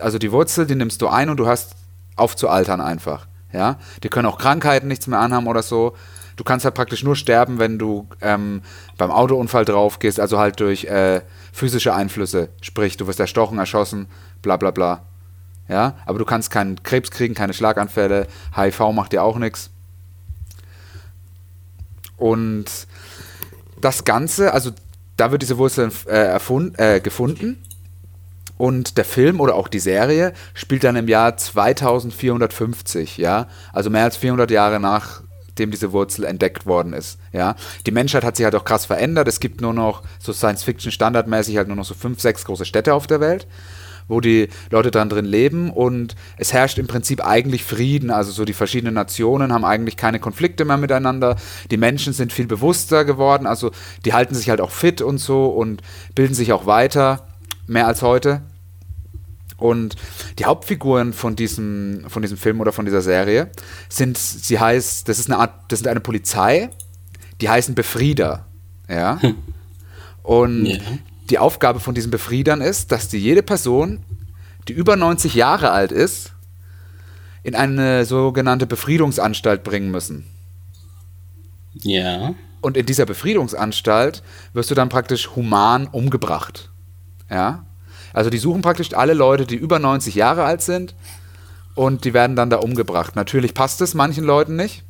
Also die Wurzel, die nimmst du ein und du hast auf zu altern einfach. Ja? Die können auch Krankheiten nichts mehr anhaben oder so. Du kannst halt praktisch nur sterben, wenn du ähm, beim Autounfall drauf gehst, also halt durch äh, physische Einflüsse. Sprich, du wirst erstochen, erschossen, bla bla bla. Ja, aber du kannst keinen Krebs kriegen, keine Schlaganfälle, HIV macht dir auch nichts. Und das Ganze, also da wird diese Wurzel äh, erfund, äh, gefunden. Und der Film oder auch die Serie spielt dann im Jahr 2450, ja, also mehr als 400 Jahre nachdem diese Wurzel entdeckt worden ist, ja. Die Menschheit hat sich halt auch krass verändert. Es gibt nur noch so Science-Fiction-standardmäßig halt nur noch so fünf, sechs große Städte auf der Welt wo die Leute dann drin leben und es herrscht im Prinzip eigentlich Frieden. Also so die verschiedenen Nationen haben eigentlich keine Konflikte mehr miteinander. Die Menschen sind viel bewusster geworden, also die halten sich halt auch fit und so und bilden sich auch weiter, mehr als heute. Und die Hauptfiguren von diesem, von diesem Film oder von dieser Serie sind, sie heißt, das ist eine Art, das ist eine Polizei, die heißen Befrieder. Ja. Hm. Und ja die Aufgabe von diesen Befriedern ist, dass die jede Person, die über 90 Jahre alt ist, in eine sogenannte Befriedungsanstalt bringen müssen. Ja. Und in dieser Befriedungsanstalt wirst du dann praktisch human umgebracht. Ja. Also die suchen praktisch alle Leute, die über 90 Jahre alt sind und die werden dann da umgebracht. Natürlich passt es manchen Leuten nicht.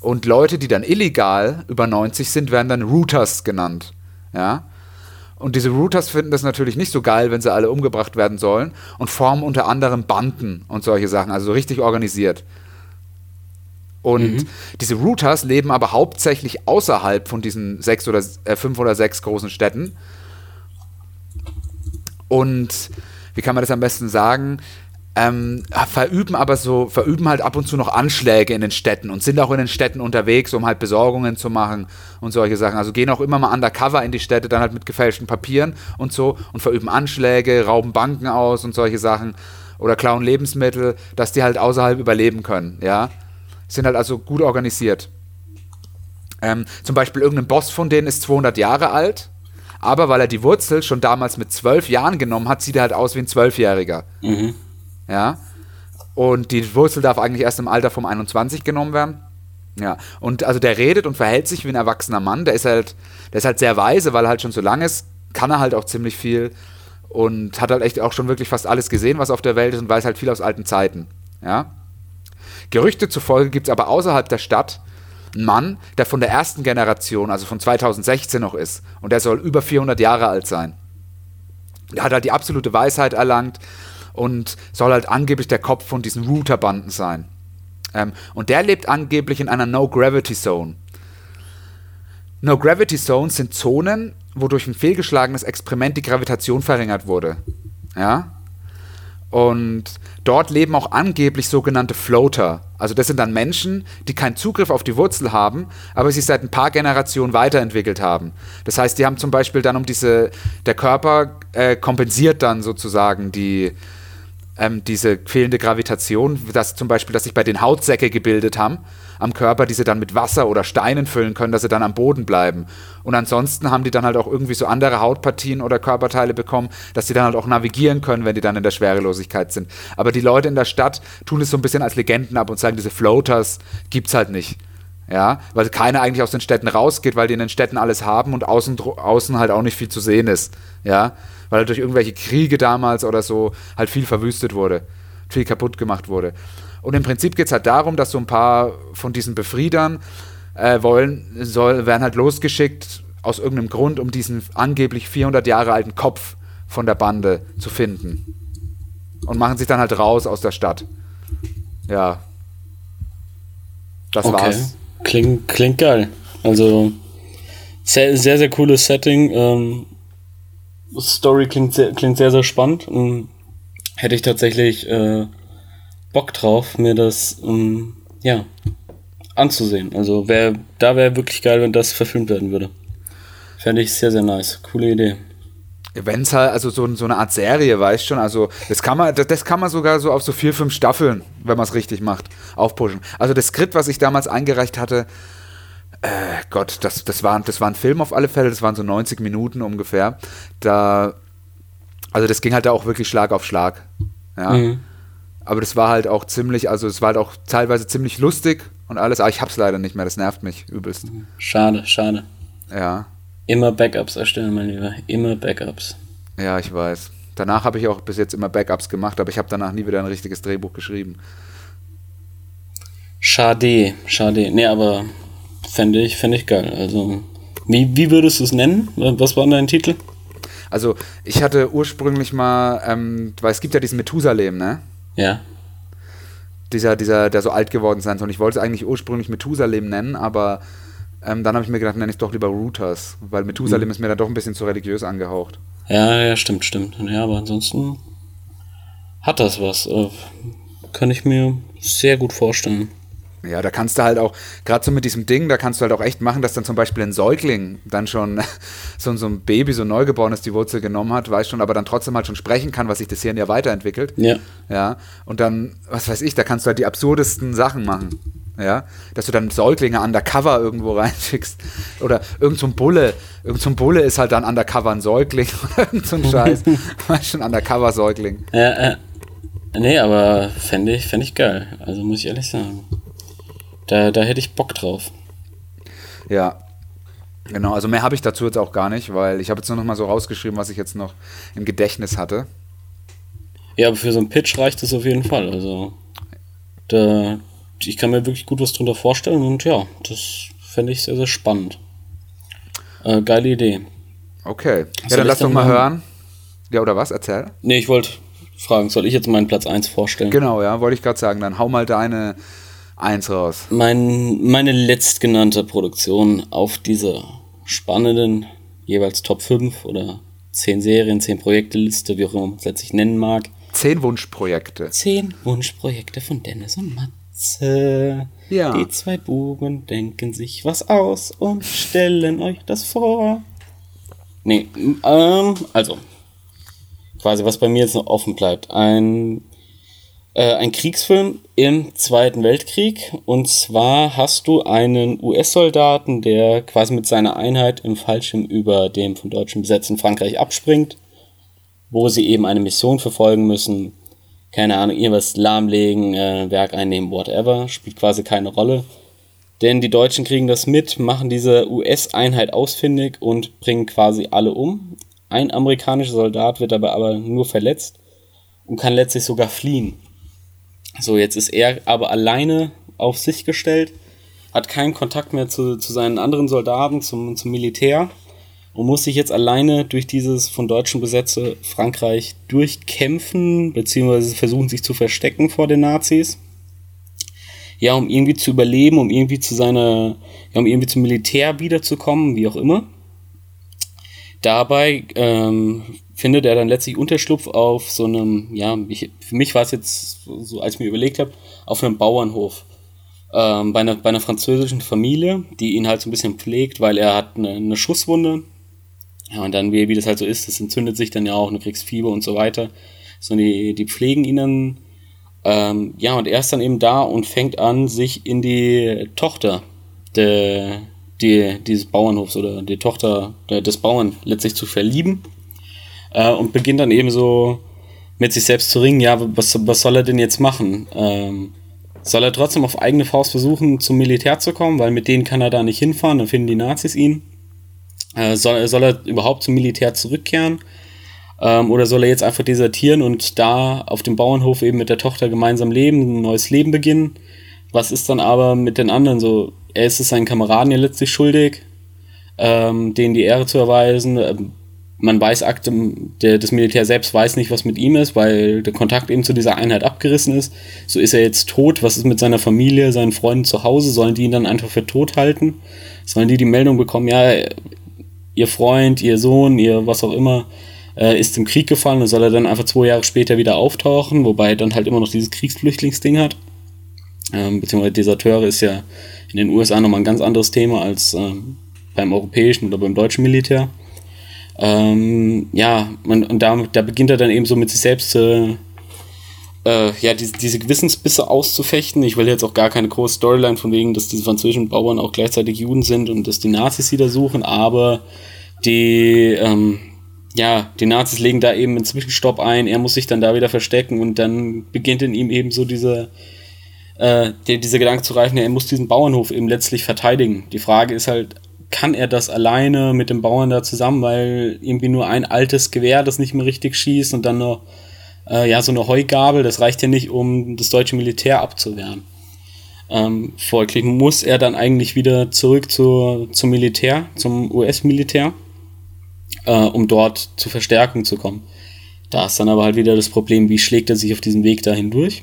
Und Leute, die dann illegal über 90 sind, werden dann Routers genannt. Ja. Und diese Routers finden das natürlich nicht so geil, wenn sie alle umgebracht werden sollen und formen unter anderem Banden und solche Sachen, also richtig organisiert. Und mhm. diese Routers leben aber hauptsächlich außerhalb von diesen sechs oder äh, fünf oder sechs großen Städten. Und wie kann man das am besten sagen? Ähm, verüben aber so, verüben halt ab und zu noch Anschläge in den Städten und sind auch in den Städten unterwegs, um halt Besorgungen zu machen und solche Sachen. Also gehen auch immer mal undercover in die Städte, dann halt mit gefälschten Papieren und so und verüben Anschläge, rauben Banken aus und solche Sachen oder klauen Lebensmittel, dass die halt außerhalb überleben können, ja. Sind halt also gut organisiert. Ähm, zum Beispiel irgendein Boss von denen ist 200 Jahre alt, aber weil er die Wurzel schon damals mit 12 Jahren genommen hat, sieht er halt aus wie ein Zwölfjähriger. Mhm. Ja. Und die Wurzel darf eigentlich erst im Alter vom 21 genommen werden. Ja. Und also der redet und verhält sich wie ein erwachsener Mann. Der ist halt, der ist halt sehr weise, weil er halt schon so lang ist, kann er halt auch ziemlich viel und hat halt echt auch schon wirklich fast alles gesehen, was auf der Welt ist und weiß halt viel aus alten Zeiten. Ja. Gerüchte zufolge gibt es aber außerhalb der Stadt einen Mann, der von der ersten Generation, also von 2016 noch ist. Und der soll über 400 Jahre alt sein. Der hat halt die absolute Weisheit erlangt, und soll halt angeblich der Kopf von diesen Router-Banden sein. Ähm, und der lebt angeblich in einer No-Gravity-Zone. No-Gravity-Zones sind Zonen, wo durch ein fehlgeschlagenes Experiment die Gravitation verringert wurde. Ja? Und dort leben auch angeblich sogenannte Floater. Also das sind dann Menschen, die keinen Zugriff auf die Wurzel haben, aber sich seit ein paar Generationen weiterentwickelt haben. Das heißt, die haben zum Beispiel dann um diese, der Körper äh, kompensiert dann sozusagen die, ähm, diese fehlende Gravitation, dass zum Beispiel, dass sich bei den Hautsäcke gebildet haben am Körper, die sie dann mit Wasser oder Steinen füllen können, dass sie dann am Boden bleiben. Und ansonsten haben die dann halt auch irgendwie so andere Hautpartien oder Körperteile bekommen, dass sie dann halt auch navigieren können, wenn die dann in der Schwerelosigkeit sind. Aber die Leute in der Stadt tun es so ein bisschen als Legenden ab und sagen, diese Floaters gibt's halt nicht. Ja, weil keiner eigentlich aus den Städten rausgeht, weil die in den Städten alles haben und außen, außen halt auch nicht viel zu sehen ist. Ja, weil durch irgendwelche Kriege damals oder so halt viel verwüstet wurde, viel kaputt gemacht wurde. Und im Prinzip geht es halt darum, dass so ein paar von diesen Befriedern äh, wollen, soll, werden halt losgeschickt aus irgendeinem Grund, um diesen angeblich 400 Jahre alten Kopf von der Bande zu finden. Und machen sich dann halt raus aus der Stadt. Ja. Das okay. war's. Klingt, klingt geil. Also sehr, sehr, sehr cooles Setting. Ähm, Story klingt sehr, klingt sehr, sehr spannend. Und hätte ich tatsächlich äh, Bock drauf, mir das ähm, ja, anzusehen. Also wär, da wäre wirklich geil, wenn das verfilmt werden würde. Fände ich sehr, sehr nice. Coole Idee. Wenn es halt, also so, so eine Art Serie, weißt schon, also das kann man, das kann man sogar so auf so vier, fünf Staffeln, wenn man es richtig macht, aufpushen. Also das Skript, was ich damals eingereicht hatte, äh, Gott, das, das, war, das war ein Film auf alle Fälle, das waren so 90 Minuten ungefähr. Da, also das ging halt da auch wirklich Schlag auf Schlag. Ja. Mhm. Aber das war halt auch ziemlich, also es war halt auch teilweise ziemlich lustig und alles, aber ich hab's leider nicht mehr, das nervt mich übelst. Schade, schade. Ja. Immer Backups erstellen, mein Lieber. Immer Backups. Ja, ich weiß. Danach habe ich auch bis jetzt immer Backups gemacht, aber ich habe danach nie wieder ein richtiges Drehbuch geschrieben. Schade, schade. Nee, aber fände ich, fänd ich geil. Also, wie, wie würdest du es nennen? Was war dein Titel? Also, ich hatte ursprünglich mal, ähm, weil es gibt ja diesen Methusalem, ne? Ja. Dieser, dieser, der so alt geworden sein soll. Und ich wollte es eigentlich ursprünglich Methusalem nennen, aber ähm, dann habe ich mir gedacht, nenne ich es doch lieber Routers, weil Methusalem mhm. ist mir dann doch ein bisschen zu religiös angehaucht. Ja, ja, stimmt, stimmt. Ja, aber ansonsten hat das was. Äh, kann ich mir sehr gut vorstellen. Ja, da kannst du halt auch, gerade so mit diesem Ding, da kannst du halt auch echt machen, dass dann zum Beispiel ein Säugling dann schon so, so ein Baby, so ein Neugeborenes die Wurzel genommen hat, weiß schon, aber dann trotzdem halt schon sprechen kann, was sich das Hirn ja weiterentwickelt. Ja. Ja. Und dann, was weiß ich, da kannst du halt die absurdesten Sachen machen. Ja, dass du dann Säuglinge undercover irgendwo reinschickst. Oder irgend so ein Bulle. Irgend so ein Bulle ist halt dann undercover ein Säugling oder irgend so ein Scheiß. weißt schon, undercover Säugling. Ja, äh, nee, aber fände ich, fänd ich geil. Also muss ich ehrlich sagen. Da, da hätte ich Bock drauf. Ja. Genau, also mehr habe ich dazu jetzt auch gar nicht, weil ich habe jetzt nur noch mal so rausgeschrieben, was ich jetzt noch im Gedächtnis hatte. Ja, aber für so einen Pitch reicht es auf jeden Fall. Also da, ich kann mir wirklich gut was drunter vorstellen und ja, das fände ich sehr, sehr spannend. Äh, geile Idee. Okay. Ja, dann lass doch mal hören. Ja, oder was? Erzähl. Nee, ich wollte fragen, soll ich jetzt meinen Platz 1 vorstellen? Genau, ja, wollte ich gerade sagen. Dann hau mal deine eins raus. Mein, meine letztgenannte Produktion auf dieser spannenden, jeweils Top 5 oder 10 Serien, 10 Projekte Liste, wie auch immer man es letztlich nennen mag. 10 Wunschprojekte. 10 Wunschprojekte von Dennis und Matze. Ja. Die zwei Buben denken sich was aus und stellen euch das vor. Nee, ähm, also, quasi was bei mir jetzt noch offen bleibt. Ein äh, ein Kriegsfilm im Zweiten Weltkrieg. Und zwar hast du einen US-Soldaten, der quasi mit seiner Einheit im Fallschirm über dem von Deutschen besetzten Frankreich abspringt, wo sie eben eine Mission verfolgen müssen. Keine Ahnung, irgendwas lahmlegen, äh, Werk einnehmen, whatever. Spielt quasi keine Rolle. Denn die Deutschen kriegen das mit, machen diese US-Einheit ausfindig und bringen quasi alle um. Ein amerikanischer Soldat wird dabei aber nur verletzt und kann letztlich sogar fliehen. So, jetzt ist er aber alleine auf sich gestellt, hat keinen Kontakt mehr zu, zu seinen anderen Soldaten, zum, zum Militär und muss sich jetzt alleine durch dieses von Deutschen besetzte Frankreich durchkämpfen, beziehungsweise versuchen sich zu verstecken vor den Nazis. Ja, um irgendwie zu überleben, um irgendwie zu seiner, ja, um irgendwie zum Militär wiederzukommen, wie auch immer. Dabei ähm, findet er dann letztlich Unterschlupf auf so einem, ja, ich, für mich war es jetzt so, als ich mir überlegt habe, auf einem Bauernhof. Ähm, bei, einer, bei einer französischen Familie, die ihn halt so ein bisschen pflegt, weil er hat eine, eine Schusswunde. Ja, und dann, wie, wie das halt so ist, das entzündet sich dann ja auch, du kriegst Fieber und so weiter. So, die, die pflegen ihn dann. Ähm, ja, und er ist dann eben da und fängt an, sich in die Tochter de, die, dieses Bauernhofs oder die Tochter des Bauern letztlich zu verlieben äh, und beginnt dann eben so mit sich selbst zu ringen, ja, was, was soll er denn jetzt machen? Ähm, soll er trotzdem auf eigene Faust versuchen, zum Militär zu kommen, weil mit denen kann er da nicht hinfahren, dann finden die Nazis ihn. Äh, soll, soll er überhaupt zum Militär zurückkehren? Ähm, oder soll er jetzt einfach desertieren und da auf dem Bauernhof eben mit der Tochter gemeinsam leben, ein neues Leben beginnen? Was ist dann aber mit den anderen so? Er ist es seinen Kameraden ja letztlich schuldig, ähm, denen die Ehre zu erweisen. Ähm, man weiß, der, das Militär selbst weiß nicht, was mit ihm ist, weil der Kontakt eben zu dieser Einheit abgerissen ist. So ist er jetzt tot. Was ist mit seiner Familie, seinen Freunden zu Hause? Sollen die ihn dann einfach für tot halten? Sollen die die Meldung bekommen, ja, ihr Freund, ihr Sohn, ihr was auch immer, äh, ist im Krieg gefallen und soll er dann einfach zwei Jahre später wieder auftauchen, wobei er dann halt immer noch dieses Kriegsflüchtlingsding hat. Ähm, beziehungsweise Deserteure ist ja in den USA nochmal ein ganz anderes Thema als ähm, beim europäischen oder beim deutschen Militär. Ähm, ja, und, und da, da beginnt er dann eben so mit sich selbst äh, äh, ja, diese, diese Gewissensbisse auszufechten. Ich will jetzt auch gar keine große Storyline von wegen, dass diese französischen Bauern auch gleichzeitig Juden sind und dass die Nazis sie da suchen, aber die, ähm, ja, die Nazis legen da eben einen Zwischenstopp ein, er muss sich dann da wieder verstecken und dann beginnt in ihm eben so diese, äh, die, dieser Gedanke zu reichen, er muss diesen Bauernhof eben letztlich verteidigen. Die Frage ist halt, kann er das alleine mit dem Bauern da zusammen, weil irgendwie nur ein altes Gewehr, das nicht mehr richtig schießt und dann noch äh, ja so eine Heugabel, das reicht ja nicht, um das deutsche Militär abzuwehren. Ähm, folglich muss er dann eigentlich wieder zurück zu, zum Militär, zum US-Militär, äh, um dort zur Verstärkung zu kommen. Da ist dann aber halt wieder das Problem, wie schlägt er sich auf diesem Weg dahin durch?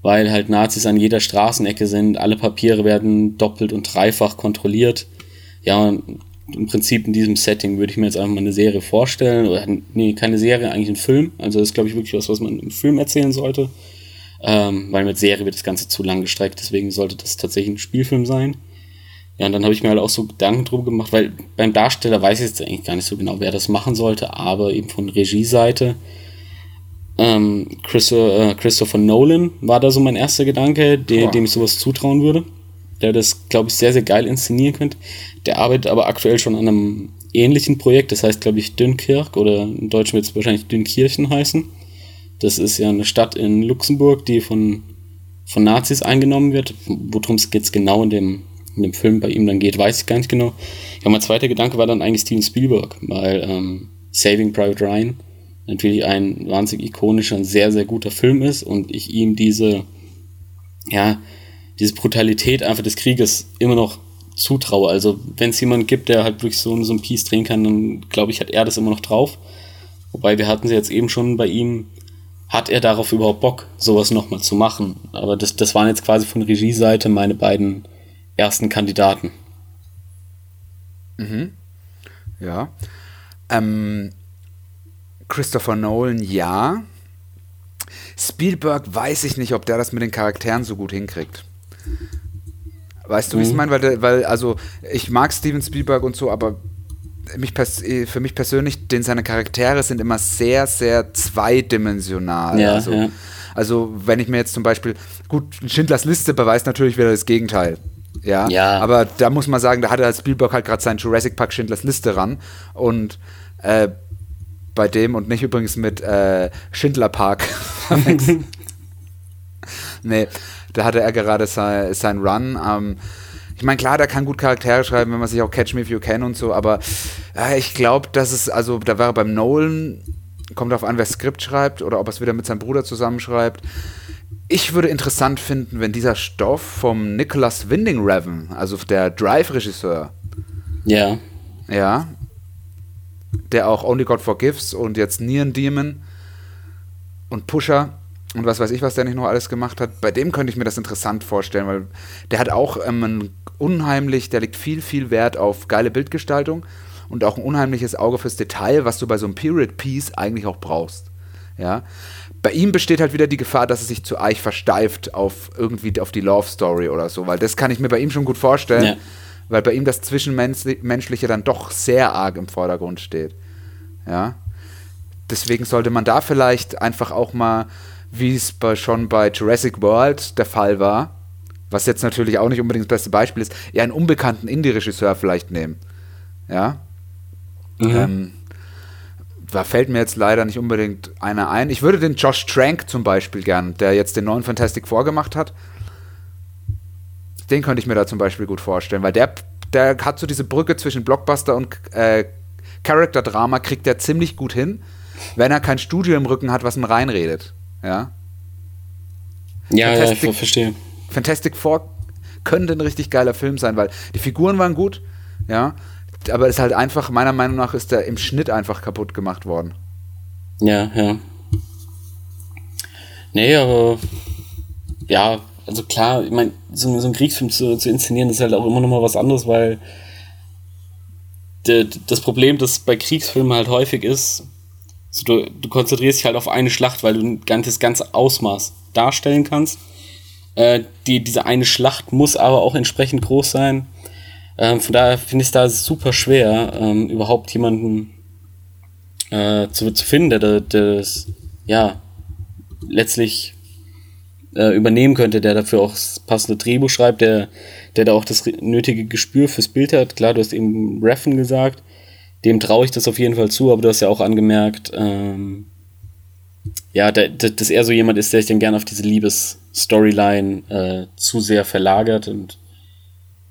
Weil halt Nazis an jeder Straßenecke sind, alle Papiere werden doppelt und dreifach kontrolliert ja, im Prinzip in diesem Setting würde ich mir jetzt einfach mal eine Serie vorstellen. Oder nee, keine Serie, eigentlich ein Film. Also das ist, glaube ich, wirklich was, was man im Film erzählen sollte. Ähm, weil mit Serie wird das Ganze zu lang gestreckt, deswegen sollte das tatsächlich ein Spielfilm sein. Ja, und dann habe ich mir halt auch so Gedanken drum gemacht, weil beim Darsteller weiß ich jetzt eigentlich gar nicht so genau, wer das machen sollte, aber eben von Regieseite. Ähm, Christopher, äh, Christopher Nolan war da so mein erster Gedanke, der, dem ich sowas zutrauen würde der das, glaube ich, sehr, sehr geil inszenieren könnte. Der arbeitet aber aktuell schon an einem ähnlichen Projekt, das heißt, glaube ich, Dünkirk oder in Deutsch wird es wahrscheinlich Dünkirchen heißen. Das ist ja eine Stadt in Luxemburg, die von, von Nazis eingenommen wird. Worum es jetzt genau in dem, in dem Film bei ihm dann geht, weiß ich gar nicht genau. Ja, mein zweiter Gedanke war dann eigentlich Steven Spielberg, weil ähm, Saving Private Ryan natürlich ein wahnsinnig ikonischer, sehr, sehr guter Film ist und ich ihm diese, ja, diese Brutalität einfach des Krieges immer noch zutraue. Also wenn es jemanden gibt, der halt wirklich so, so ein Piece drehen kann, dann glaube ich, hat er das immer noch drauf. Wobei wir hatten sie jetzt eben schon bei ihm, hat er darauf überhaupt Bock, sowas nochmal zu machen? Aber das, das waren jetzt quasi von Regieseite meine beiden ersten Kandidaten. Mhm. Ja. Ähm, Christopher Nolan, ja. Spielberg weiß ich nicht, ob der das mit den Charakteren so gut hinkriegt. Weißt du, wie ich es mhm. meine? Weil, weil, also, ich mag Steven Spielberg und so, aber mich für mich persönlich, denn seine Charaktere sind immer sehr, sehr zweidimensional. Ja, also, ja. also, wenn ich mir jetzt zum Beispiel, gut, Schindlers Liste beweist natürlich wieder das Gegenteil. Ja, ja. aber da muss man sagen, da hatte Spielberg halt gerade seinen Jurassic Park Schindlers Liste ran und äh, bei dem und nicht übrigens mit äh, Schindler Park. nee, da hatte er gerade sein, sein Run. Ähm, ich meine, klar, der kann gut Charaktere schreiben, wenn man sich auch Catch Me If You Can und so, aber äh, ich glaube, dass es, also da war beim Nolan, kommt darauf an, wer Skript schreibt oder ob er es wieder mit seinem Bruder zusammenschreibt. Ich würde interessant finden, wenn dieser Stoff vom Nicholas Winding Refn, also der Drive-Regisseur, ja. Ja, der auch Only God Forgives und jetzt Neon Demon und Pusher und was weiß ich, was der nicht noch alles gemacht hat. Bei dem könnte ich mir das interessant vorstellen, weil der hat auch ähm, ein unheimlich, der legt viel, viel Wert auf geile Bildgestaltung und auch ein unheimliches Auge fürs Detail, was du bei so einem Period Piece eigentlich auch brauchst. Ja. Bei ihm besteht halt wieder die Gefahr, dass es sich zu eich versteift auf irgendwie auf die Love Story oder so, weil das kann ich mir bei ihm schon gut vorstellen, ja. weil bei ihm das Zwischenmenschliche dann doch sehr arg im Vordergrund steht. Ja. Deswegen sollte man da vielleicht einfach auch mal wie es bei, schon bei Jurassic World der Fall war, was jetzt natürlich auch nicht unbedingt das beste Beispiel ist, eher einen unbekannten Indie-Regisseur vielleicht nehmen. Ja. Mhm. Ähm, da fällt mir jetzt leider nicht unbedingt einer ein. Ich würde den Josh Trank zum Beispiel gern, der jetzt den neuen Fantastic vorgemacht hat. Den könnte ich mir da zum Beispiel gut vorstellen, weil der, der hat so diese Brücke zwischen Blockbuster und äh, Character-Drama, kriegt der ziemlich gut hin, wenn er kein Studio im Rücken hat, was ihm reinredet. Ja. Ja, Fantastic, ja, ich verstehe. Fantastic Four könnte ein richtig geiler Film sein, weil die Figuren waren gut, ja, aber es ist halt einfach, meiner Meinung nach, ist der im Schnitt einfach kaputt gemacht worden. Ja, ja. Nee, aber ja, also klar, ich meine, so, so einen Kriegsfilm zu, zu inszenieren, ist halt auch immer noch mal was anderes, weil das Problem, das bei Kriegsfilmen halt häufig ist, also du, du konzentrierst dich halt auf eine Schlacht, weil du das ganze Ausmaß darstellen kannst. Äh, die, diese eine Schlacht muss aber auch entsprechend groß sein. Ähm, von daher finde ich es da super schwer, ähm, überhaupt jemanden äh, zu, zu finden, der das, ja, letztlich äh, übernehmen könnte, der dafür auch das passende Drehbuch schreibt, der, der da auch das nötige Gespür fürs Bild hat. Klar, du hast eben Reffen gesagt, dem traue ich das auf jeden Fall zu, aber du hast ja auch angemerkt, ähm, ja, da, da, dass er so jemand ist, der sich dann gerne auf diese Liebes-Storyline äh, zu sehr verlagert und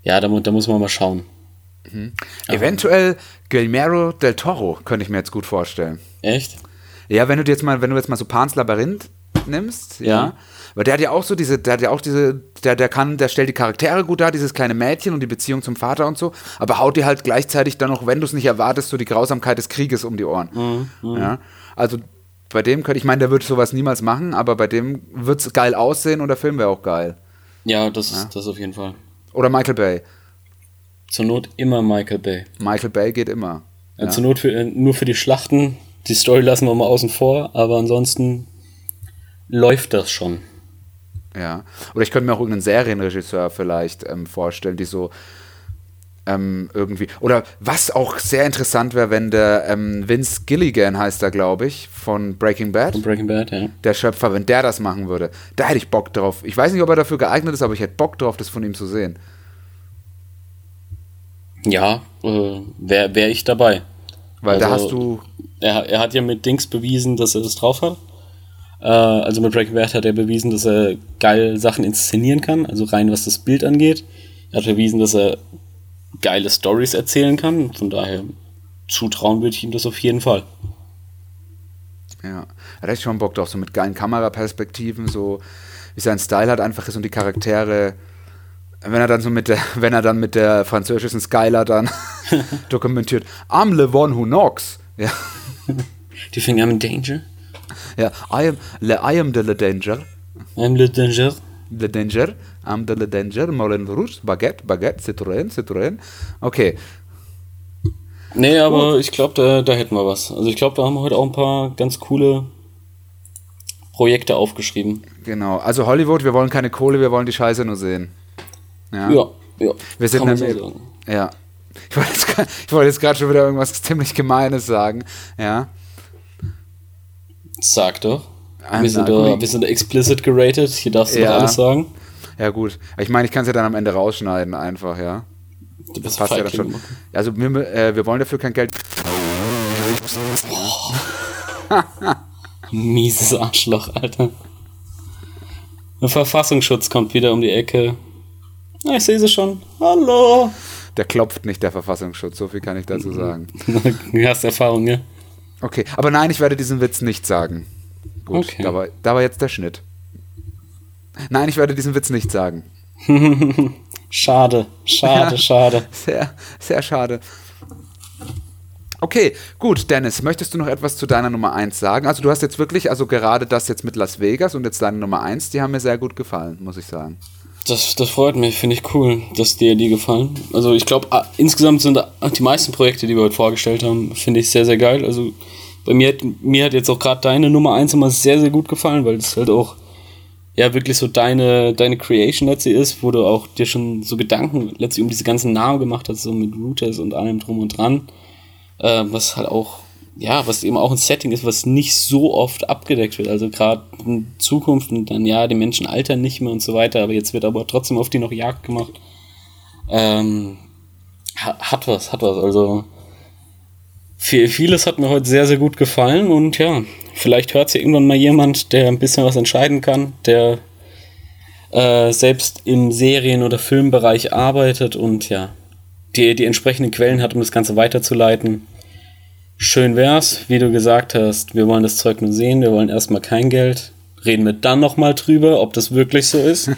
ja, da, da muss man mal schauen. Mhm. Eventuell Guillermo del Toro könnte ich mir jetzt gut vorstellen. Echt? Ja, wenn du jetzt mal, wenn du jetzt mal so Pans Labyrinth nimmst, ja. ja. Weil der hat ja auch so diese, der hat ja auch diese, der, der kann, der stellt die Charaktere gut dar, dieses kleine Mädchen und die Beziehung zum Vater und so, aber haut dir halt gleichzeitig dann noch, wenn du es nicht erwartest, so die Grausamkeit des Krieges um die Ohren. Mhm, mhm. ja. Also bei dem könnte ich meine, der würde sowas niemals machen, aber bei dem wird es geil aussehen und der Film wäre auch geil. Ja, das, ja? das auf jeden Fall. Oder Michael Bay. Zur Not immer Michael Bay. Michael Bay geht immer. Ja. Zur Not für, äh, nur für die Schlachten. Die Story lassen wir mal außen vor, aber ansonsten läuft das schon. Ja. Oder ich könnte mir auch irgendeinen Serienregisseur vielleicht ähm, vorstellen, die so ähm, irgendwie. Oder was auch sehr interessant wäre, wenn der ähm, Vince Gilligan heißt er, glaube ich, von Breaking Bad. Von Breaking Bad, ja. Der Schöpfer, wenn der das machen würde. Da hätte ich Bock drauf. Ich weiß nicht, ob er dafür geeignet ist, aber ich hätte Bock drauf, das von ihm zu sehen. Ja, äh, wäre wär ich dabei. Weil also, da hast du. Er, er hat ja mit Dings bewiesen, dass er das drauf hat. Äh, also mit Breaking Bad hat er bewiesen, dass er geil Sachen inszenieren kann, also rein was das Bild angeht. Er hat bewiesen, dass er geile Stories erzählen kann. Von daher zutrauen würde ich ihm das auf jeden Fall. Ja, da hätte ich schon Bock drauf, so mit geilen Kameraperspektiven, so wie sein Style halt einfach ist und die Charaktere wenn er dann so mit der, wenn er dann mit der französischen Skylar dann dokumentiert, I'm the one who knocks. Ja. Do you think I'm in danger? Ja, I am, le, I am the, the danger. I'm the danger. The danger. I'm the, the danger. Moulin Rouge, Baguette, Baguette, Citroën, Citroën. Okay. Nee, aber Gut. ich glaube, da, da hätten wir was. Also ich glaube, da haben wir heute auch ein paar ganz coole Projekte aufgeschrieben. Genau. Also Hollywood, wir wollen keine Kohle, wir wollen die Scheiße nur sehen. Ja, ja. ja. Wir sind nämlich, so ja. Ich wollte jetzt, wollt jetzt gerade schon wieder irgendwas ziemlich Gemeines sagen. Ja. Sag doch. Ah, wir, sind da, wir sind da explicit geratet. Hier darfst du ja. alles sagen. Ja, gut. Ich meine, ich kann es ja dann am Ende rausschneiden, einfach, ja. Du bist passt ja dann schon. Also, wir, äh, wir wollen dafür kein Geld. Oh. Mieses Arschloch, Alter. Der Verfassungsschutz kommt wieder um die Ecke. Ja, ich sehe sie schon. Hallo. Der klopft nicht, der Verfassungsschutz. So viel kann ich dazu sagen. du hast Erfahrung, ja? Okay, aber nein, ich werde diesen Witz nicht sagen. Gut, okay. da, war, da war jetzt der Schnitt. Nein, ich werde diesen Witz nicht sagen. schade, schade, ja, schade. Sehr, sehr schade. Okay, gut, Dennis, möchtest du noch etwas zu deiner Nummer 1 sagen? Also du hast jetzt wirklich, also gerade das jetzt mit Las Vegas und jetzt deine Nummer 1, die haben mir sehr gut gefallen, muss ich sagen. Das, das freut mich, finde ich cool, dass dir die gefallen. Also ich glaube, insgesamt sind die meisten Projekte, die wir heute vorgestellt haben, finde ich sehr, sehr geil. Also bei mir hat, mir hat jetzt auch gerade deine Nummer 1 immer sehr, sehr gut gefallen, weil es halt auch ja wirklich so deine, deine Creation letztlich ist, wo du auch dir schon so Gedanken letztlich um diese ganzen Namen gemacht hast, so mit Routers und allem drum und dran. Äh, was halt auch ja, was eben auch ein Setting ist, was nicht so oft abgedeckt wird. Also gerade in Zukunft und dann, ja, die Menschen altern nicht mehr und so weiter, aber jetzt wird aber trotzdem auf die noch Jagd gemacht. Ähm, hat was, hat was. Also viel, vieles hat mir heute sehr, sehr gut gefallen und ja, vielleicht hört sich irgendwann mal jemand, der ein bisschen was entscheiden kann, der äh, selbst im Serien- oder Filmbereich arbeitet und ja, die, die entsprechenden Quellen hat, um das Ganze weiterzuleiten Schön wär's, wie du gesagt hast, wir wollen das Zeug nur sehen, wir wollen erstmal kein Geld. Reden wir dann nochmal drüber, ob das wirklich so ist.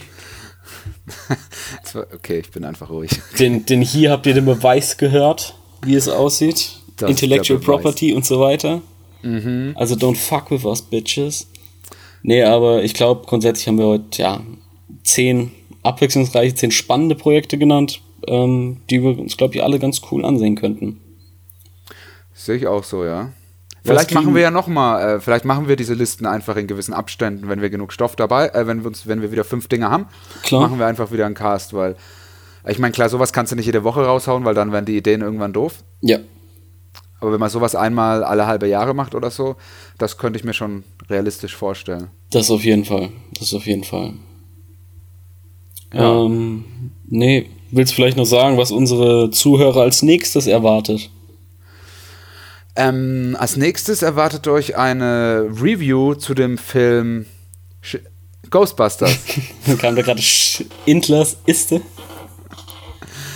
okay, ich bin einfach ruhig. Denn, denn hier habt ihr den Beweis gehört, wie es aussieht. Das Intellectual Property und so weiter. Mhm. Also don't fuck with us, bitches. Nee, aber ich glaube, grundsätzlich haben wir heute ja zehn abwechslungsreiche, zehn spannende Projekte genannt, ähm, die wir uns, glaube ich, alle ganz cool ansehen könnten. Sehe ich auch so, ja. Vielleicht machen wir ja noch mal, äh, vielleicht machen wir diese Listen einfach in gewissen Abständen, wenn wir genug Stoff dabei, äh, wenn wir uns, wenn wir wieder fünf Dinge haben, klar. machen wir einfach wieder einen Cast, weil ich meine, klar, sowas kannst du nicht jede Woche raushauen, weil dann werden die Ideen irgendwann doof. Ja. Aber wenn man sowas einmal alle halbe Jahre macht oder so, das könnte ich mir schon realistisch vorstellen. Das auf jeden Fall. Das auf jeden Fall. Ja. Ähm, nee, willst du vielleicht noch sagen, was unsere Zuhörer als nächstes erwartet? Ähm, als nächstes erwartet euch eine Review zu dem Film Sch Ghostbusters. Kam da gerade Intlers Iste?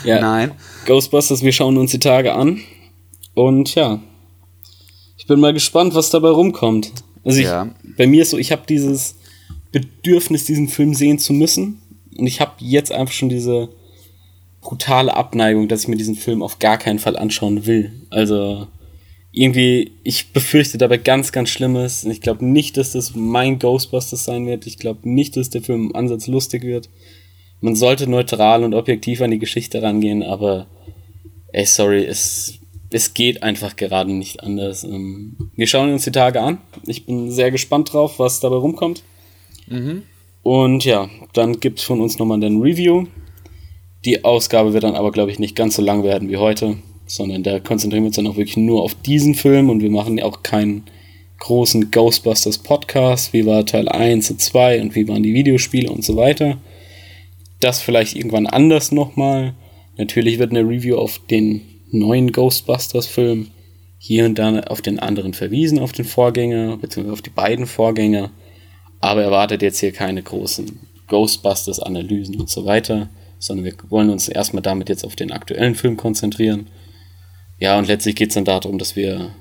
Ja, Nein. Ghostbusters, wir schauen uns die Tage an. Und ja, ich bin mal gespannt, was dabei rumkommt. Also ich, Ja. bei mir ist so, ich habe dieses Bedürfnis, diesen Film sehen zu müssen. Und ich habe jetzt einfach schon diese brutale Abneigung, dass ich mir diesen Film auf gar keinen Fall anschauen will. Also irgendwie, ich befürchte dabei ganz, ganz Schlimmes. Und ich glaube nicht, dass das mein Ghostbusters sein wird. Ich glaube nicht, dass der Film im Ansatz lustig wird. Man sollte neutral und objektiv an die Geschichte rangehen, aber ey, sorry, es, es geht einfach gerade nicht anders. Ähm, Wir schauen uns die Tage an. Ich bin sehr gespannt drauf, was dabei rumkommt. Und ja, dann gibt es von uns nochmal ein Review. Die Ausgabe wird dann aber, glaube ich, nicht ganz so lang werden wie heute, sondern da konzentrieren wir uns dann auch wirklich nur auf diesen Film und wir machen ja auch keinen großen Ghostbusters Podcast, wie war Teil 1 und 2 und wie waren die Videospiele und so weiter. Das vielleicht irgendwann anders nochmal. Natürlich wird eine Review auf den neuen Ghostbusters Film hier und da auf den anderen verwiesen, auf den Vorgänger, beziehungsweise auf die beiden Vorgänger. Aber erwartet jetzt hier keine großen Ghostbusters-Analysen und so weiter, sondern wir wollen uns erstmal damit jetzt auf den aktuellen Film konzentrieren. Ja, und letztlich geht es dann darum, dass wir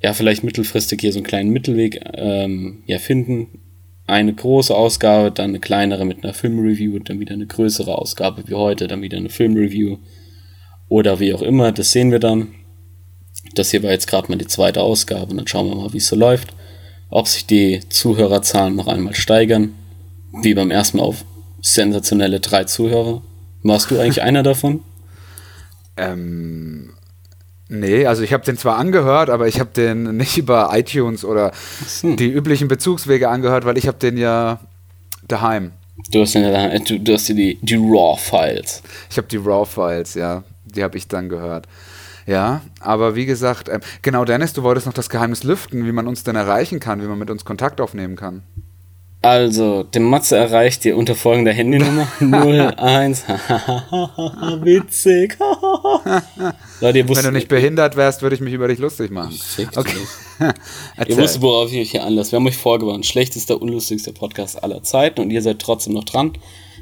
ja vielleicht mittelfristig hier so einen kleinen Mittelweg ähm, ja, finden. Eine große Ausgabe, dann eine kleinere mit einer Filmreview, dann wieder eine größere Ausgabe wie heute, dann wieder eine Filmreview oder wie auch immer, das sehen wir dann. Das hier war jetzt gerade mal die zweite Ausgabe und dann schauen wir mal, wie es so läuft. Ob sich die Zuhörerzahlen noch einmal steigern. Wie beim ersten Mal auf sensationelle drei Zuhörer. Warst du eigentlich einer davon? Ähm, nee, also ich habe den zwar angehört, aber ich habe den nicht über iTunes oder so. die üblichen Bezugswege angehört, weil ich habe den ja daheim. Du hast, ja, du, du hast ja die, die RAW-Files. Ich habe die RAW-Files, ja, die habe ich dann gehört. Ja, aber wie gesagt, ähm, genau, Dennis, du wolltest noch das Geheimnis lüften, wie man uns denn erreichen kann, wie man mit uns Kontakt aufnehmen kann. Also, den Matze erreicht ihr unter folgender Handynummer 01. Witzig. Leute, ihr Wenn du nicht behindert wärst, würde ich mich über dich lustig machen. Fick Okay. Ihr wusstet, worauf ich euch hier anlasse. Wir haben euch vorgewarnt. Schlechtester, unlustigster Podcast aller Zeiten und ihr seid trotzdem noch dran.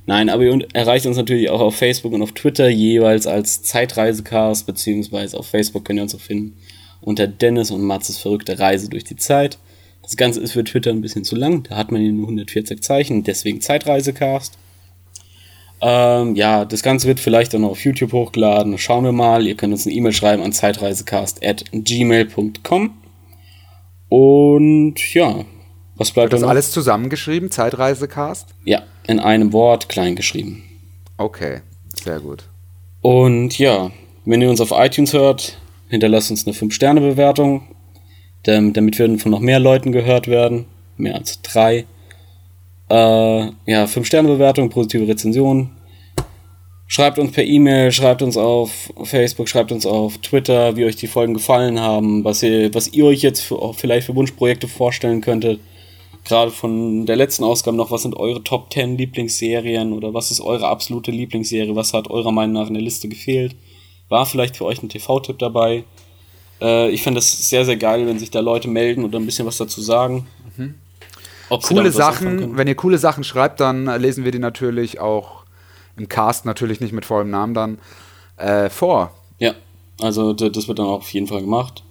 Nein, aber ihr erreicht uns natürlich auch auf Facebook und auf Twitter, jeweils als Zeitreisecast, beziehungsweise auf Facebook könnt ihr uns auch finden unter Dennis und Matzes verrückte Reise durch die Zeit. Das Ganze ist für Twitter ein bisschen zu lang, da hat man nur 140 Zeichen, deswegen Zeitreisecast. Ähm, ja, das Ganze wird vielleicht auch noch auf YouTube hochgeladen. Schauen wir mal. Ihr könnt uns eine E-Mail schreiben an zeitreisecast.gmail.com. Und ja, was bleibt Das dann alles zusammengeschrieben, Zeitreisecast? Ja, in einem Wort klein geschrieben. Okay, sehr gut. Und ja, wenn ihr uns auf iTunes hört, hinterlasst uns eine 5-Sterne-Bewertung, dam- damit wir von noch mehr Leuten gehört werden. Mehr als drei. Äh, ja, 5-Sterne-Bewertung, positive Rezension. Schreibt uns per E-Mail, schreibt uns auf Facebook, schreibt uns auf Twitter, wie euch die Folgen gefallen haben, was ihr, was ihr euch jetzt für, vielleicht für Wunschprojekte vorstellen könntet. Gerade von der letzten Ausgabe noch, was sind eure Top 10 Lieblingsserien oder was ist eure absolute Lieblingsserie? Was hat eurer Meinung nach in der Liste gefehlt? War vielleicht für euch ein TV-Tipp dabei? Äh, ich fände das sehr, sehr geil, wenn sich da Leute melden oder ein bisschen was dazu sagen. Sie Coole Sachen, wenn ihr coole Sachen schreibt, dann lesen wir die natürlich auch im Cast, natürlich nicht mit vollem Namen dann, äh, vor. Ja, also das wird dann auch auf jeden Fall gemacht.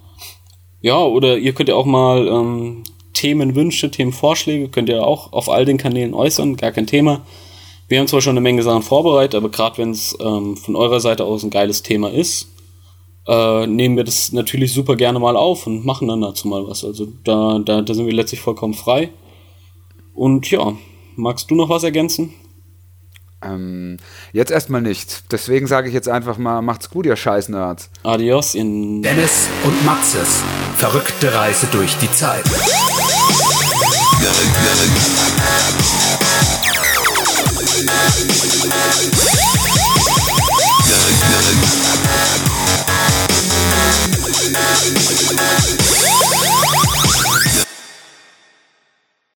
Ja, oder ihr könnt ja auch mal ähm, Themenwünsche, Themenvorschläge, könnt ihr auch auf all den Kanälen äußern, gar kein Thema. Wir haben zwar schon eine Menge Sachen vorbereitet, aber gerade wenn es ähm, von eurer Seite aus ein geiles Thema ist, äh, nehmen wir das natürlich super gerne mal auf und machen dann dazu mal was. Also da, da, da sind wir letztlich vollkommen frei. Und ja, magst du noch was ergänzen? Ähm, jetzt erstmal nicht. Deswegen sage ich jetzt einfach mal, macht's gut, ihr Scheißnerds. Adios in Dennis und Maxes verrückte Reise durch die Zeit. Thank you.